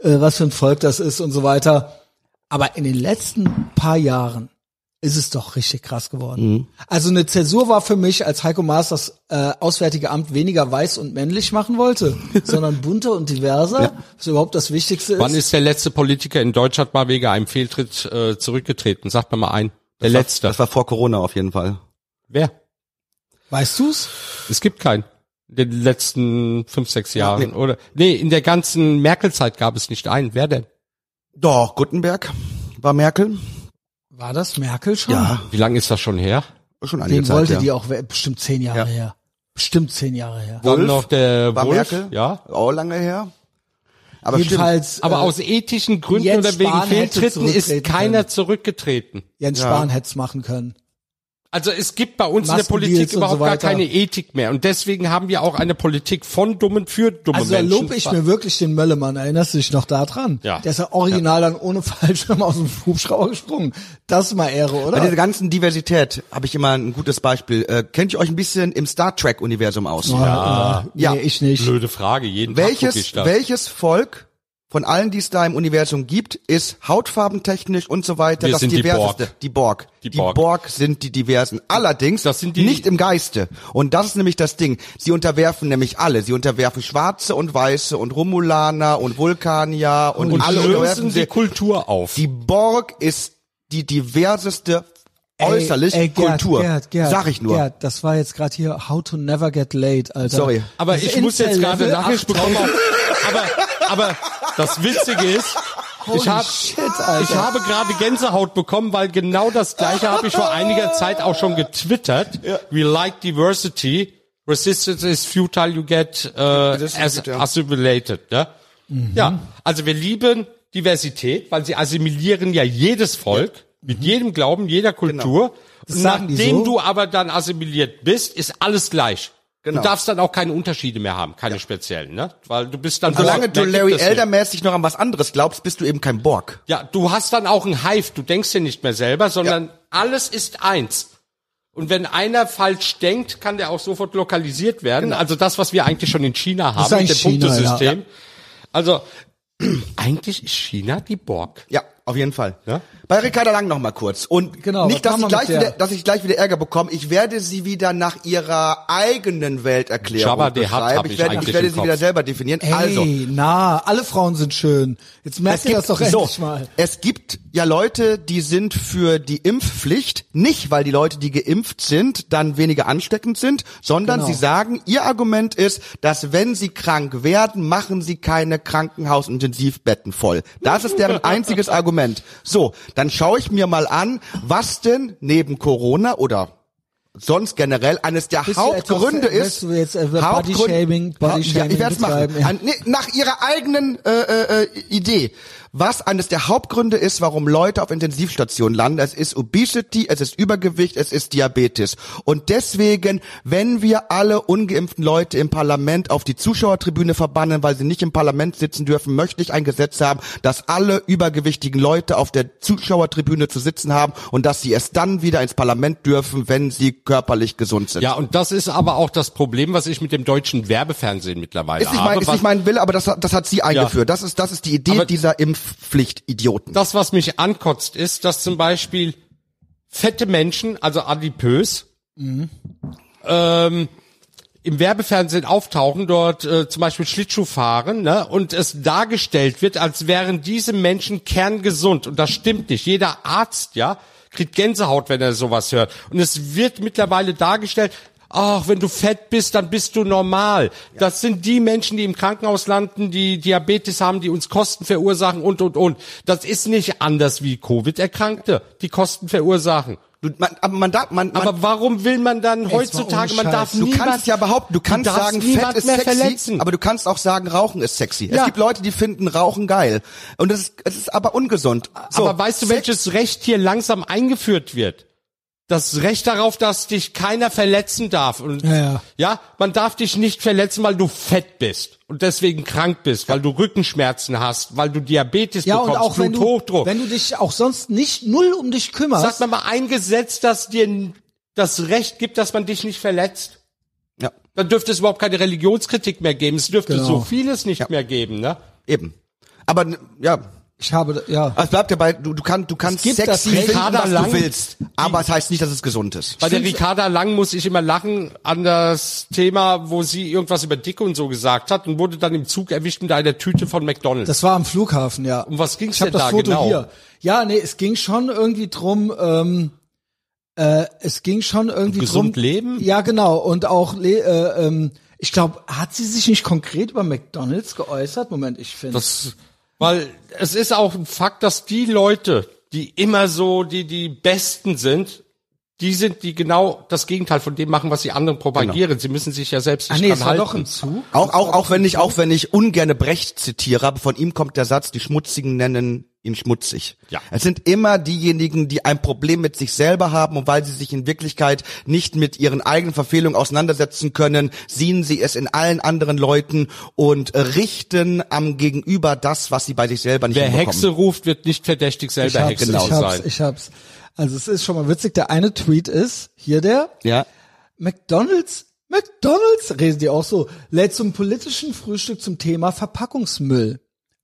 äh, was für ein Volk das ist und so weiter. Aber in den letzten paar Jahren ist es doch richtig krass geworden. Mhm. Also eine Zäsur war für mich, als Heiko Maas das äh, Auswärtige Amt weniger weiß und männlich machen wollte, [laughs] sondern bunter und diverser, was überhaupt das Wichtigste ist. Wann ist der letzte Politiker in Deutschland mal wegen einem Fehltritt äh, zurückgetreten? Sagt mir mal ein. Der letzte. Das war vor Corona auf jeden Fall. Wer? Weißt du's? Es gibt keinen. In den letzten fünf, sechs Jahren, nee. oder? Nee, in der ganzen Merkel-Zeit gab es nicht einen. Wer denn? Doch, Gutenberg war Merkel. War das Merkel schon? Ja, Wie lange ist das schon her? schon einige Den Zeit, wollte ja. die auch we- bestimmt zehn Jahre Ja. her. Bestimmt zehn Jahre her. Dann Wolf noch der war Wolf, Merkel. ja. Auch lange her. Aber Jedenfalls, Aber äh, aus ethischen Gründen Jens oder wegen Fehltritten ist keiner können. zurückgetreten. Jens Spahn hätte es machen können. Also es gibt bei uns in der Politik überhaupt so gar keine Ethik mehr. Und deswegen haben wir auch eine Politik von Dummen für dumme Also da Menschen. lob ich mir wirklich den Möllemann. Erinnerst du dich noch da dran? Ja. Der ist ja original dann ohne [laughs] Fallschirm aus dem Hubschrauber gesprungen. Das ist mal Ehre, Bei oder? dieser ganzen Diversität habe ich immer ein gutes Beispiel. Äh, kennt ihr euch ein bisschen im Star Trek Universum aus? ja. Ja. Nee, ich nicht. Blöde Frage. Jeden Tag guck ich Welches, das. welches Volk von allen, die es da im Universum gibt, ist hautfarbentechnisch und so weiter Wir das sind die diverseste? Borg. Die Borg. Die Borg. sind die diversen. Allerdings Das sind die- nicht im Geiste. Und das ist nämlich das Ding. Sie unterwerfen nämlich alle. Sie unterwerfen Schwarze und Weiße und Romulaner und Vulkanier und, und alle lösen unterwerfen die sie. Kultur auf. Die Borg ist die diverseste Ey, äußerlich ey, Gerd, Kultur. Gerd, Gerd, Sag ich nur. Gerd, das war jetzt gerade hier How to Never Get Late, Alter. Sorry. Aber Das ich muss jetzt gerade Nachricht bekommen. Aber, aber das Witzige ist, Holy ich habe shit, ich habe gerade Gänsehaut bekommen, weil genau das gleiche habe ich vor einiger Zeit auch schon getwittert. We like diversity. Resistance is futile, you get uh, ist as ja. assimilated. Ne? Ja, also wir lieben Diversität, weil sie assimilieren ja jedes Volk mit jedem Glauben, jeder Kultur. Das sagen die Nachdem so. du aber dann assimiliert bist, ist alles gleich. Genau. Du darfst dann auch keine Unterschiede mehr haben, keine speziellen, ne? Weil du bist dann Solange Borg, du Larry. Elder-mäßig noch an was anderes glaubst, bist du eben kein Borg. Ja, du hast dann auch ein Hive, du denkst dir nicht mehr selber, sondern alles ist eins. Und wenn einer falsch denkt, kann der auch sofort lokalisiert werden. Also das, was wir eigentlich schon in China haben, Genau. ist mit dem China, Punktesystem. Also [clears throat] eigentlich ist China die Borg. Ja, Auf jeden Fall. Ja? Bei Ricarda Lang noch mal kurz. Und Genau, nicht, dass ich, gleich wieder, dass ich gleich wieder Ärger bekomme. Ich werde sie wieder nach ihrer eigenen Welterklärung Jabba beschreiben. Ich ich werde, ich werde sie Kopf. wieder selber definieren. Ey, also, na, alle Frauen sind schön. Jetzt merkt ihr das doch endlich so, mal. Es gibt ja Leute, die sind für die Impfpflicht, nicht weil die Leute, die geimpft sind, dann weniger ansteckend sind, sondern Genau. sie sagen, ihr Argument ist, dass wenn sie krank werden, machen sie keine Krankenhausintensivbetten voll. Das ist deren einziges Argument. [laughs] So, dann schaue ich mir mal an, was denn neben Corona oder sonst generell eines der Bist Hauptgründe etwas- ist. jetzt, äh, Hauptgrund- Bodyshaming- Bodyshaming ja, ich werde es machen. An, nee, nach ihrer eigenen äh, äh, äh, Idee. Was eines der Hauptgründe ist, warum Leute auf Intensivstationen landen, es ist Obesity, es ist Übergewicht, es ist Diabetes. Und deswegen, wenn wir alle ungeimpften Leute im Parlament auf die Zuschauertribüne verbannen, weil sie nicht im Parlament sitzen dürfen, möchte ich ein Gesetz haben, dass alle übergewichtigen Leute auf der Zuschauertribüne zu sitzen haben und dass sie es dann wieder ins Parlament dürfen, wenn sie körperlich gesund sind. Ja, und das ist aber auch das Problem, was ich mit dem deutschen Werbefernsehen mittlerweile Ist habe. mein, ist nicht mein Wille, aber das, hat- das hat sie eingeführt. Das ist, das ist die Idee Aber- dieser Impfpflicht-Idioten. das, was mich ankotzt, ist, dass zum Beispiel fette Menschen, also adipös, ähm, im Werbefernsehen auftauchen, dort äh, zum Beispiel Schlittschuh fahren, ne, und es dargestellt wird, als wären diese Menschen kerngesund. Und das stimmt nicht. Jeder Arzt, ja, kriegt Gänsehaut, wenn er sowas hört. Und es wird mittlerweile dargestellt, ach, wenn du fett bist, dann bist du normal. Das sind die Menschen, die im Krankenhaus landen, die Diabetes haben, die uns Kosten verursachen und, und, und. Das ist nicht anders wie Covid-Erkrankte, die Kosten verursachen. Du, man, aber man darf, man, man Aber warum will man dann heutzutage, man darf du niemand, kannst ja behaupten, du kannst darfst sagen, Fett ist sexy, verletzen. aber du kannst auch sagen, Rauchen ist sexy. Es Ja. gibt Leute, die finden Rauchen geil. Und es ist, es ist aber ungesund. So, aber weißt du, Sex- welches Recht hier langsam eingeführt wird? Das Recht darauf, dass dich keiner verletzen darf. Und Ja, ja. ja, man darf dich nicht verletzen, weil du fett bist und deswegen krank bist, weil du Rückenschmerzen hast, weil du Diabetes Ja, und bekommst, auch wenn du, Bluthochdruck. wenn du dich auch sonst nicht null um dich kümmerst. Sag mir mal ein Gesetz, das dir das Recht gibt, dass man dich nicht verletzt. Ja, Dann dürfte es überhaupt keine Religionskritik mehr geben. Es dürfte Genau. so vieles nicht mehr geben, ne? eben. Aber ja, ich habe, ja. es bleibt dabei, du, du, kannst, du kannst gibt das sexy Recht. finden, was Lang- du willst. Aber es heißt nicht, dass es gesund ist. Bei der Ricarda Lang muss ich immer lachen an das Thema, wo sie irgendwas über Dicke und so gesagt hat und wurde dann im Zug erwischt mit einer Tüte von McDonalds. Das war am Flughafen, ja. um was ging's Ich habe denn das da Foto genau? hier. Ja, nee, es ging schon irgendwie drum, ähm, äh, es ging schon irgendwie Gesund drum. leben? Ja, genau. Und auch, le- äh, ähm, ich glaube, hat sie sich nicht konkret über McDonalds geäußert? Moment, ich finde. Das, weil es ist auch ein Fakt, dass die Leute, die immer so die die Besten sind, die sind, die genau das Gegenteil von dem machen, was die anderen propagieren. Sie müssen sich ja selbst Ach nicht nee, dran es war halten. doch Zug. Auch, auch, auch wenn ich, auch wenn ich ungerne Brecht zitiere, aber von ihm kommt der Satz, die Schmutzigen nennen ihn schmutzig. Ja. Es sind immer diejenigen, die ein Problem mit sich selber haben und weil sie sich in Wirklichkeit nicht mit ihren eigenen Verfehlungen auseinandersetzen können, sehen sie es in allen anderen Leuten und richten am Gegenüber das, was sie bei sich selber nicht Wer hinbekommen. Hexe ruft, wird nicht verdächtig, Ich selber hab's, Hexe genau ich hab's, sein. ich hab's. Also es ist schon mal witzig. Der eine Tweet ist, hier der, Ja. McDonalds, McDonalds, reden die auch so, lädt zum politischen Frühstück zum Thema Verpackungsmüll.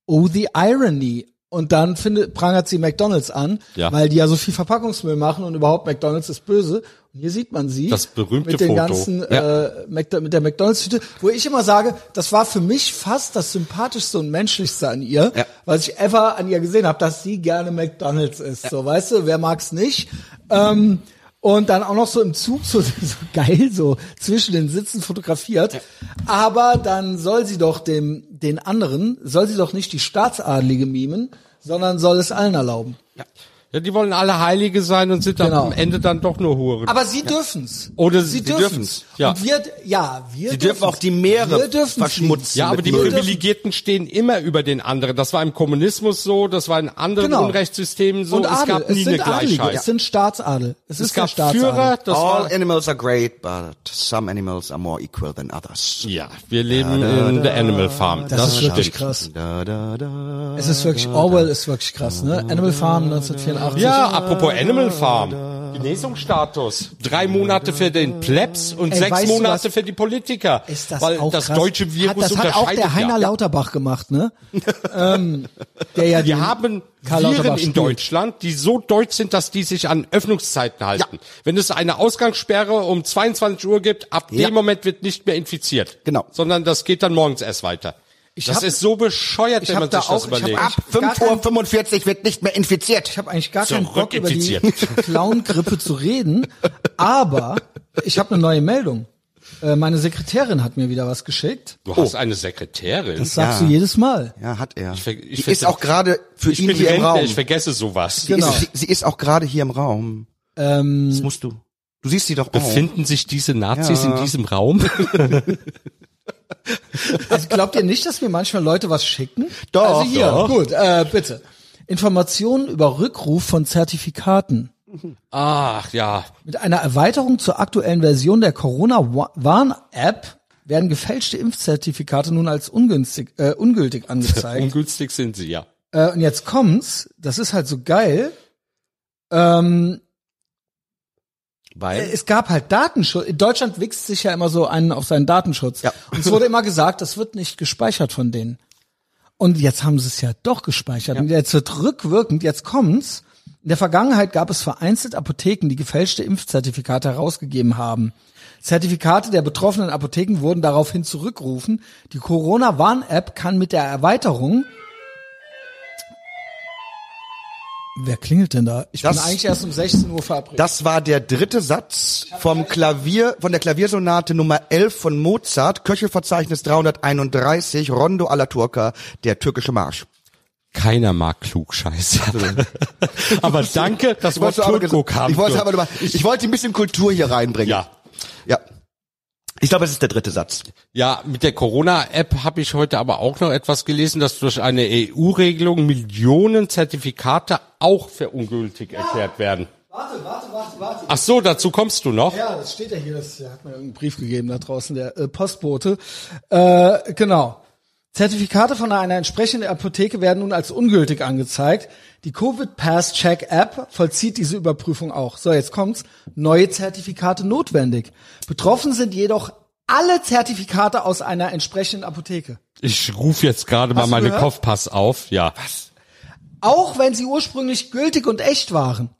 Oh, the irony. Und dann findet, prangert sie McDonalds an, Ja. weil die ja so viel Verpackungsmüll machen und überhaupt McDonalds ist böse. Und hier sieht man sie. Das berühmte mit den Foto. ganzen, äh, Mc- mit der McDonalds-Tüte, wo ich immer sage, das war für mich fast das sympathischste und menschlichste an ihr, Ja. was ich ever an ihr gesehen habe, dass sie gerne McDonalds isst. So, weißt du, wer mag's nicht? Ähm, und dann auch noch so im Zug so, [laughs] so geil so zwischen den Sitzen fotografiert. Aber dann soll sie doch dem den anderen soll sie doch nicht die Staatsadlige mimen, sondern soll es allen erlauben. Ja, die wollen alle Heilige sein und sind dann Genau. am Ende dann doch nur Huren. Aber sie dürfen's. Oder sie sie dürfen's. dürfen's. Ja. Und wir ja, wir Sie dürfen auch die Meere verschmutzen. Ja, aber die Müll. dürfen- Privilegierten stehen immer über den anderen. Das war im Kommunismus so, das war in anderen Genau. Unrechtssystemen so. Und es Adel, gab nie es eine Gleichheit. es sind Staatsadel. Es, Es ist gab Staatsadel. Führer, das All war, animals are great, but some animals are more equal than others. ja, wir leben in der Animal Farm. Das, Das, ist stimmt. wirklich krass. Da, da, da. Es ist wirklich, Orwell ist wirklich krass, ne? Animal Farm 1984. Ja, apropos Animal Farm. Genesungsstatus. Drei Monate für den Plebs und Ey, sechs weißt du Monate was? für die Politiker. Ist das weil auch das krass? deutsche Virus hat, Das hat auch der Heiner ja. Lauterbach gemacht, ne? [laughs] ähm, der ja Wir haben Karl Viren in spielt. Deutschland, die so deutsch sind, dass die sich an Öffnungszeiten halten. Wenn es eine Ausgangssperre um 22 Uhr gibt, ab Ja. dem Moment wird nicht mehr infiziert. Genau. Sondern das geht dann morgens erst weiter. Ich das hab- ist so bescheuert, ich wenn man da sich das auch- ich hab überlegt. ab- Ab 5.45 Uhr wird nicht mehr infiziert. Ich habe eigentlich gar keinen Bock über die. [laughs] Clown-Grippe zu reden, aber ich habe eine neue Meldung. Äh, meine Sekretärin hat mir wieder was geschickt. Du hast eine Sekretärin. Das sagst Ja. du jedes Mal. Ja, hat er. ver- ich die ver- ist auch gerade für ich ihn bin hier im Rentner, Raum. ich vergesse sowas. Sie, Genau. ist, sie, sie ist auch gerade hier im Raum. Ähm, Das musst du. Du siehst sie doch auch. Befinden sich diese Nazis Ja. in diesem Raum? [laughs] also glaubt ihr nicht, dass mir manchmal Leute was schicken? Doch, Also hier, doch. gut, äh, bitte. Informationen über Rückruf von Zertifikaten. Ach ja, Mit einer Erweiterung zur aktuellen Version der Corona-Warn-App werden gefälschte Impfzertifikate nun als ungünstig, äh, ungültig angezeigt. [laughs] ungünstig sind sie ja. Äh, und jetzt kommt's, das ist halt so geil. Ähm, Weil es gab halt Datenschutz. In Deutschland wichst sich ja immer so einen auf seinen Datenschutz. Ja. Und es wurde immer gesagt, das wird nicht gespeichert von denen. Und jetzt haben sie es ja doch gespeichert. Und jetzt wird rückwirkend, jetzt kommt's. In der Vergangenheit gab es vereinzelt Apotheken, die gefälschte Impfzertifikate herausgegeben haben. Zertifikate der betroffenen Apotheken wurden daraufhin zurückgerufen. Die Corona-Warn-App kann mit der Erweiterung Wer klingelt denn da? Ich Das- bin eigentlich erst um 16 Uhr verabredet. das war der dritte Satz vom Klavier, von der Klaviersonate Nummer 11 von Mozart, Köchelverzeichnis 331, Rondo alla Turca, der türkische Marsch. Keiner mag Klugscheißer. [laughs] aber danke, das Wort Turco kam. ich wollte aber ich wollte ein bisschen Kultur hier reinbringen. Ja. Ja. Ich glaube, es ist der dritte Satz. Ja, mit der Corona-App habe ich heute aber auch noch etwas gelesen, dass durch eine EU-Regelung Millionen Zertifikate auch für ungültig erklärt werden. Warte, warte, warte, warte. Ach so, dazu kommst du noch. Ja, das steht ja hier, das hat mir irgendeinen Brief gegeben da draußen, der äh, Postbote. Äh, genau. Zertifikate von einer entsprechenden Apotheke werden nun als ungültig angezeigt. Die Covid Pass Check App vollzieht diese Überprüfung auch. So, jetzt kommt's. Neue Zertifikate notwendig. Betroffen sind jedoch alle Zertifikate aus einer entsprechenden Apotheke. Ich rufe jetzt gerade mal Hast du meine gehört? Kopfpass auf. Ja. Auch wenn sie ursprünglich gültig und echt waren.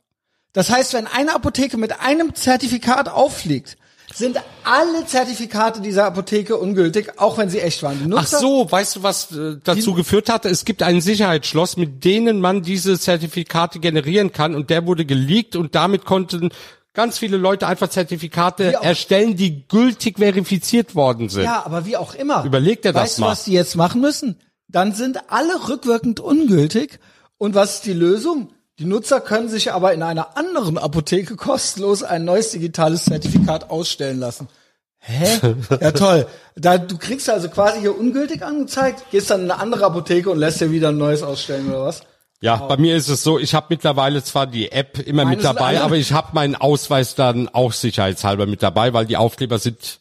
Das heißt, wenn eine Apotheke mit einem Zertifikat auffliegt, sind alle Zertifikate dieser Apotheke ungültig, auch wenn sie echt waren. Die Ach so, weißt du, was äh, dazu geführt hatte? Es gibt ein Sicherheitsschloss, mit denen man diese Zertifikate generieren kann und der wurde geleakt und damit konnten ganz viele Leute einfach Zertifikate Wie auch- erstellen, die gültig verifiziert worden sind. Ja, aber wie auch immer. Überleg dir das weißt mal. du, was die jetzt machen müssen? Dann sind alle rückwirkend ungültig. Und was ist die Lösung? Die Nutzer können sich aber in einer anderen Apotheke kostenlos ein neues digitales Zertifikat ausstellen lassen. Hä? [laughs] Ja toll. Da, du kriegst also quasi hier ungültig angezeigt, gehst dann in eine andere Apotheke und lässt dir wieder ein neues ausstellen oder was? Ja, bei mir ist es so, ich habe mittlerweile zwar die App immer Meine mit dabei, aber ich habe meinen Ausweis dann auch sicherheitshalber mit dabei, weil die Aufkleber sind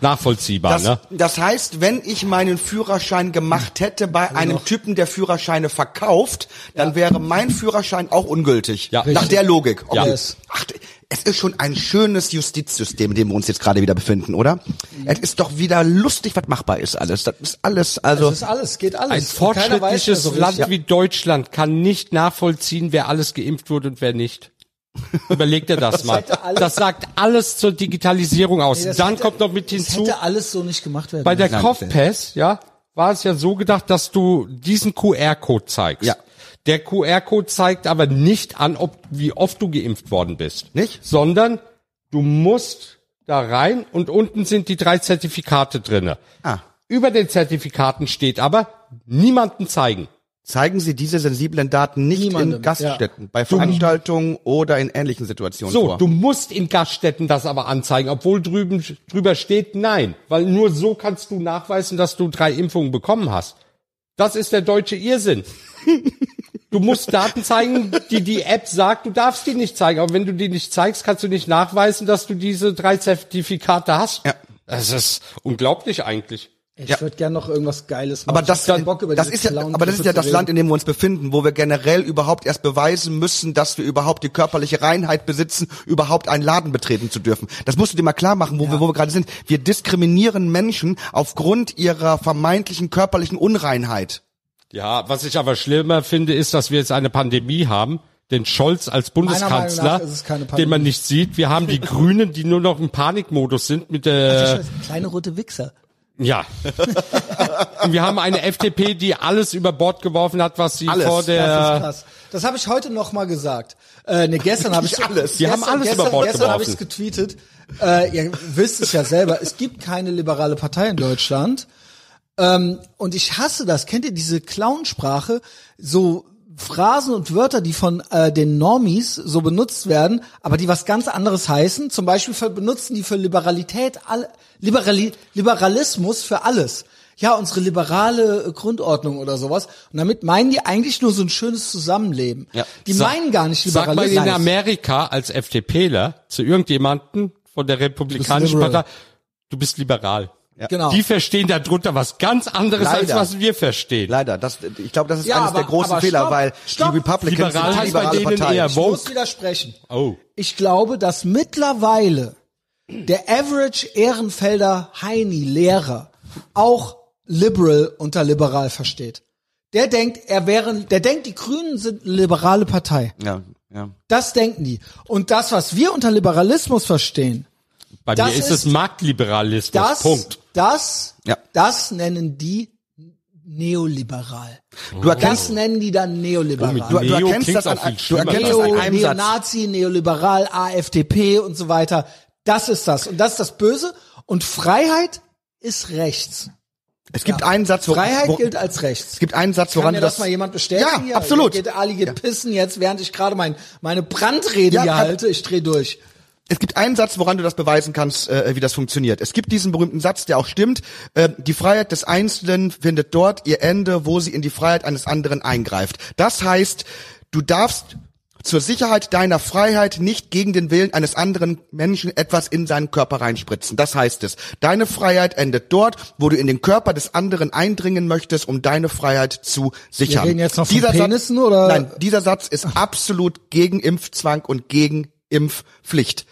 nachvollziehbar. Das, ne? das heißt, wenn ich meinen Führerschein gemacht hätte bei einem Typen, der Führerscheine verkauft, dann wäre mein Führerschein auch ungültig. Ja. Nach Richtig. der Logik. Ja. Yes. Ach, es ist schon ein schönes Justizsystem, in dem wir uns jetzt gerade wieder befinden, oder? Es ist doch wieder lustig, was machbar ist alles. Das ist alles, also. Das ist alles, geht alles. Ein weiß fortschrittliches so Land richtig. wie Deutschland kann nicht nachvollziehen, wer alles geimpft wurde und wer nicht. Überleg dir das mal. alles- Das sagt alles zur Digitalisierung aus. Nee, das Dann hätte- kommt noch mit Das hinzu, hätte alles so nicht gemacht werden. bei der Kopfpass, ja, war es ja so gedacht, dass du diesen QR-Code zeigst. Ja. Der QR-Code zeigt aber nicht an, ob, wie oft du geimpft worden bist. Nicht? Sondern du musst da rein und unten sind die drei Zertifikate drinne. Ah. Über den Zertifikaten steht aber niemanden zeigen. Zeigen Sie diese sensiblen Daten nicht Niemandem, in Gaststätten, bei Veranstaltungen oder in ähnlichen Situationen So, vor. du musst in Gaststätten das aber anzeigen, obwohl drüben drüber steht nein, weil nur so kannst du nachweisen, dass du drei Impfungen bekommen hast. Das ist der deutsche Irrsinn. [laughs] Du musst Daten zeigen, die die App sagt, du darfst die nicht zeigen. Aber wenn du die nicht zeigst, kannst du nicht nachweisen, dass du diese drei Zertifikate hast. Ja. Das ist unglaublich eigentlich. Ich Ja. würde gerne noch irgendwas Geiles machen. Aber das, keinen Bock, über das ist ja, aber das ist ja das. Land, in dem wir uns befinden, wo wir generell überhaupt erst beweisen müssen, dass wir überhaupt die körperliche Reinheit besitzen, überhaupt einen Laden betreten zu dürfen. Das musst du dir mal klar machen, wo wir, wo wir gerade sind. Wir diskriminieren Menschen aufgrund ihrer vermeintlichen körperlichen Unreinheit. Ja, was ich aber schlimmer finde, ist, dass wir jetzt eine Pandemie haben. Den Scholz als Bundeskanzler, den man nicht sieht. Wir haben die [laughs] Grünen, die nur noch im Panikmodus sind mit der, Scheiße, Kleine rote Wichser. Ja. Und wir haben eine FDP, die alles über Bord geworfen hat, was sie Alles. vor Das ist der, krass. Das habe ich heute noch mal gesagt. Äh, ne, gestern habe ich alles. Gestern, haben alles gestern, über Bord Gestern habe ich geworfen. es getweetet. Äh, ihr wisst es ja selber. Es gibt keine liberale Partei in Deutschland. Ähm, und ich hasse das. Kennt ihr diese Clownsprache? So Phrasen und Wörter, die von äh, den Normies so benutzt werden, aber die was ganz anderes heißen. Zum Beispiel für, benutzen die für Liberalität, all, Liberali, Liberalismus für alles. Ja, unsere liberale äh, Grundordnung oder sowas. Und damit meinen die eigentlich nur so ein schönes Zusammenleben. Ja. Die Sag- meinen gar nicht Sag mal in Liberalismus. Amerika als FDPler zu irgendjemanden von der Republikanischen. Partei, du bist liberal. Genau. Die verstehen darunter was ganz anderes, Leider. als was wir verstehen. Leider, das, ich glaube, das ist Ja, eines aber- der großen Fehler, stopp, weil stopp. die Republicans Liberal sind die liberale denen Partei. eher Ich muss widersprechen. Oh. Ich glaube, dass mittlerweile der Average Ehrenfelder Heini Lehrer auch liberal unter liberal versteht. Der denkt, er wäre, der denkt, die Grünen sind eine liberale Partei. Ja, ja. Das denken die. Und das, was wir unter Liberalismus verstehen, Bei Das mir ist, ist- es Marktliberalismus. das, Punkt. Das, Ja. das nennen die neoliberal. Du erkennst, Das nennen die dann neoliberal. du, du Neo erkennst das an, du erkennst das Neo, an einem Satz. Neonazi, Neoliberal, AfDP und so weiter. Das ist das. Und das ist das Böse. Und Freiheit ist rechts. Es gibt einen Satz, wo, Freiheit wo, gilt als rechts. es gibt einen Satz, Kann woran mir du das, das, mal jemand bestätigen? Ja, absolut. Geht, Ali geht pissen jetzt, während ich gerade mein, meine Brandrede Ja, hier kann- halte. Ich dreh durch. Es gibt einen Satz, woran du das beweisen kannst, äh, wie das funktioniert. Es gibt diesen berühmten Satz, der auch stimmt. Äh, die Freiheit des Einzelnen findet dort ihr Ende, wo sie in die Freiheit eines anderen eingreift. Das heißt, du darfst zur Sicherheit deiner Freiheit nicht gegen den Willen eines anderen Menschen etwas in seinen Körper reinspritzen. Das heißt es. Deine Freiheit endet dort, wo du in den Körper des anderen eindringen möchtest, um deine Freiheit zu sichern. reden jetzt noch von Dieser Penissen, Satz, oder? Nein, dieser Satz ist absolut gegen Impfzwang und gegen Impfpflicht.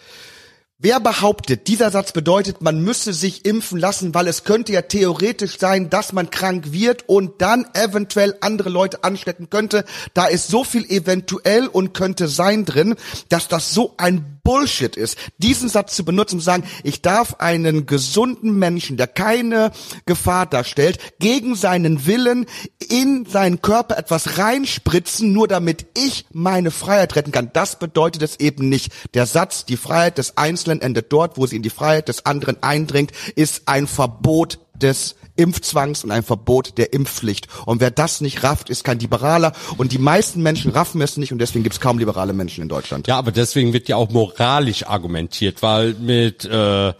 Wer behauptet, dieser Satz bedeutet, man müsse sich impfen lassen, weil es könnte ja theoretisch sein, dass man krank wird und dann eventuell andere Leute anstecken könnte, da ist so viel eventuell und könnte sein drin, dass das so ein Bullshit ist, diesen Satz zu benutzen und zu sagen, ich darf einen gesunden Menschen, der keine Gefahr darstellt, gegen seinen Willen in seinen Körper etwas reinspritzen, nur damit ich meine Freiheit retten kann. Das bedeutet es eben nicht. Der Satz, die Freiheit des Einzelnen endet dort, wo sie in die Freiheit des anderen eindringt, ist ein Verbot des Impfzwangs und ein Verbot der Impfpflicht. Und wer das nicht rafft, ist kein Liberaler. Und die meisten Menschen raffen es nicht und deswegen gibt es kaum liberale Menschen in Deutschland. Ja, aber deswegen wird ja auch moralisch argumentiert, weil mit äh,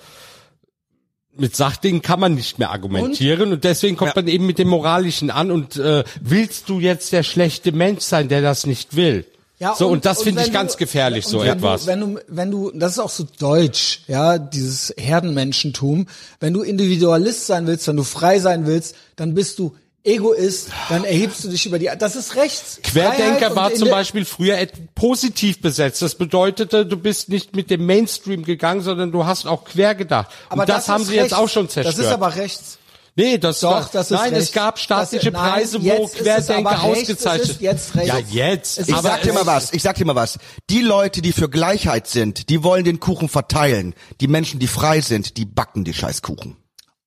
mit Sachdingen kann man nicht mehr argumentieren und, deswegen kommt man eben mit dem Moralischen an und äh, willst du jetzt der schlechte Mensch sein, der das nicht will? So und, das finde ich ganz du- gefährlich, und so wenn etwas. Du, wenn du, wenn du, das ist auch so deutsch, ja, dieses Herdenmenschentum. Wenn du Individualist sein willst, wenn du frei sein willst, dann bist du Egoist, dann erhebst du dich über die, das ist rechts. Querdenker war und zum Beispiel früher positiv besetzt. Das bedeutete, du bist nicht mit dem Mainstream gegangen, sondern du hast auch quer gedacht. Und das, haben ist sie jetzt rechts. auch schon zerstört. Das ist aber rechts. Nee, das Doch, das ist nein, rechts. es gab staatliche Das ist- nein, Preise, wo Querdenker ausgezeichnet. ist jetzt rechts. Ja, jetzt. Es Ich Aber sag dir es- mal was, ich sag dir mal was. Die Leute, die für Gleichheit sind, die wollen den Kuchen verteilen. Die Menschen, die frei sind, die backen die Scheißkuchen.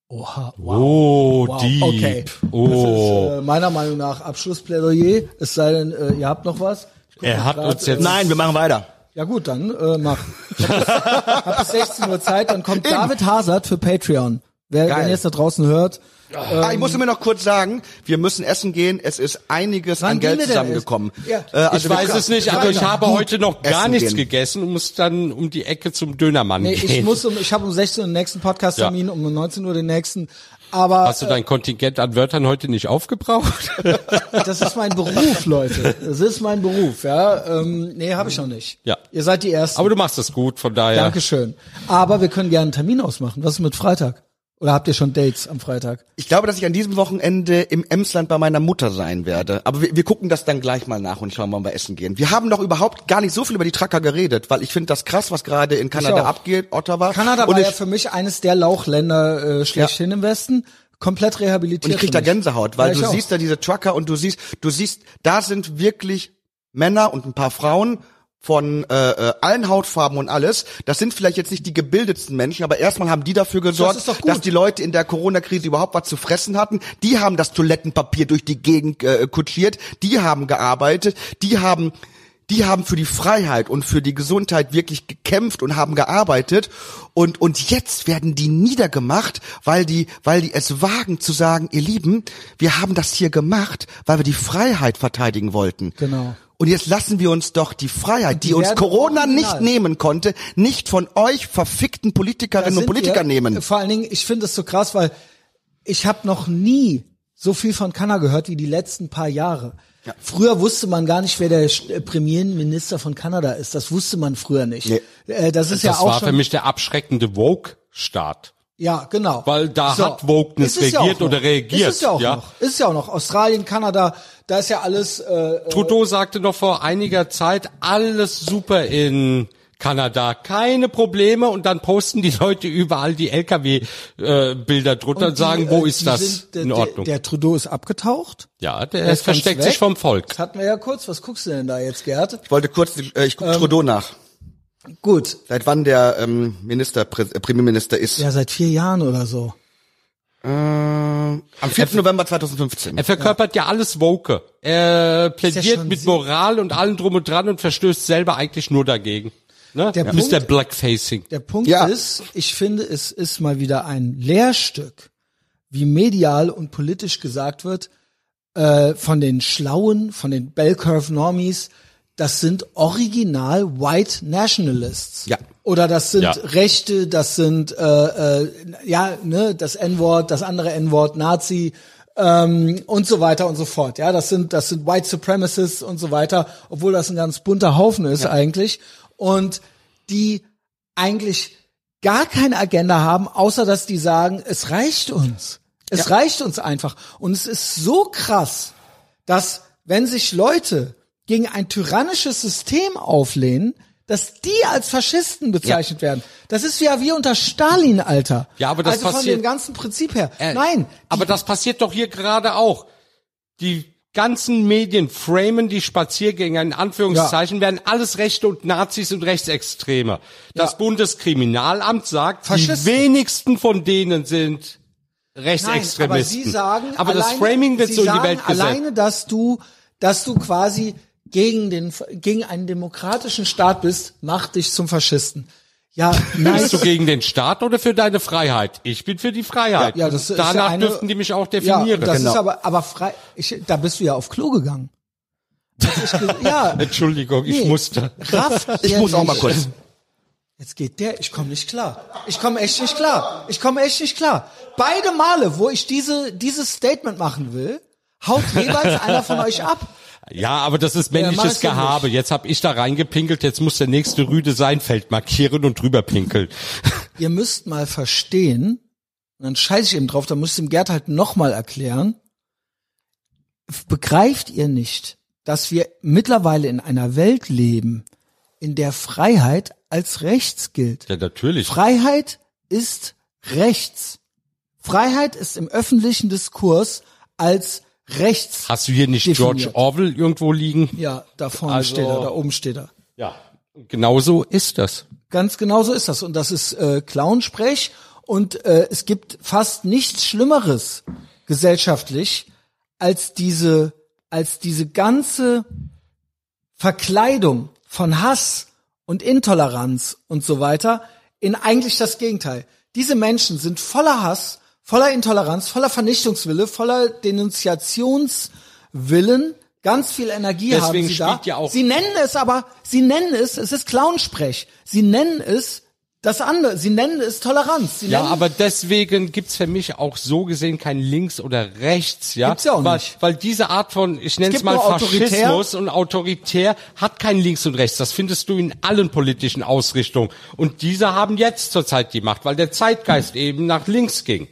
Oha, Oh, wow. Dieb. Okay. Oh. Das ist äh, meiner Meinung nach Abschlussplädoyer. Es sei denn, äh, ihr habt noch was. Er hat grad, uns jetzt- Äh, Nein, wir machen weiter. ja gut, dann äh, mach. Ich [laughs] hab bis 16 Uhr Zeit, dann kommt David Hazard für Patreon. Wer, Geil. wenn ihr es da draußen hört. ah, ich muss mir noch kurz sagen, wir müssen essen gehen. Es ist einiges Wann an Geld zusammengekommen. Ja. Äh, also ich weiß es nicht, aber ich habe heute noch gar essen nichts gehen. gegessen und muss dann um die Ecke zum Dönermann Nee, gehen. ich muss um, ich habe um 16 Uhr den nächsten Podcast-Termin, um 19 Uhr den nächsten. Aber Hast du dein Kontingent an Wörtern heute nicht aufgebraucht? [laughs] das ist mein Beruf, Leute. Das ist mein Beruf, ja. Ähm, nee, habe ich noch nicht. Ja. Ihr seid die Ersten. aber du machst es gut, von daher. Dankeschön. Aber wir können gerne einen Termin ausmachen. Was ist mit Freitag? Oder habt ihr schon Dates am Freitag? Ich glaube, dass ich an diesem Wochenende im Emsland bei meiner Mutter sein werde. Aber wir, wir gucken das dann gleich mal nach und schauen, wann wir essen gehen. Wir haben doch überhaupt gar nicht so viel über die Trucker geredet, weil ich finde das krass, was gerade in Kanada abgeht, Ottawa. Kanada und war ja für mich eines der Lauchländer äh, schlechthin im Westen. Komplett rehabilitiert. und ich krieg da. Gänsehaut, weil Ja, du auch. siehst da diese Trucker und du siehst, du siehst, da sind wirklich Männer und ein paar Frauen von äh, äh, allen Hautfarben und alles. Das sind vielleicht jetzt nicht die gebildetsten Menschen, aber erstmal haben die dafür gesorgt, gut. dass die Leute in der Corona-Krise überhaupt was zu fressen hatten. Die haben das Toilettenpapier durch die Gegend äh, kutschiert. Die haben gearbeitet. Die haben die haben für die Freiheit und für die Gesundheit wirklich gekämpft und haben gearbeitet und und jetzt werden die niedergemacht, weil die weil die es wagen zu sagen, ihr Lieben, wir haben das hier gemacht, weil wir die Freiheit verteidigen wollten. Genau. Und jetzt lassen wir uns doch die Freiheit, die, die uns Corona original. nicht nehmen konnte, nicht von euch verfickten Politikerinnen und sind Politiker wir, nehmen. Vor allen Dingen, ich finde es so krass, weil ich habe noch nie so viel von Kanada gehört wie die letzten paar Jahre. Früher wusste man gar nicht, wer der äh, Premierminister von Kanada ist. Das wusste man früher nicht. Nee. Äh, das ist Das ja auch war schon, für mich der abschreckende Woke-Staat. Ja, genau. Weil da hat Wokeness ja regiert auch noch. oder reagiert, Ist es ja auch ja. noch. Ist es ja auch noch. Australien, Kanada, da ist ja alles. Äh, Trudeau sagte noch vor einiger Zeit, alles super in Kanada, keine Probleme und dann posten die Leute überall die LKW-Bilder drunter und, die, sagen, wo äh, ist das sind, äh, in Ordnung? Der, der Trudeau ist abgetaucht. ja, der, Der ist versteckt sich vom Volk. Das hatten wir ja kurz. Was guckst du denn da jetzt, Gerd? Ich wollte kurz, äh, ich gucke Ähm, Trudeau nach. Gut. Seit wann der ähm, Minister, Prä- äh, Premierminister ist? Ja, seit vier Jahren oder so. Äh, am 4. November 2015. Er verkörpert ja, alles Woke. Er plädiert schon mit Moral und allem drum und dran und verstößt selber eigentlich nur dagegen. Ne? Der Mr. Punkt- Blackfacing. Der Punkt Ja. ist, ich finde, es ist mal wieder ein Lehrstück, wie medial und politisch gesagt wird, äh, von den Schlauen, von den Bell Curve Normies, das sind original White Nationalists. Ja. Oder das sind Ja. Rechte, das sind äh, äh, ja ne das N-Wort, das andere N-Wort, Nazi ähm, und so weiter und so fort. Ja, das sind das sind White Supremacists und so weiter, obwohl das ein ganz bunter Haufen ist eigentlich und die eigentlich gar keine Agenda haben, außer dass die sagen, es reicht uns. Es reicht uns einfach. Und es ist so krass, dass wenn sich Leute gegen ein tyrannisches System auflehnen, dass die als Faschisten bezeichnet werden. Das ist ja wie unter Stalin, Alter. Ja, aber das also von passiert- dem ganzen Prinzip her. Äh, Nein, Aber das passiert doch hier gerade auch. Die ganzen Medien framen die Spaziergänger in Anführungszeichen, werden alles Rechte und Nazis und Rechtsextreme. Das Ja. Bundeskriminalamt sagt, Faschisten. die wenigsten von denen sind Nein, Rechtsextremisten. aber Sie sagen, aber alleine, das Framing wird Sie so in die Welt gesetzt. alleine, dass du, dass du quasi gegen den, gegen einen demokratischen Staat bist, macht dich zum Faschisten. Ja, nice. Bist du gegen den Staat oder für deine Freiheit? Ich bin für die Freiheit. Ja, das ist Danach ja eine- dürften die mich auch Ja, definieren. das Genau. ist aber, aber frei, ich, da bist du ja auf Klo gegangen. Ich [laughs] ja, Entschuldigung, ich Nee. musste. rafft [laughs] Ich muss auch mal kurz. Jetzt geht der, ich komme nicht klar. Ich komme echt nicht klar. Ich komme echt nicht klar. Beide Male, wo ich diese, dieses Statement machen will, haut jeweils [laughs] einer von euch ab. Ja, aber das ist männliches es ja Gehabe. Jetzt hab ich da reingepinkelt, jetzt muss der nächste Rüde sein Feld markieren und drüber pinkeln. [laughs] Ihr müsst mal verstehen, und dann scheiße ich eben drauf, da muss ich dem Gerd halt nochmal erklären, begreift ihr nicht, dass wir mittlerweile in einer Welt leben, in der Freiheit als rechts gilt. Ja, natürlich. Freiheit ist rechts. Freiheit ist im öffentlichen Diskurs als rechts. Hast du hier nicht definiert. George Orwell irgendwo liegen? Ja, da vorne Also- steht er, da oben steht er. Ja. Genauso ist das. Ganz genau so ist das. Und das ist äh, Clownsprech. Und äh, es gibt fast nichts Schlimmeres gesellschaftlich als diese, als diese ganze Verkleidung von Hass und Intoleranz und so weiter in eigentlich das Gegenteil. Diese Menschen sind voller Hass, voller Intoleranz, voller Vernichtungswille, voller Denunziationswillen. Ganz viel Energie Deswegen haben sie da. ja auch- sie nennen es aber, sie nennen es, es ist Clownsprech. Sie nennen es Das andere, sie nennen es Toleranz. Sie Ja, aber deswegen gibt's für mich auch so gesehen kein Links oder Rechts, ja. Gibt's ja auch weil, nicht. Weil diese Art von, ich nenne es mal autoritär. Faschismus und autoritär hat kein Links und Rechts. Das findest du in allen politischen Ausrichtungen. Und diese haben jetzt zurzeit die Macht, weil der Zeitgeist eben nach links ging.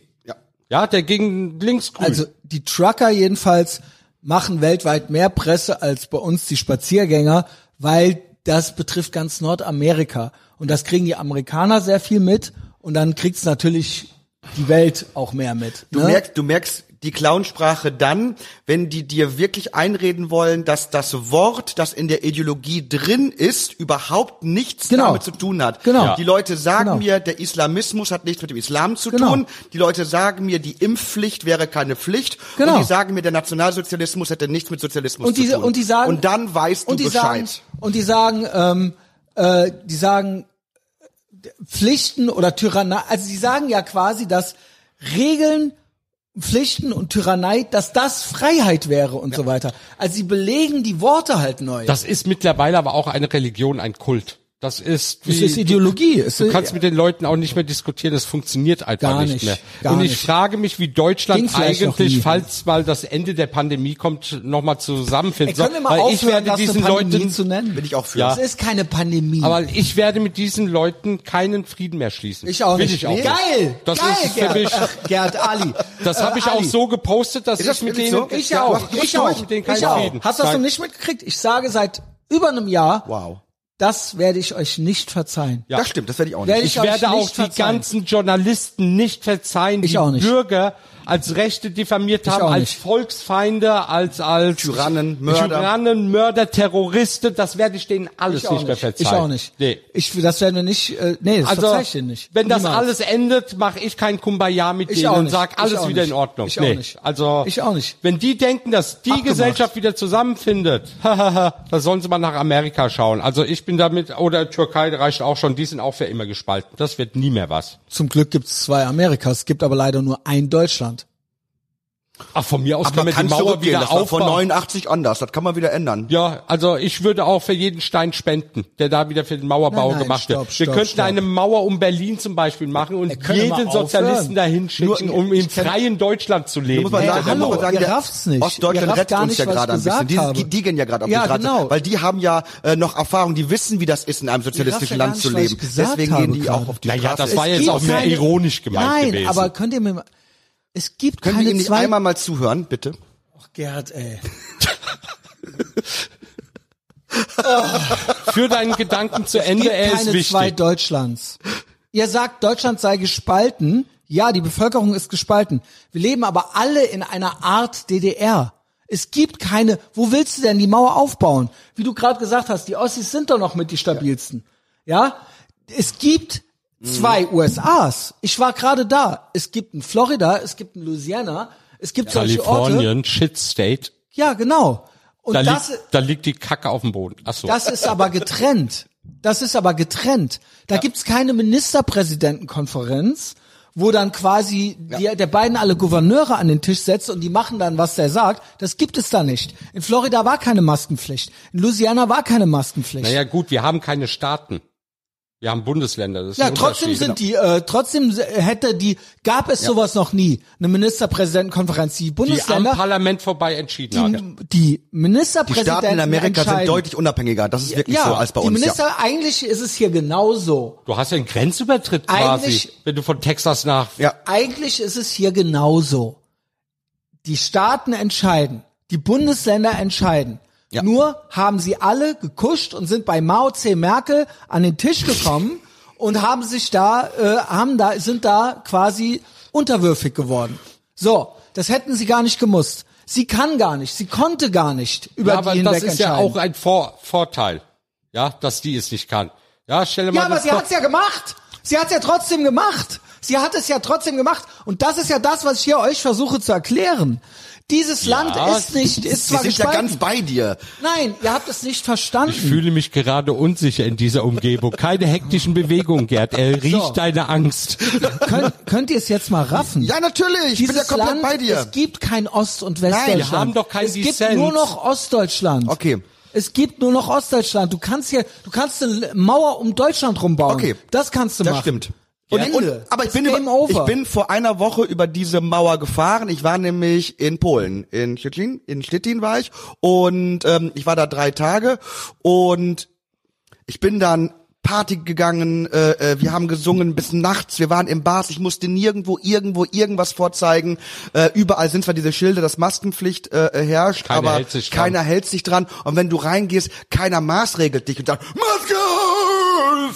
Ja. Der ging links grün. also die Trucker jedenfalls machen weltweit mehr Presse als bei uns die Spaziergänger, weil das betrifft ganz Nordamerika. Und das kriegen die Amerikaner sehr viel mit. Und dann kriegt's natürlich die Welt auch mehr mit. Du ne? merkst, du merkst die Clownsprache dann, wenn die dir wirklich einreden wollen, dass das Wort, das in der Ideologie drin ist, überhaupt nichts Genau. damit zu tun hat. Genau. Die Leute sagen Genau. mir, der Islamismus hat nichts mit dem Islam zu Genau. tun. Die Leute sagen mir, die Impfpflicht wäre keine Pflicht. Genau. Und die sagen mir, der Nationalsozialismus hätte nichts mit Sozialismus und zu die, tun. und die sagen und dann weißt du Bescheid. Sagen, und die sagen, ähm, äh, die sagen äh, Pflichten oder Tyrannei. Also die sagen ja quasi, dass Regeln, Pflichten und Tyrannei, dass das Freiheit wäre und so weiter. Also sie belegen die Worte halt neu. das ist mittlerweile aber auch eine Religion, ein Kult. Das ist, Das wie, ist Ideologie. Es Du ist- kannst mit den Leuten auch nicht mehr diskutieren, das funktioniert einfach Gar nicht, nicht, mehr. gar und ich nicht. frage mich, wie Deutschland eigentlich, falls mal das Ende der Pandemie kommt, nochmal zusammenfinden mal Weil ich aufhören, werde das diesen Leuten, zu nennen? Bin ich auch für. Ja. Es ist keine Pandemie. aber ich werde mit diesen Leuten keinen Frieden mehr schließen. ich auch Will nicht. Ich auch. Geil! Das geil, ist für Gerd. mich, Ach, Gerd Ali. das Äh, habe ich auch Ali. so gepostet, dass das ich mit denen, so? Ich auch. ich Ich auch. auch. Ich auch. Hast du das noch nicht mitgekriegt? Ich sage seit über einem Jahr, Wow. Das werde ich euch nicht verzeihen. Ja. Das stimmt, das werde ich auch Werde nicht. Ich euch werde auch nicht die verzeihen. ganzen Journalisten nicht verzeihen, Ich die auch nicht. Bürger als Rechte diffamiert Ich haben, auch als nicht. Volksfeinde, als als Tyrannen, Mörder. Tyrannen, Mörder, Terroristen. Das werde ich denen alles Ich auch nicht mehr nicht. verzeihen. Ich auch nicht. Nee. Ich, das werden wir nicht, äh, nee, das Also, verzeih ich dir nicht. wenn das Niemals. alles endet, mache ich kein Kumbaya mit Ich denen auch und nicht. sag Ich alles auch wieder nicht. in Ordnung. Ich auch nee. nicht. Also Ich auch nicht. Wenn die denken, dass die Abgemacht. Gesellschaft wieder zusammenfindet, [laughs] da sollen sie mal nach Amerika schauen. Also ich bin damit oder Türkei reicht auch schon. Die sind auch für immer gespalten. Das wird nie mehr was. Zum Glück gibt es zwei Amerikas, es gibt aber leider nur ein Deutschland. Ach, von mir aus Aber können wir kann die Mauer wieder das war von aufbauen. 89 anders, das kann man wieder ändern. Ja, also ich würde auch für jeden Stein spenden, der da wieder für den Mauerbau Nein, nein, gemacht stopp, wird. stopp, Wir könnten stopp. eine Mauer um Berlin zum Beispiel machen und jeden Sozialisten dahin schicken, Nur- um im freien Deutschland zu leben. muss man Hey, sagen, hallo, muss man sagen, ihr rafft's nicht. Ostdeutschland rafft rettet uns ja gerade ein bisschen. Die, die, die gehen ja gerade auf Ja, die Draht, genau. weil die haben ja äh, noch Erfahrung, die wissen, wie das ist, in einem sozialistischen Land zu leben. Deswegen gehen die auch auf die Naja, Straße. das war jetzt auch mehr ironisch gemeint Nein, gewesen. aber könnt ihr mir mal, es gibt Können wir keine ihm nicht zwei, einmal mal zuhören, bitte? Ach, Gerd, ey. [laughs] Für deinen Gedanken zu Es Ende, gibt er ist keine zwei wichtig. Deutschlands. Ihr sagt, Deutschland sei gespalten. Ja, die Bevölkerung ist gespalten. Wir leben aber alle in einer Art DDR. Es gibt keine, wo willst du denn die Mauer aufbauen? Wie du gerade gesagt hast, die Ossis sind doch noch mit die stabilsten. Ja? Es gibt zwei USAs. Ich war gerade da. Es gibt in Florida, es gibt in Louisiana, es gibt solche Orte. Kalifornien, Shit State. Ja, genau. Und Da das, liegt, da liegt die Kacke auf dem Boden. Ach so. das ist aber getrennt. Das ist aber getrennt. Da gibt's keine Ministerpräsidentenkonferenz, wo dann quasi die, der beiden alle Gouverneure an den Tisch setzt und die machen dann, was der sagt. Das gibt es da nicht. In Florida war keine Maskenpflicht. In Louisiana war keine Maskenpflicht. naja, gut, wir haben keine Staaten. Wir haben Bundesländer. Das ist ja, trotzdem sind die, äh, trotzdem hätte die, gab es sowas noch nie, eine Ministerpräsidentenkonferenz. Die die am Bundesländer, Parlament vorbei entschieden haben. die, die Die Ministerpräsidenten Staaten in Amerika sind deutlich unabhängiger. Das ist wirklich ja, so als bei die uns. Minister, Ja. eigentlich ist es hier genauso. Du hast ja einen Grenzübertritt quasi, Eigentlich- wenn du von Texas nach ja. Eigentlich ist es hier genauso. Die Staaten entscheiden, die Bundesländer entscheiden. Ja. Nur haben sie alle gekuscht und sind bei Mao C. Merkel an den Tisch gekommen und haben sich da, äh, haben da, sind da quasi unterwürfig geworden. So, das hätten sie gar nicht gemusst. Sie kann gar nicht, sie konnte gar nicht über ja, aber die hinweg das ist ja auch ein Vor Vorteil, ja, dass die es nicht kann. Ja, stell dir mal Ja, aber sie hat's ja gemacht. Sie hat's ja trotzdem gemacht. Sie hat es ja trotzdem gemacht. Und das ist ja das, was ich hier euch versuche zu erklären. Dieses Land ist nicht, ist Sie zwar sind ja ganz bei dir. Nein, ihr habt es nicht verstanden. Ich fühle mich gerade unsicher in dieser Umgebung. Keine hektischen Bewegungen, Gerd. Er riecht So. deine Angst. könnt, könnt ihr es jetzt mal raffen? Ja, natürlich. Ich bin ja Dieses komplett Land, bei dir. Es gibt kein Ost- und Westdeutschland. wir haben doch kein Es gibt Dissens. nur noch Ostdeutschland. Okay. Es gibt nur noch Ostdeutschland. Du kannst hier, du kannst eine Mauer um Deutschland rumbauen. Okay. Das kannst du Das machen. stimmt. Und, Und, Ende. und, aber ich bin, über, over. ich bin vor einer Woche über diese Mauer gefahren. Ich war nämlich in Polen, in Stettin, in Stettin war ich und ähm, ich war da drei Tage und ich bin dann Party gegangen, äh, äh, wir haben gesungen bis nachts, wir waren im Bars, ich musste nirgendwo irgendwo irgendwas vorzeigen. Äh, überall sind zwar diese Schilder, dass Maskenpflicht äh, äh, herrscht, Keiner aber hält sich dran. keiner hält sich dran. Und wenn du reingehst, keiner maßregelt dich und sagt, Maske!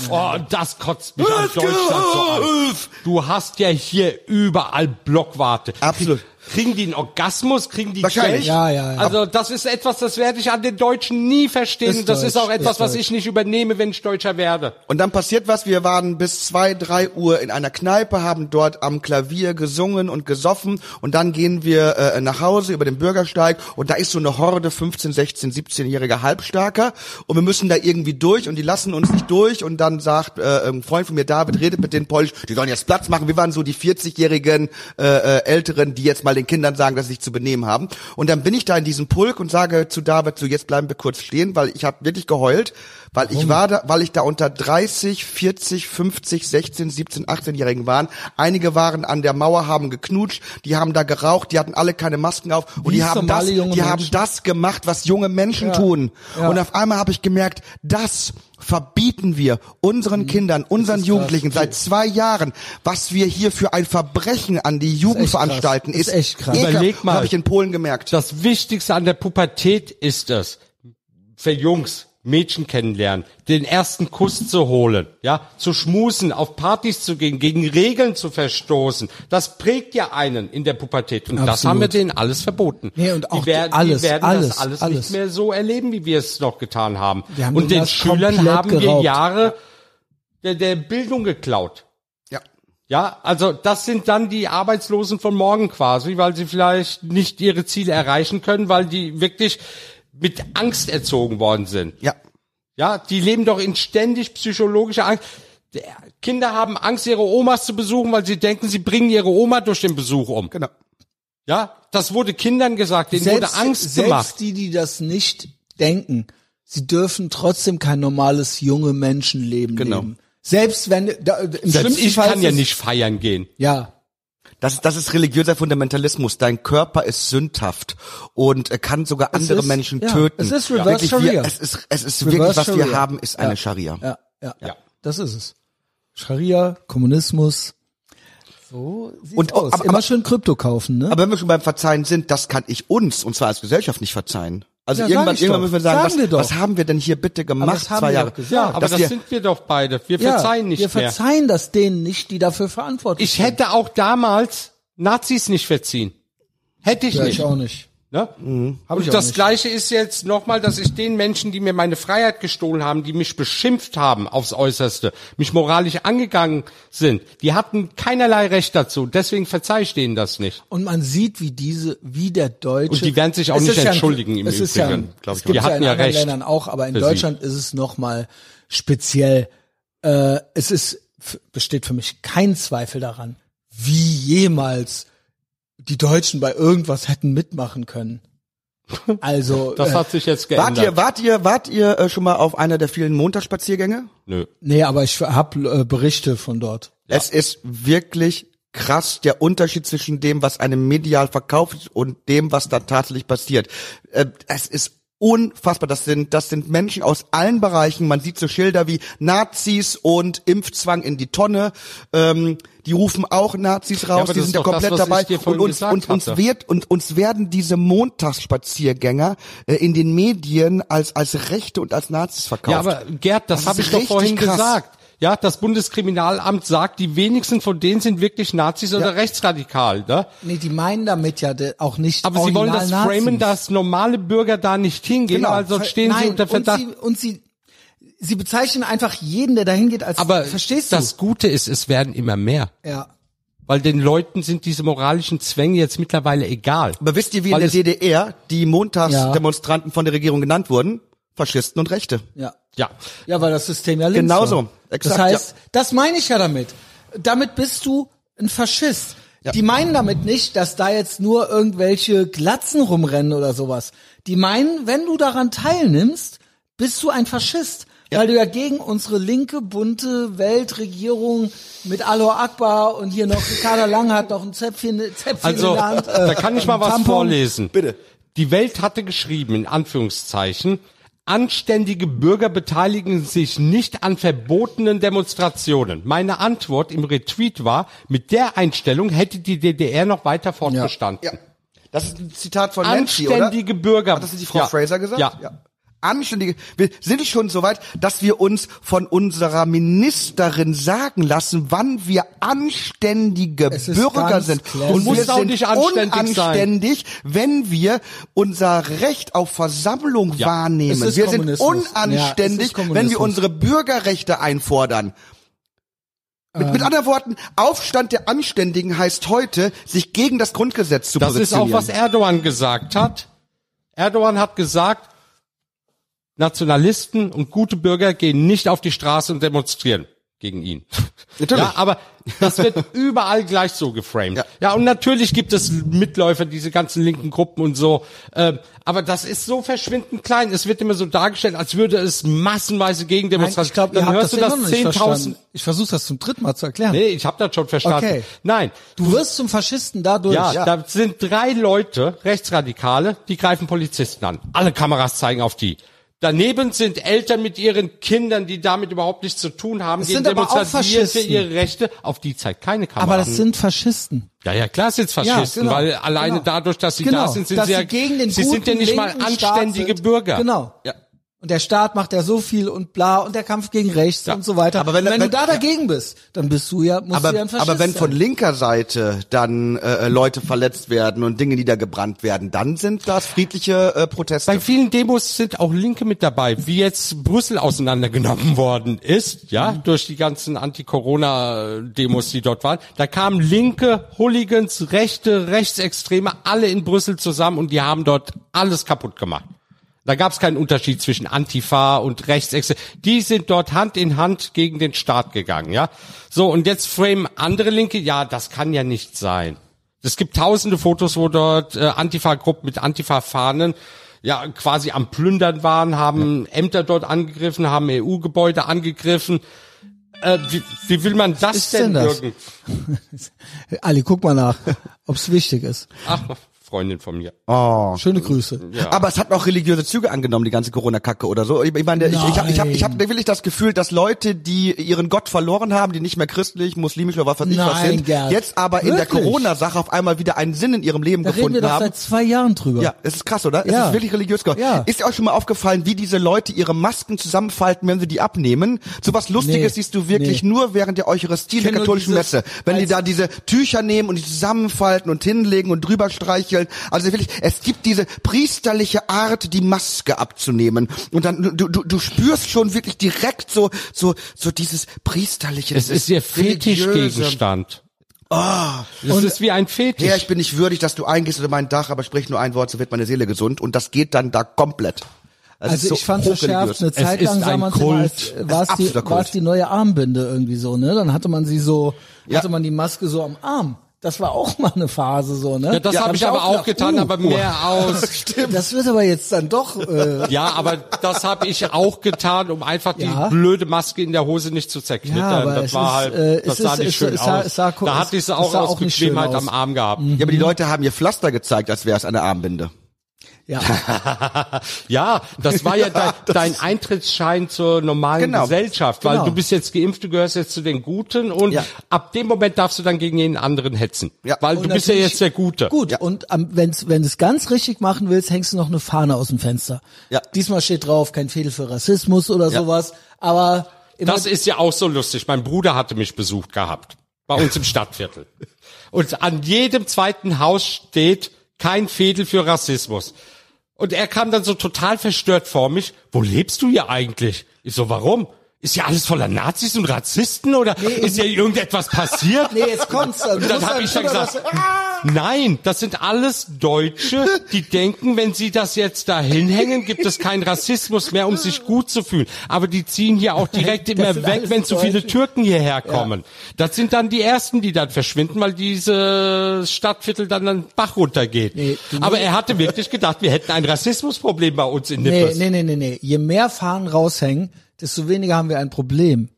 Oh, das kotzt mich an Deutschland so an. Du hast ja hier überall Blockwarte. Absolut. Kriegen die einen Orgasmus? Kriegen die Wahrscheinlich. Ja, ja, ja. Also das ist etwas, das werde ich an den Deutschen nie verstehen. Ist das ist deutsch, auch etwas, ist was deutsch. ich nicht übernehme, wenn ich Deutscher werde. Und dann passiert was, wir waren bis zwei, drei Uhr in einer Kneipe, haben dort am Klavier gesungen und gesoffen und dann gehen wir äh, nach Hause über den Bürgersteig und da ist so eine Horde 15, 16, 17-jähriger Halbstarker und wir müssen da irgendwie durch und die lassen uns nicht durch und dann sagt äh, ein Freund von mir, David, redet mit den Polnisch, die sollen jetzt Platz machen. Wir waren so die 40-jährigen äh, äh, Älteren, die jetzt mal den Kindern sagen, dass sie sich zu benehmen haben. Und dann bin ich da in diesem Pulk und sage zu David, so jetzt bleiben wir kurz stehen, weil ich habe wirklich geheult, weil ich war da, weil ich da unter 30, 40, 50, 16, 17, 18-Jährigen waren. Einige waren an der Mauer, haben geknutscht, die haben da geraucht, die hatten alle keine Masken auf und Wie die haben das, die haben Menschen. das gemacht, was junge Menschen tun. Ja. Und auf einmal habe ich gemerkt, das verbieten wir unseren Kindern, unseren Jugendlichen seit zwei Jahren, was wir hier für ein Verbrechen an die Jugend krass. veranstalten, Ist ist, echt krass. Überleg mal. Habe ich in Polen gemerkt. Das Wichtigste an der Pubertät ist es, für Jungs Mädchen kennenlernen, den ersten Kuss zu holen, ja, zu schmusen, auf Partys zu gehen, gegen Regeln zu verstoßen. Das prägt ja einen in der Pubertät und das Absolut. haben wir denen alles verboten. Nee, und auch die werden, alles, die werden alles, das alles, alles. nicht mehr so erleben, wie wir es noch getan haben. Wir haben und den das Schülern haben wir geraubt. Jahre der, der Bildung geklaut. Ja. Ja, also das sind dann die Arbeitslosen von morgen quasi, weil sie vielleicht nicht ihre Ziele erreichen können, weil die wirklich mit Angst erzogen worden sind. Ja. Ja, die leben doch in ständig psychologischer Angst. Der- Kinder haben Angst, ihre Omas zu besuchen, weil sie denken, sie bringen ihre Oma durch den Besuch um. Genau. Ja, das wurde Kindern gesagt, denen wurde Angst selbst gemacht. die, die das nicht denken, sie dürfen trotzdem kein normales junge Menschenleben Genau. leben. Selbst wenn da, im Selbst ich kann ja nicht feiern gehen. Ja, Das, das ist religiöser Fundamentalismus. Dein Körper ist sündhaft und äh, kann sogar andere ist- Menschen ja, töten. es ist Reverse Wirklich, wir, Scharia. es ist, es ist Reverse wirklich, was wir Scharia. haben, ist eine Ja. Scharia. ja, ja, Ja. Das ist es. Scharia, Kommunismus. So sieht's Und- aus. aber- Immer schön Krypto kaufen, ne? Aber wenn wir schon beim Verzeihen sind, das kann ich uns, und zwar als Gesellschaft, nicht verzeihen. Also Ja, irgendwann, ich irgendwann müssen wir sagen, Sagen wir was, doch. was haben wir denn hier bitte gemacht, das haben zwei wir Jahre? Ja, aber das wir- sind wir doch beide. Wir ja, verzeihen nicht wir mehr. verzeihen das denen nicht, die dafür verantwortlich Ich sind. hätte auch damals Nazis nicht verziehen. Hätte ich ja, nicht. ich auch nicht. Ne? Hab Und das nicht. Gleiche ist jetzt nochmal, dass ich den Menschen, die mir meine Freiheit gestohlen haben, die mich beschimpft haben aufs Äußerste, mich moralisch angegangen sind, die hatten keinerlei Recht dazu. Deswegen verzeih ich denen das nicht. Und man sieht, wie diese, wie der Deutsche. Und die werden sich auch Es nicht ist ja entschuldigen im es ist ja, Übrigen, glaub glaub es ich. gibt Die ja hatten in ja anderen recht Ländern auch, aber in für sie. Deutschland ist es nochmal speziell. Äh, es ist besteht für mich kein Zweifel daran, wie jemals die Deutschen bei irgendwas hätten mitmachen können. [laughs] Also Das äh, hat sich jetzt Wart geändert. ihr, wart ihr, wart ihr äh, schon mal auf einer der vielen Montagsspaziergänge? Nö. nee, aber ich habe äh, Berichte von dort. Es ist wirklich krass der Unterschied zwischen dem, was einem medial verkauft und dem, was da tatsächlich passiert. Äh, Es ist unfassbar. Das sind, das sind Menschen aus allen Bereichen. Man sieht so Schilder wie Nazis und Impfzwang in die Tonne. Ähm, die rufen auch Nazis raus. aber die das sind ja das, komplett was dabei. Und uns, und uns wird, und uns werden diese Montagsspaziergänger äh, in den Medien als, als Rechte und als Nazis verkauft. Ja, aber Gerd, das, Das habe ich doch vorhin krass. gesagt. Ja, das Bundeskriminalamt sagt, die wenigsten von denen sind wirklich Nazis oder rechtsradikal. Ne? Nee, die meinen damit ja auch nicht Aber sie wollen das original framen, Nazis. dass normale Bürger da nicht hingehen, Genau. also stehen Nein, sie unter Verdacht. Und sie, und sie, sie bezeichnen einfach jeden, der dahin geht, als Aber verstehst du? das Gute ist, es werden immer mehr. ja. Weil den Leuten sind diese moralischen Zwänge jetzt mittlerweile egal. Aber wisst ihr, wie in Weil der es- DDR die Montagsdemonstranten von der Regierung genannt wurden? Faschisten und Rechte. Ja. Ja. Ja, weil das System ja links Genauso. war. Exakt, das heißt, das meine ich ja damit. Damit bist du ein Faschist. Ja. Die meinen damit nicht, dass da jetzt nur irgendwelche Glatzen rumrennen oder sowas. Die meinen, wenn du daran teilnimmst, bist du ein Faschist. Weil du ja gegen unsere linke, bunte Weltregierung mit Aloha Akbar und hier noch Ricarda Lang hat noch ein Zäpfchen, Zäpfchen Also, in der Hand. da kann ich mal ein was Tampon. vorlesen. Bitte. Die Welt hatte geschrieben, in Anführungszeichen, anständige Bürger beteiligen sich nicht an verbotenen Demonstrationen. Meine Antwort im Retweet war, mit der Einstellung hätte die DDR noch weiter fortbestanden. Ja. Das ist ein Zitat von Nancy, oder? Anständige Bürger. Hat das die Frau Ja. Fraser gesagt? Ja. Anständige. Wir sind schon so weit, dass wir uns von unserer Ministerin sagen lassen, wann wir anständige Bürger sind. klar. Und wir auch sind nicht anständig sein. unanständig, wenn wir unser Recht auf Versammlung Ja. wahrnehmen. Wir sind. Ja, unanständig, ist wenn wir unsere Bürgerrechte einfordern. Mit, Ähm. mit anderen Worten, Aufstand der Anständigen heißt heute, sich gegen das Grundgesetz zu Das ist auch, positionieren. was Erdogan gesagt hat. Erdogan hat gesagt, Nationalisten und gute Bürger gehen nicht auf die Straße und demonstrieren gegen ihn. [laughs] Natürlich. Ja, aber das wird [laughs] überall gleich so geframed. Ja. Ja. und natürlich gibt es Mitläufer, diese ganzen linken Gruppen und so. Ähm, aber das ist so verschwindend klein. Es wird immer so dargestellt, als würde es massenweise Gegendemonstrationen. ich glaube, Dann hörst das du das noch nicht 10.000. verstanden. Ich versuche das zum dritten Mal zu erklären. Nee, ich habe das schon verstanden. Okay. Nein, Du wirst zum Faschisten dadurch. ja, da sind drei Leute, Rechtsradikale, die greifen Polizisten an. Alle Kameras zeigen auf die. Daneben sind Eltern mit ihren Kindern, die damit überhaupt nichts zu tun haben, Es gegen für ihre Rechte. Auf die zeigt keine Kamera. aber das sind Faschisten. ja, ja, klar sind Faschisten, genau, weil alleine genau. dadurch, dass sie Genau, da sind, sind dass sie ja, gegen den sie sind ja nicht mal anständige. Bürger. Genau. Ja. Und der Staat macht ja so viel und bla und der Kampf gegen rechts Ja. und so weiter. Aber wenn- wenn, wenn- du da dagegen bist, dann bist du ja, musst aber, du ja ein Faschist aber wenn von linker Seite dann äh, Leute verletzt werden und Dinge niedergebrannt werden, dann sind das friedliche äh, Proteste. Bei vielen Demos sind auch Linke mit dabei, wie jetzt Brüssel auseinandergenommen worden ist, ja, Mhm. durch die ganzen Anti-Corona-Demos, die dort waren. Da kamen Linke, Hooligans, Rechte, Rechtsextreme, alle in Brüssel zusammen und die haben dort alles kaputt gemacht. Da gab es keinen Unterschied zwischen Antifa und Rechtsextreme. Die sind dort Hand in Hand gegen den Staat gegangen, ja. So, und jetzt frame andere Linke, ja, das kann ja nicht sein. Es gibt tausende Fotos, wo dort äh, Antifa-Gruppen mit Antifa-Fahnen ja quasi am Plündern waren, haben Ämter dort angegriffen, haben EU-Gebäude angegriffen. Äh, wie, wie will man das denn denn das? [laughs] Ali, guck mal nach, ob's wichtig ist. Ach, Freundin von mir. oh. Schöne Grüße. Aber es hat auch religiöse Züge angenommen, die ganze Corona-Kacke oder so. Ich, ich meine, ich, ich habe ich hab, ich hab wirklich das Gefühl, dass Leute, die ihren Gott verloren haben, die nicht mehr christlich, muslimisch oder was weiß ich was sind, Gerd. jetzt aber in der? Corona-Sache auf einmal wieder einen Sinn in ihrem Leben Da reden wir gefunden doch haben. seit zwei Jahren drüber. Ja, es ist krass, oder? Es Ja. ist wirklich religiös geworden. Ja. Ist dir auch schon mal aufgefallen, wie diese Leute ihre Masken zusammenfalten, wenn sie die abnehmen? So was Lustiges Nee. siehst du wirklich Nee. nur während der Eucharistie der katholischen dieses- Messe. Wenn die da diese Tücher nehmen und die zusammenfalten und hinlegen und drüber streicheln. Also wirklich, es gibt diese priesterliche Art, die Maske abzunehmen. Und dann, du, du, du spürst schon wirklich direkt so, so, so dieses priesterliche. Es ist ihr religiöse. Fetischgegenstand. Ah, es ist wie ein Fetisch. Herr, ich bin nicht würdig, dass du eingehst unter mein Dach, aber sprich nur ein Wort, so wird meine Seele gesund. Und das geht dann da komplett. Das Also ist so ich fand verschärft, eine Zeit ist lang sah ein man es war es die, die neue Armbinde irgendwie so, ne? Dann hatte man sie so, Ja. hatte man die Maske so am Arm. Das war auch mal eine Phase so, ne? ja, das Da habe hab ich aber auch gedacht, getan, uh, aber mehr aus. [laughs] Das wird aber jetzt dann doch, äh, [laughs] Ja, aber das habe ich auch getan, um einfach die Ja. blöde Maske in der Hose nicht zu zerknittern. Ja, aber das es war ist, halt, äh, das sah ist- nicht es- schön es sah- aus. es sah- da hatte ich es auch sah aus auch schön Bequemheit aus. am Arm gehabt. Ja, aber die Leute haben ihr Pflaster gezeigt, als wäre es eine Armbinde. Ja. [laughs] Ja, das war ja [laughs] dein, dein Eintrittsschein zur normalen Genau. Gesellschaft, weil Genau. du bist jetzt geimpft, du gehörst jetzt zu den Guten und Ja. ab dem Moment darfst du dann gegen jeden anderen hetzen. Ja. Weil Und du bist ja jetzt der Gute. Gut, und am, wenn's, wenn du es ganz richtig machen willst, hängst du noch eine Fahne aus dem Fenster. Ja. Diesmal steht drauf, kein Fehler für Rassismus oder Ja. sowas, aber Das ist ja auch so lustig. Mein Bruder hatte mich besucht gehabt. Bei uns im [laughs] Stadtviertel. Und an jedem zweiten Haus steht kein Fädel für Rassismus. Und er kam dann so total verstört vor mich. Wo lebst du hier eigentlich? Ich so, warum? Ist ja alles voller Nazis und Rassisten oder ist ja irgendetwas passiert? [laughs] nee, jetzt kommt's. Also, Und dann musst hab deinem ich dann gesagt, das- ah! Nein, das sind alles Deutsche, [laughs] die denken, wenn sie das jetzt da hinhängen, gibt es keinen Rassismus mehr, um sich gut zu fühlen. Aber die ziehen hier auch direkt Das immer weg, wenn zu viele Deutsche. Türken hierher kommen. Das sind dann die ersten, die dann verschwinden, weil diese Stadtviertel dann den Bach runtergeht. Nee, Aber er hatte wirklich gedacht, wir hätten ein Rassismusproblem bei uns in Nippes. Nee, nee, nee, nee, nee. Je mehr Fahnen raushängen, desto weniger haben wir ein Problem.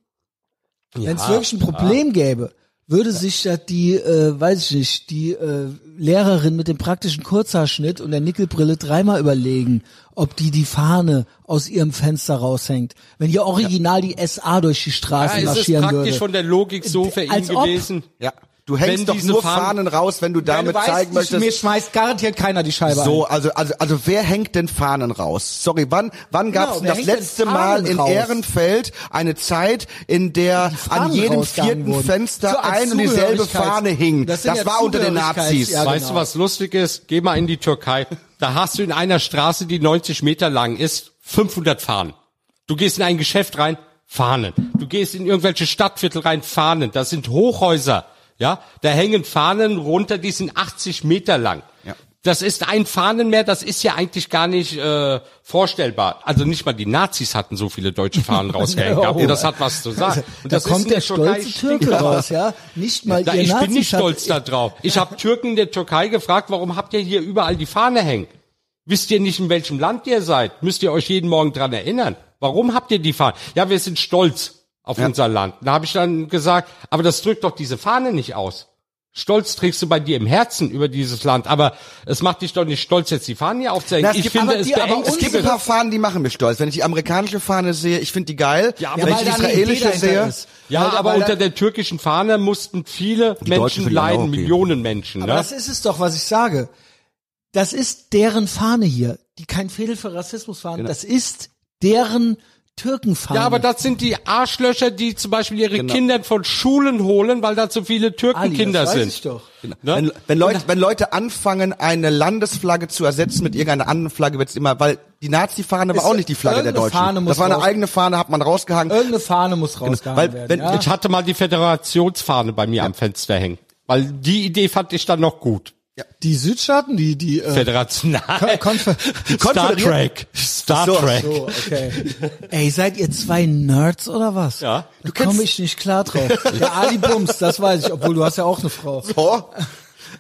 Wenn es wirklich ein Problem gäbe, würde sich da die, äh, weiß ich nicht, die äh, Lehrerin mit dem praktischen Kurzhaarschnitt und der Nickelbrille dreimal überlegen, ob die die Fahne aus ihrem Fenster raushängt. Wenn hier original die SA durch die Ja, Straße ist es marschieren praktisch würde. von der Logik so für ihn ob. gewesen. Ja. Du hängst Wenn doch nur Fahnen- Fahnen raus, wenn du damit Wenn du weißt, zeigen ich- möchtest. Mir schmeißt garantiert keiner die Scheibe So, ein. also, also, also wer hängt denn Fahnen raus? Sorry, wann, wann gab's Genau, wer denn das letzte Mal in raus? Ehrenfeld eine Zeit, in der an jedem vierten wurden? Fenster So ein und dieselbe Fahne hing? Das Das, ja war unter den Nazis. ja, Weißt genau. du, was lustig ist? Geh mal in die Türkei. Da hast du in einer Straße, die 90 Meter lang ist, 500 Fahnen. Du gehst in ein Geschäft rein, Fahnen. Du gehst in irgendwelche Stadtviertel rein, Fahnen. Das sind Hochhäuser. Ja, da hängen Fahnen runter, die sind 80 Meter lang. Ja. Das ist ein Fahnenmeer, das ist ja eigentlich gar nicht äh, vorstellbar. Also nicht mal die Nazis hatten so viele deutsche Fahnen [laughs] rausgehängt gehabt. Und das hat was zu sagen. Und da kommt der stolze Türke raus, ja? Nicht mal Na, ihr ich Nazis bin nicht stolz da drauf. Ich habe Türken in der Türkei gefragt, warum habt ihr hier überall die Fahne hängen? Wisst ihr nicht, in welchem Land ihr seid? Müsst ihr euch jeden Morgen dran erinnern? Warum habt ihr die Fahne? Ja, wir sind stolz auf unser Land. Da habe ich dann gesagt, aber das drückt doch diese Fahne nicht aus. Stolz trägst du bei dir im Herzen über dieses Land, aber es macht dich doch nicht stolz, jetzt die Fahne hier aufzuhängen. Na, es ich gibt finde aber es die- aber Es gibt ein paar Fahnen, die machen mich stolz. Wenn ich die amerikanische Fahne sehe, ich finde die geil. Ja, Wenn ich die israelische sehe, ist. Ja, Weil- aber unter der türkischen Fahne mussten viele Menschen ja leiden, okay. Millionen Menschen. Aber ne? das ist es doch, was ich sage. Das ist deren Fahne hier, die kein Fädel für Rassismus fahren. Das ist deren Türkenfahne. Ja, aber das sind die Arschlöcher, die zum Beispiel ihre Kinder von Schulen holen, weil da zu viele Türkenkinder das weiß sind. ich doch. Ne? Wenn, wenn, Leute, wenn Leute anfangen, eine Landesflagge zu ersetzen mit irgendeiner anderen Flagge, wird's immer, weil die Nazi-Fahne war auch nicht die Flagge der Deutschen. Fahne muss das war eine raus- eigene Fahne, hat man rausgehangen. Irgendeine Fahne muss rausgehangen weil werden. wenn- ja? Ich hatte mal die Föderationsfahne bei mir am Fenster hängen, weil die Idee fand ich dann noch gut. Die Südstaaten, die, die, äh, Föderation. Nein. Konfer [laughs] Star Trek. Star So, Trek. so, okay. [laughs] Ey, seid ihr zwei Nerds oder was? Ja. Da komme ich nicht klar drauf. Der Ali Bums, das weiß ich, obwohl du hast ja auch eine Frau. So.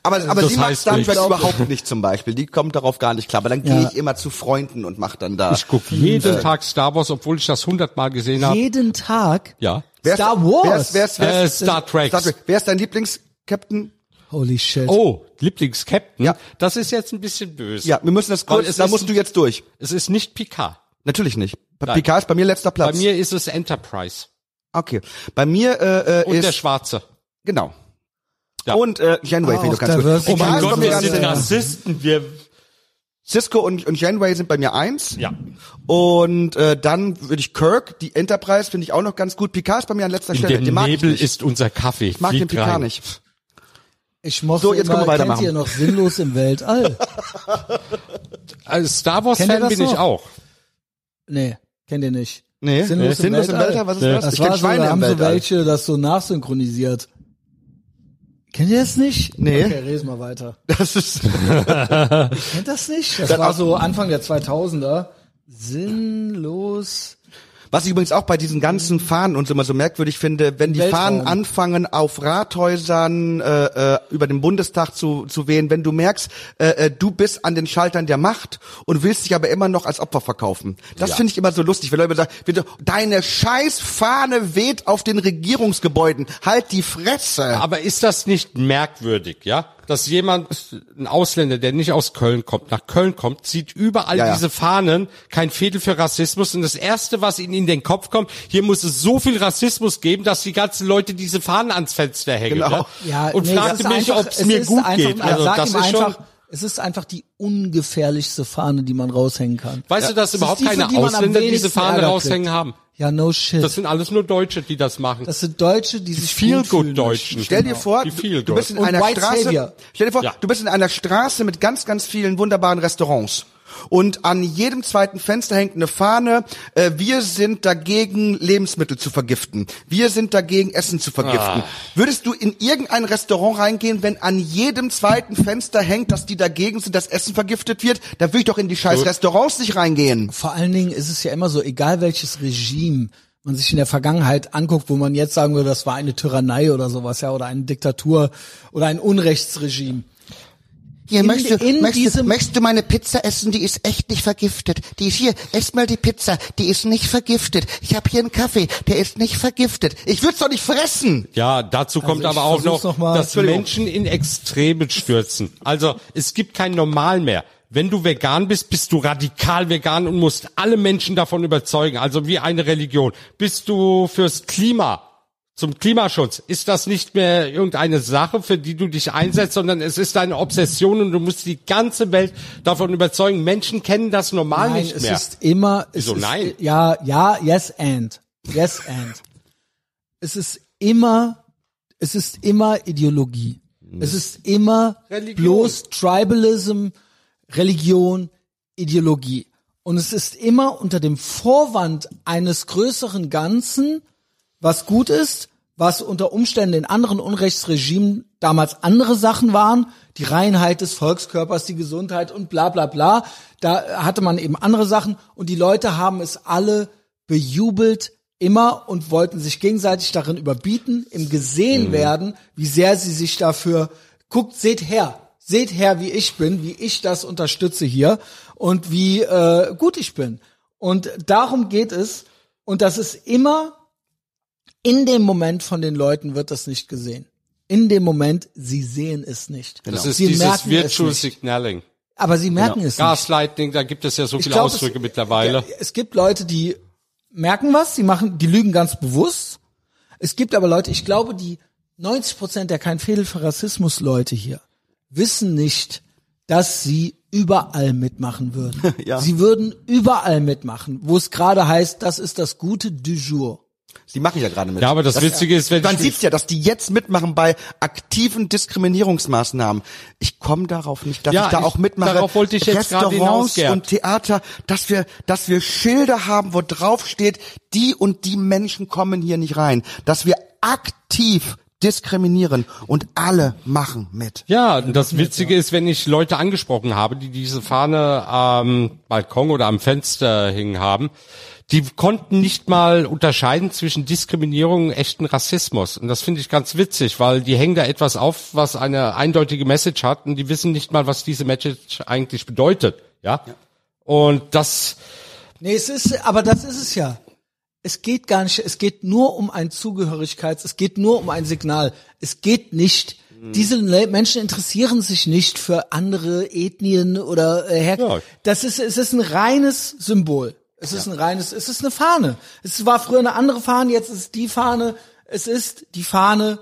Aber, aber Das sie macht heißt dann nichts. überhaupt nicht zum Beispiel. Die kommt darauf gar nicht klar. Aber dann gehe Ja. ich immer zu Freunden und mach dann da. Ich gucke jeden Tag Star Wars, obwohl ich das hundertmal gesehen habe. Jeden Tag Ja. Wer ist- Star Wer Wars. ist, wer ist, wer Äh, ist, Star Trek. Star Trek. Wer ist dein Lieblings-Captain? Holy shit. Oh, Lieblings-Captain. Ja. Das ist jetzt ein bisschen böse. Ja, wir müssen das kurz, da musst du jetzt durch. Es ist nicht Picard. Natürlich nicht. Picard ist bei mir letzter Platz. Bei mir ist es Enterprise. Okay. Bei mir äh, äh, Und der ist Schwarze. genau. Ja. Und äh, Janeway, Ah, du auch kannst. Diversity. Oh mein Gott, wir ganz sind. Rassisten. Wir, Cisco und, und Janeway sind bei mir eins. ja. Und äh, dann würde ich Kirk, die Enterprise finde ich auch noch ganz gut. Picard ist bei mir an letzter In Stelle. dem Den Nebel ich nicht. ist unser Kaffee. ich mag den Fliegt Picard rein. nicht. Ich mochte So, jetzt immer, können wir kennt weitermachen. ihr noch sinnlos im Weltall? Als Star Wars Kennt Fan das bin ich noch? auch. Nee, kennt ihr nicht. Nee, Sinnlos im Sinnlos im Weltall? Weltall, was ist Nee. das? Das ich war so, da Schweine im haben so Weltall. welche das so nachsynchronisiert. Kennt ihr das nicht? Nee. Okay, reden mal weiter. [laughs] Das ist Kennt das nicht? Das war so Anfang der 2000er. Sinnlos. Was ich übrigens auch bei diesen ganzen Fahnen und so immer so merkwürdig finde, wenn die Weltraum. Fahnen anfangen auf Rathäusern äh, äh, über den Bundestag zu, zu wehen, wenn du merkst, äh, äh, du bist an den Schaltern der Macht und willst dich aber immer noch als Opfer verkaufen. Das Ja. finde ich immer so lustig, wenn Leute sagen, deine scheiß Fahne weht auf den Regierungsgebäuden, halt die Fresse. Aber ist das nicht merkwürdig, ja? Dass jemand, ein Ausländer, der nicht aus Köln kommt, nach Köln kommt, sieht überall Ja, ja. diese Fahnen, kein Fädel für Rassismus und das erste, was ihnen in den Kopf kommt, hier muss es so viel Rassismus geben, dass die ganzen Leute diese Fahnen ans Fenster hängen. Genau. Ja? Ja, und nee, fragte mich, ob es mir gut einfach, geht. Also sag das ihm ist schon, einfach, es ist einfach die ungefährlichste Fahne, die man raushängen kann. weißt du, dass Das überhaupt die, keine die Ausländer diese Fahne raushängen kriegt. haben? Ja, no shit. Das sind alles nur Deutsche, die das machen. Das sind Deutsche, die sich gut fühlen Feel-Good-Deutschen. möchten. Stell dir vor, Die du, viel du bist in Und einer White Straße. Savior. Stell dir vor, Ja. du bist in einer Straße mit ganz, ganz vielen wunderbaren Restaurants. Und an jedem zweiten Fenster hängt eine Fahne, äh, wir sind dagegen, Lebensmittel zu vergiften. Wir sind dagegen, Essen zu vergiften. Würdest du in irgendein Restaurant reingehen, wenn an jedem zweiten Fenster hängt, dass die dagegen sind, dass Essen vergiftet wird? Da würde ich doch in die scheiß Restaurants nicht reingehen. Vor allen Dingen ist es ja immer so, egal welches Regime man sich in der Vergangenheit anguckt, wo man jetzt sagen würde, das war eine Tyrannei oder sowas, ja, oder eine Diktatur oder ein Unrechtsregime. Hier, In- möchtest, du, in möchtest, du, diesem- möchtest du meine Pizza essen? Die ist echt nicht vergiftet. Die ist hier, ess mal die Pizza. Die ist nicht vergiftet. Ich habe hier einen Kaffee, der ist nicht vergiftet. Ich würd's doch nicht fressen. Ja, dazu kommt ich aber auch noch, noch mal. dass. Menschen in Extreme stürzen. Also es gibt kein Normal mehr. Wenn du vegan bist, bist du radikal vegan und musst alle Menschen davon überzeugen. Also wie eine Religion. Bist du fürs Klima, zum Klimaschutz, ist das nicht mehr irgendeine Sache, für die du dich einsetzt, sondern es ist eine Obsession und du musst die ganze Welt davon überzeugen. Menschen kennen das Normal Nein, nicht es mehr. ist immer, es Wieso ist, nein? Ja, ja, yes and. Yes and. Es ist immer, es ist immer Ideologie. Es ist immer Religion. bloß Tribalism, Religion, Ideologie. Und es ist immer unter dem Vorwand eines größeren Ganzen, was gut ist, was unter Umständen in anderen Unrechtsregimen damals andere Sachen waren, die Reinheit des Volkskörpers, die Gesundheit und bla bla bla. Da hatte man eben andere Sachen und die Leute haben es alle bejubelt immer und wollten sich gegenseitig darin überbieten, im gesehen werden, wie sehr sie sich dafür guckt, seht her, seht her, wie ich bin, wie ich das unterstütze hier und wie äh, gut ich bin. Und darum geht es. Und das ist immer in dem Moment von den Leuten wird das nicht gesehen. In dem Moment, sie sehen es nicht. Das ist sie dieses merken es Virtual nicht. Signaling. Aber sie merken es nicht. Gaslighting, da gibt es ja so viele glaub, Ausdrücke es, mittlerweile. Ja, es gibt Leute, die merken was, die machen, die lügen ganz bewusst. Es gibt aber Leute, ich glaube, die 90 Prozent der kein Fehler für Rassismus Leute hier wissen nicht, dass sie überall mitmachen würden. [laughs] Ja. Sie würden überall mitmachen, wo es gerade heißt, das ist das Gute du jour. Die machen ja gerade mit. Ja, aber das Witzige ist, wenn Man sieht's ja, dass die jetzt mitmachen bei aktiven Diskriminierungsmaßnahmen. Ich komme darauf nicht, dass Ja, ich da ich- auch mitmache. darauf wollte ich jetzt gerade hinaus, Restaurants Gerd. und Theater, dass wir, dass wir Schilder haben, wo drauf steht, die und die Menschen kommen hier nicht rein. Dass wir aktiv diskriminieren und alle machen mit. Ja, und das Witzige ist, wenn ich Leute angesprochen habe, die diese Fahne am Balkon oder am Fenster hingen haben, die konnten nicht mal unterscheiden zwischen Diskriminierung und echten Rassismus. Und das finde ich ganz witzig, weil die hängen da etwas auf, was eine eindeutige Message hat und die wissen nicht mal, was diese Message eigentlich bedeutet. Ja. Und das, Nee, es ist, aber das ist es ja. Es geht gar nicht, es geht nur um ein Zugehörigkeits, es geht nur um ein Signal. Es geht nicht, diese Le- Menschen interessieren sich nicht für andere Ethnien oder äh, Her Ja. Das ist, es ist ein reines Symbol. Es ist ein reines, es ist eine Fahne. Es war früher eine andere Fahne, jetzt ist es die Fahne. Es ist die Fahne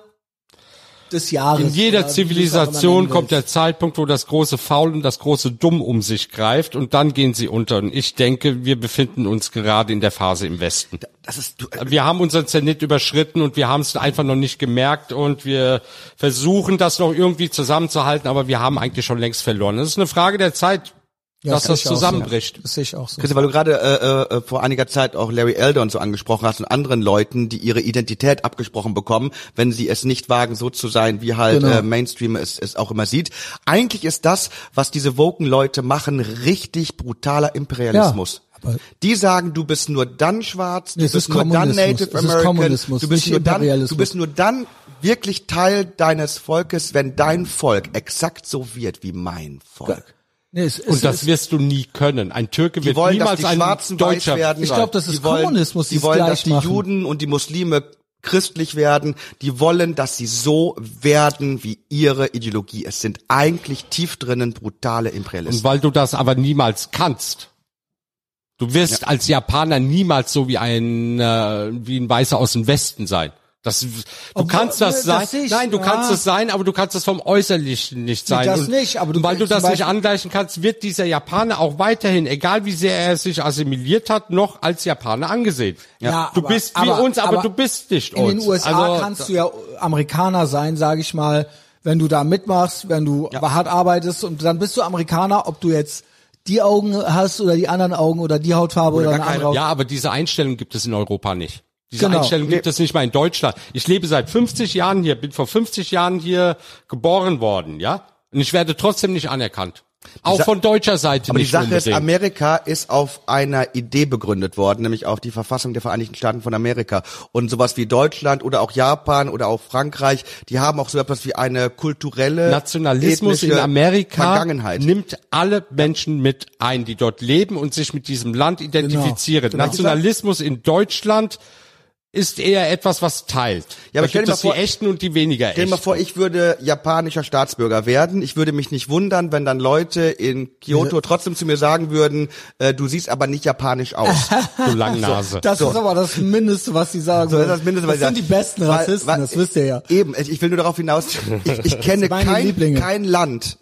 des Jahres. in jeder immer Zivilisation kommt der Zeitpunkt, wo das große Faul und das große Dumm um sich greift und dann gehen sie unter. Und ich denke, wir befinden uns gerade in der Phase im Westen. Das ist, du, Wir haben unseren Zenit überschritten und wir haben es einfach noch nicht gemerkt und wir versuchen das noch irgendwie zusammenzuhalten, aber wir haben eigentlich schon längst verloren. Das ist eine Frage der Zeit, Ja, dass das ich auch so. zusammenbricht. Das sehe ich auch so. Christi, weil du gerade äh, äh, vor einiger Zeit auch Larry Elder und so angesprochen hast und anderen Leuten, die ihre Identität abgesprochen bekommen, wenn sie es nicht wagen, so zu sein, wie halt Genau. äh, Mainstream es, es auch immer sieht. Eigentlich ist das, was diese Woken-Leute machen, richtig brutaler Imperialismus. Ja, die sagen, du bist nur dann schwarz, du Nee, bist ist nur dann. Native American, du bist nur dann, du bist nur dann wirklich Teil deines Volkes, wenn dein Volk exakt so wird wie mein Volk. Nee, es, es, Und das es, wirst du nie können. Ein Türke Die wird wollen, niemals die ein Deutscher werden. Ich glaub, das Die ist wollen, Kommunismus, Die wollen, dass die machen. Juden und die Muslime christlich werden. Die wollen, dass sie so werden wie ihre Ideologie. Es sind eigentlich tief drinnen brutale Und Imperialisten. weil du das aber niemals kannst. Du wirst als Japaner niemals so wie ein äh, wie ein Weißer aus dem Westen sein. Das, du Obwohl, kannst das das sein. ich, Nein, du ja. kannst es sein, aber du kannst es vom Äußerlichen nicht sein. das Und nicht, aber du weil du das nicht angleichen kannst, wird dieser Japaner auch weiterhin, egal wie sehr er sich assimiliert hat, noch als Japaner angesehen. Ja, du aber- bist wie aber- uns, aber, aber du bist nicht in uns. den USA also, kannst du ja Amerikaner sein, sage ich mal, wenn du da mitmachst, wenn du hart arbeitest und dann bist du Amerikaner, ob du jetzt die Augen hast oder die anderen Augen oder die Hautfarbe oder, gar eine andere. Ja, aber diese Einstellung gibt es in Europa nicht. Diese Genau. Einstellung gibt es nicht mal in Deutschland. Ich lebe seit 50 Jahren hier, bin vor 50 Jahren hier geboren worden, ja? Und ich werde trotzdem nicht anerkannt. Auch Sa- von deutscher Seite Aber die nicht Sache ist, unbedingt. Amerika ist auf einer Idee begründet worden, nämlich auf die Verfassung der Vereinigten Staaten von Amerika. Und sowas wie Deutschland oder auch Japan oder auch Frankreich, die haben auch so etwas wie eine kulturelle Nationalismus in Amerika Vergangenheit. nimmt alle Menschen mit ein, die dort leben und sich mit diesem Land identifizieren. Genau. Nationalismus in Deutschland ist eher etwas, was teilt. Ja, aber da stell dir mal die vor- echten und die weniger Stell dir mal echten. vor, ich würde japanischer Staatsbürger werden. Ich würde mich nicht wundern, wenn dann Leute in Kyoto trotzdem zu mir sagen würden, äh, du siehst aber nicht japanisch aus. [laughs] du Langnase. Das ist aber das Mindeste, was sie sagen. So, das würden. ist das Mindeste, was das sind die besten Weil- Rassisten, weil- das wisst ihr ja. Eben, ich will nur darauf hinaus, ich, ich [laughs] kenne kein, Lieblinge. kein Land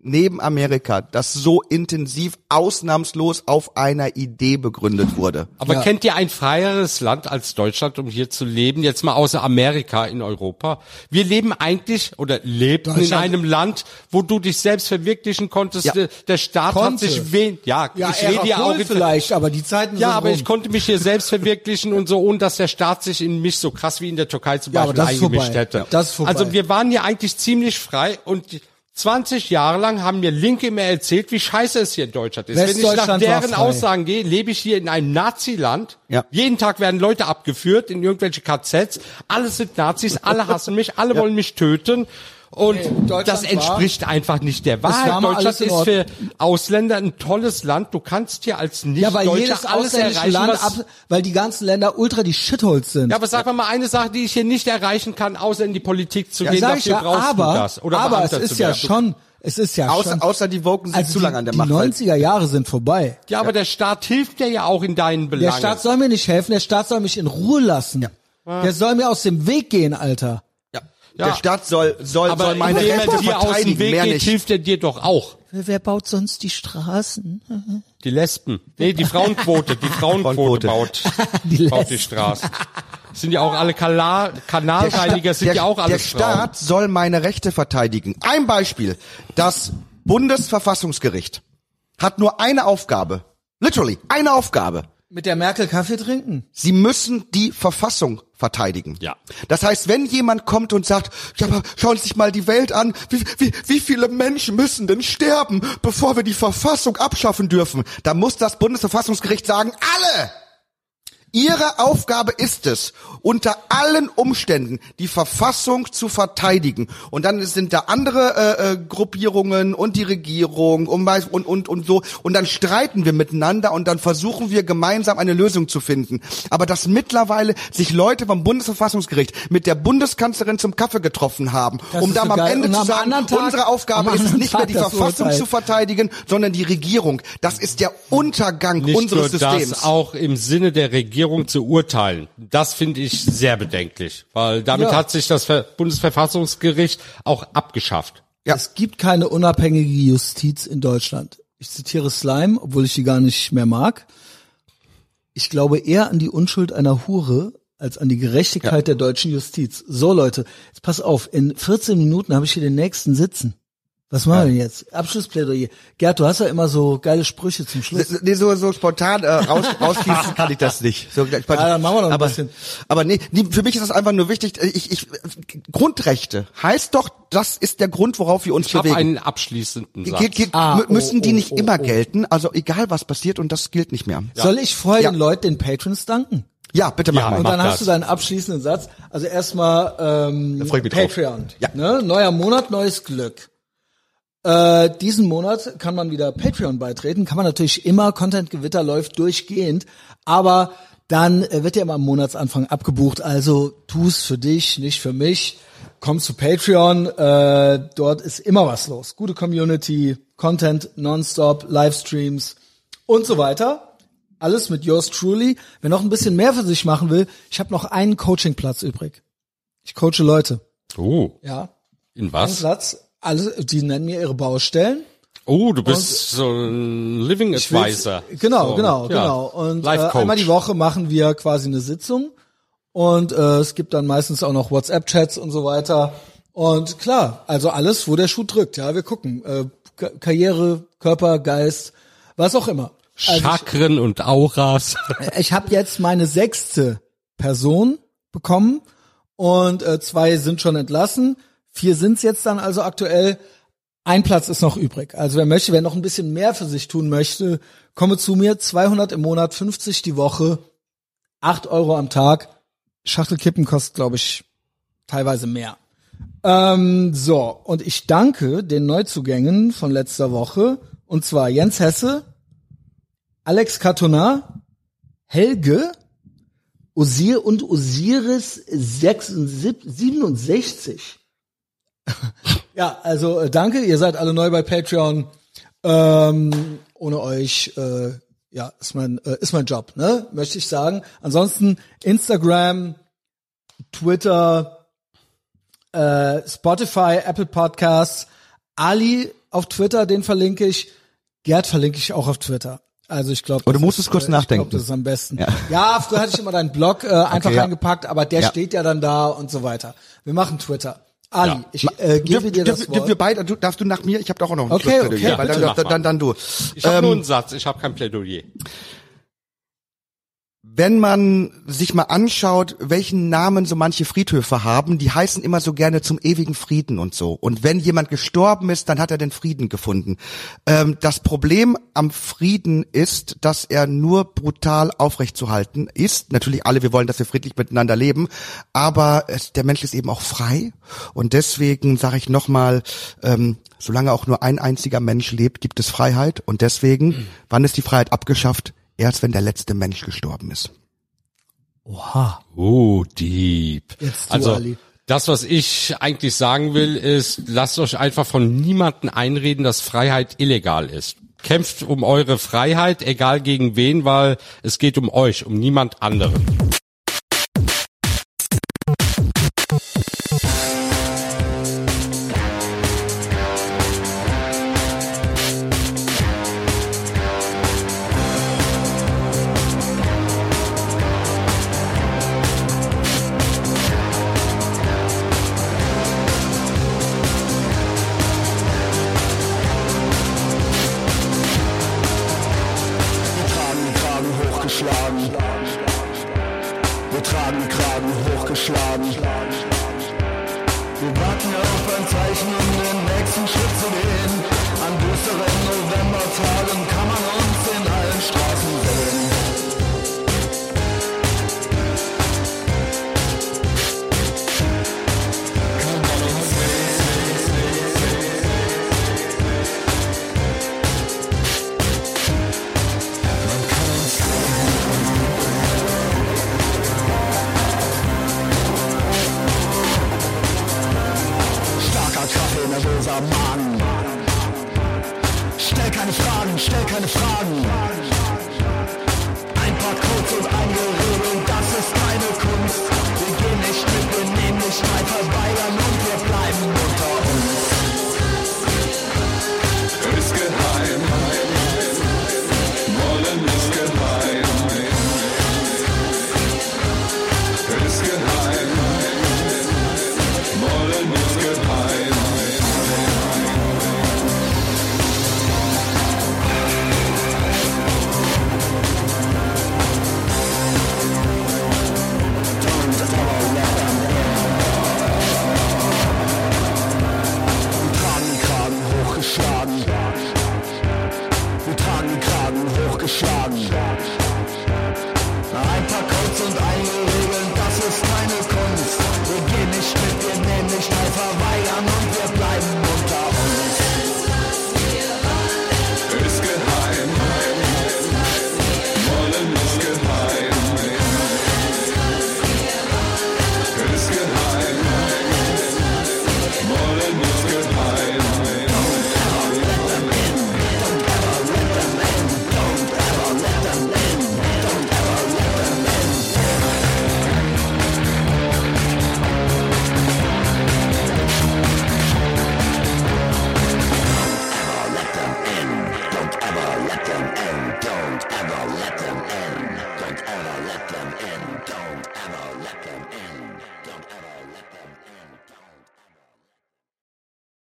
neben Amerika, das so intensiv ausnahmslos auf einer Idee begründet wurde. Aber Ja. kennt ihr ein freieres Land als Deutschland, um hier zu leben? Jetzt mal außer Amerika in Europa. Wir leben eigentlich oder lebten in einem Land, wo du dich selbst verwirklichen konntest. Ja. Der- Staat hat Konnte. sich wen, ja, Ja, ich rede ja auch vielleicht, aber die Zeiten ja, sind aber rum. ich konnte mich hier selbst verwirklichen und so, ohne dass der Staat sich in mich so krass wie in der Türkei zum Beispiel eingemischt vorbei. hätte. Also wir waren hier eigentlich ziemlich frei und 20 Jahre lang haben mir Linke immer erzählt, wie scheiße es hier in Deutschland ist. Wenn ich nach deren. Aussagen gehe, lebe ich hier in einem Nazi-Land. Ja. Jeden Tag werden Leute abgeführt in irgendwelche KZs. Alle sind Nazis, alle hassen mich, alle wollen mich töten. Und Deutschland das war- entspricht einfach nicht der war Wahrheit. Deutschland ist für Ausländer ein tolles Land. Du kannst hier als ja, weil Nicht-Deutscher jedes alles erreichen, Land, ab, weil die ganzen Länder ultra die Shitholes sind. ja, aber sag mal mal eine Sache, die ich hier nicht erreichen kann, außer in die Politik zu gehen. sag ich Dafür ja, brauchst aber, du das. Oder aber es ist ja werden. schon, es ist ja Außer, schon, außer die Woken sind also zu die, lange an der die Macht. weil- 90er Jahre sind vorbei. Ja, aber der Staat hilft dir ja auch in deinen Belangen. Der Staat soll mir nicht helfen, der Staat soll mich in Ruhe lassen. Der soll mir aus dem Weg gehen, Alter. Ja. Der Staat soll, soll, aber soll meine indem Rechte er dir aus dem verteidigen, Weg mehr geht, nicht. hilft er dir doch auch. Wer, wer baut sonst die Straßen? Die Lesben. Nee, die Frauenquote. Die [laughs] Frauenquote Frauenquote. baut, Die [laughs] baut die Straßen. Sind ja auch alle Kala Kanalreiniger, sind der, ja auch der alles Frauen. Staat soll meine Rechte verteidigen. Ein Beispiel. Das Bundesverfassungsgericht hat nur eine Aufgabe. Literally, eine Aufgabe. Mit der Merkel Kaffee trinken? Sie müssen die Verfassung verteidigen. Ja. Das heißt, wenn jemand kommt und sagt, ja, aber schauen Sie sich mal die Welt an, wie, wie, wie viele Menschen müssen denn sterben, bevor wir die Verfassung abschaffen dürfen, dann muss das Bundesverfassungsgericht sagen, alle! Ihre Aufgabe ist es, unter allen Umständen die Verfassung zu verteidigen. Und dann sind da andere äh, äh, Gruppierungen und die Regierung und, und, und, und so. Und dann streiten wir miteinander und dann versuchen wir gemeinsam eine Lösung zu finden. Aber dass mittlerweile sich Leute vom Bundesverfassungsgericht mit der Bundeskanzlerin zum Kaffee getroffen haben, Das um dann so am geil. Ende Und zu sagen, Tag- unsere Aufgabe ist es nicht mehr Tag die das Verfassung Urteil. zu verteidigen, sondern die Regierung. Das ist der Untergang Nicht unseres nur Systems. das, auch im Sinne der Regierung zu urteilen. Das finde ich sehr bedenklich, weil damit Ja. hat sich das Ver Bundesverfassungsgericht auch abgeschafft. Ja. Es gibt keine unabhängige Justiz in Deutschland. Ich zitiere Slime, obwohl ich die gar nicht mehr mag. Ich glaube eher an die Unschuld einer Hure als an die Gerechtigkeit der deutschen Justiz. So Leute, jetzt pass auf, in 14 Minuten habe ich hier den nächsten sitzen. Was machen wir denn jetzt? Abschlussplädoyer. Gerd, du hast ja immer so geile Sprüche zum Schluss. Nee, so, so spontan äh, raus, [laughs] rausschießen kann ich das nicht. So, ja, dann machen wir noch ein aber, bisschen. Aber nee, nee, für mich ist das einfach nur wichtig. Ich, ich, Grundrechte heißt doch, das ist der Grund, worauf wir uns Ich habe bewegen. einen abschließenden Satz. Ge- ge- Ah, mü- müssen oh, die oh, nicht oh, immer oh. gelten? Also egal was passiert und das gilt nicht mehr. Soll ich vorher Ja. den Leuten den Patrons danken? Ja, bitte mach Ja, mal. Und Mach dann das. hast du deinen abschließenden Satz. Also erstmal ähm, drauf. Patreon. Ja. Ne? Neuer Monat, neues Glück. Äh, diesen Monat kann man wieder Patreon beitreten. Kann man natürlich immer, Content-Gewitter läuft durchgehend. Aber dann äh, wird ja immer am Monatsanfang abgebucht. Also tu's für dich, nicht für mich. Komm zu Patreon. Äh, dort ist immer was los. Gute Community, Content nonstop, Livestreams und so weiter. Alles mit yours truly. Wer noch ein bisschen mehr für sich machen will, ich habe noch einen Coachingplatz übrig. Ich coache Leute. Oh, Ja. in Einen was? Platz. Alle, die nennen mir ihre Baustellen. Oh, du bist so ein Living Ich Advisor. Genau, so, genau, ja. genau. Und äh, einmal die Woche machen wir quasi eine Sitzung. Und äh, es gibt dann meistens auch noch WhatsApp-Chats und so weiter. Und klar, also alles, wo der Schuh drückt. Ja, wir gucken. Äh, Ka Karriere, Körper, Geist, was auch immer. Also Chakren und Auras. ich [laughs] ich habe jetzt meine sechste Person bekommen und äh, zwei sind schon entlassen. Vier sind's jetzt dann also aktuell. Ein Platz ist noch übrig. Also wer möchte, wer noch ein bisschen mehr für sich tun möchte, komme zu mir. 200 im Monat, 50 die Woche, 8 Euro am Tag. Schachtelkippen kostet, glaube ich, teilweise mehr. Ähm, so, und ich danke den Neuzugängen von letzter Woche. Und zwar Jens Hesse, Alex Katona, Helge, Osir und Osiris 66, 67. ja, also äh, danke, ihr seid alle neu bei Patreon. Ähm, ohne euch, äh, ja, ist mein, äh, ist mein Job, ne? Möchte ich sagen. Ansonsten Instagram, Twitter, äh, Spotify, Apple Podcasts, Ali auf Twitter, den verlinke ich. Gerd verlinke ich auch auf Twitter. Also ich glaube, du musst es kurz Ich nachdenken. glaube, das ist am besten. Ja. Ja. früher hatte ich immer deinen Blog äh, [laughs] einfach Okay, reingepackt, aber der Ja. steht ja dann da und so weiter. Wir machen Twitter. Ali, Ja. ich äh, gebe dir das Wort. wir beide, du, darfst du nach mir? Ich habe doch auch noch ein Okay, okay, weil bitte dann, dann, dann du. Ich habe Ähm, nur einen Satz, ich habe kein Plädoyer. Wenn man sich mal anschaut, welchen Namen so manche Friedhöfe haben, die heißen immer so gerne zum ewigen Frieden und so. Und wenn jemand gestorben ist, dann hat er den Frieden gefunden. Ähm, das Problem am Frieden ist, dass er nur brutal aufrechtzuhalten ist. Natürlich alle, wir wollen, dass wir friedlich miteinander leben, aber es, der Mensch ist eben auch frei. Und deswegen sage ich nochmal, ähm, solange auch nur ein einziger Mensch lebt, gibt es Freiheit. Und deswegen, wann ist die Freiheit abgeschafft? Erst wenn der letzte Mensch gestorben ist. Oha. Oh, deep. Jetzt du, also, Ali. das, was ich eigentlich sagen will, ist, lasst euch einfach von niemanden einreden, dass Freiheit illegal ist. Kämpft um eure Freiheit, egal gegen wen, weil es geht um euch, um niemand anderen.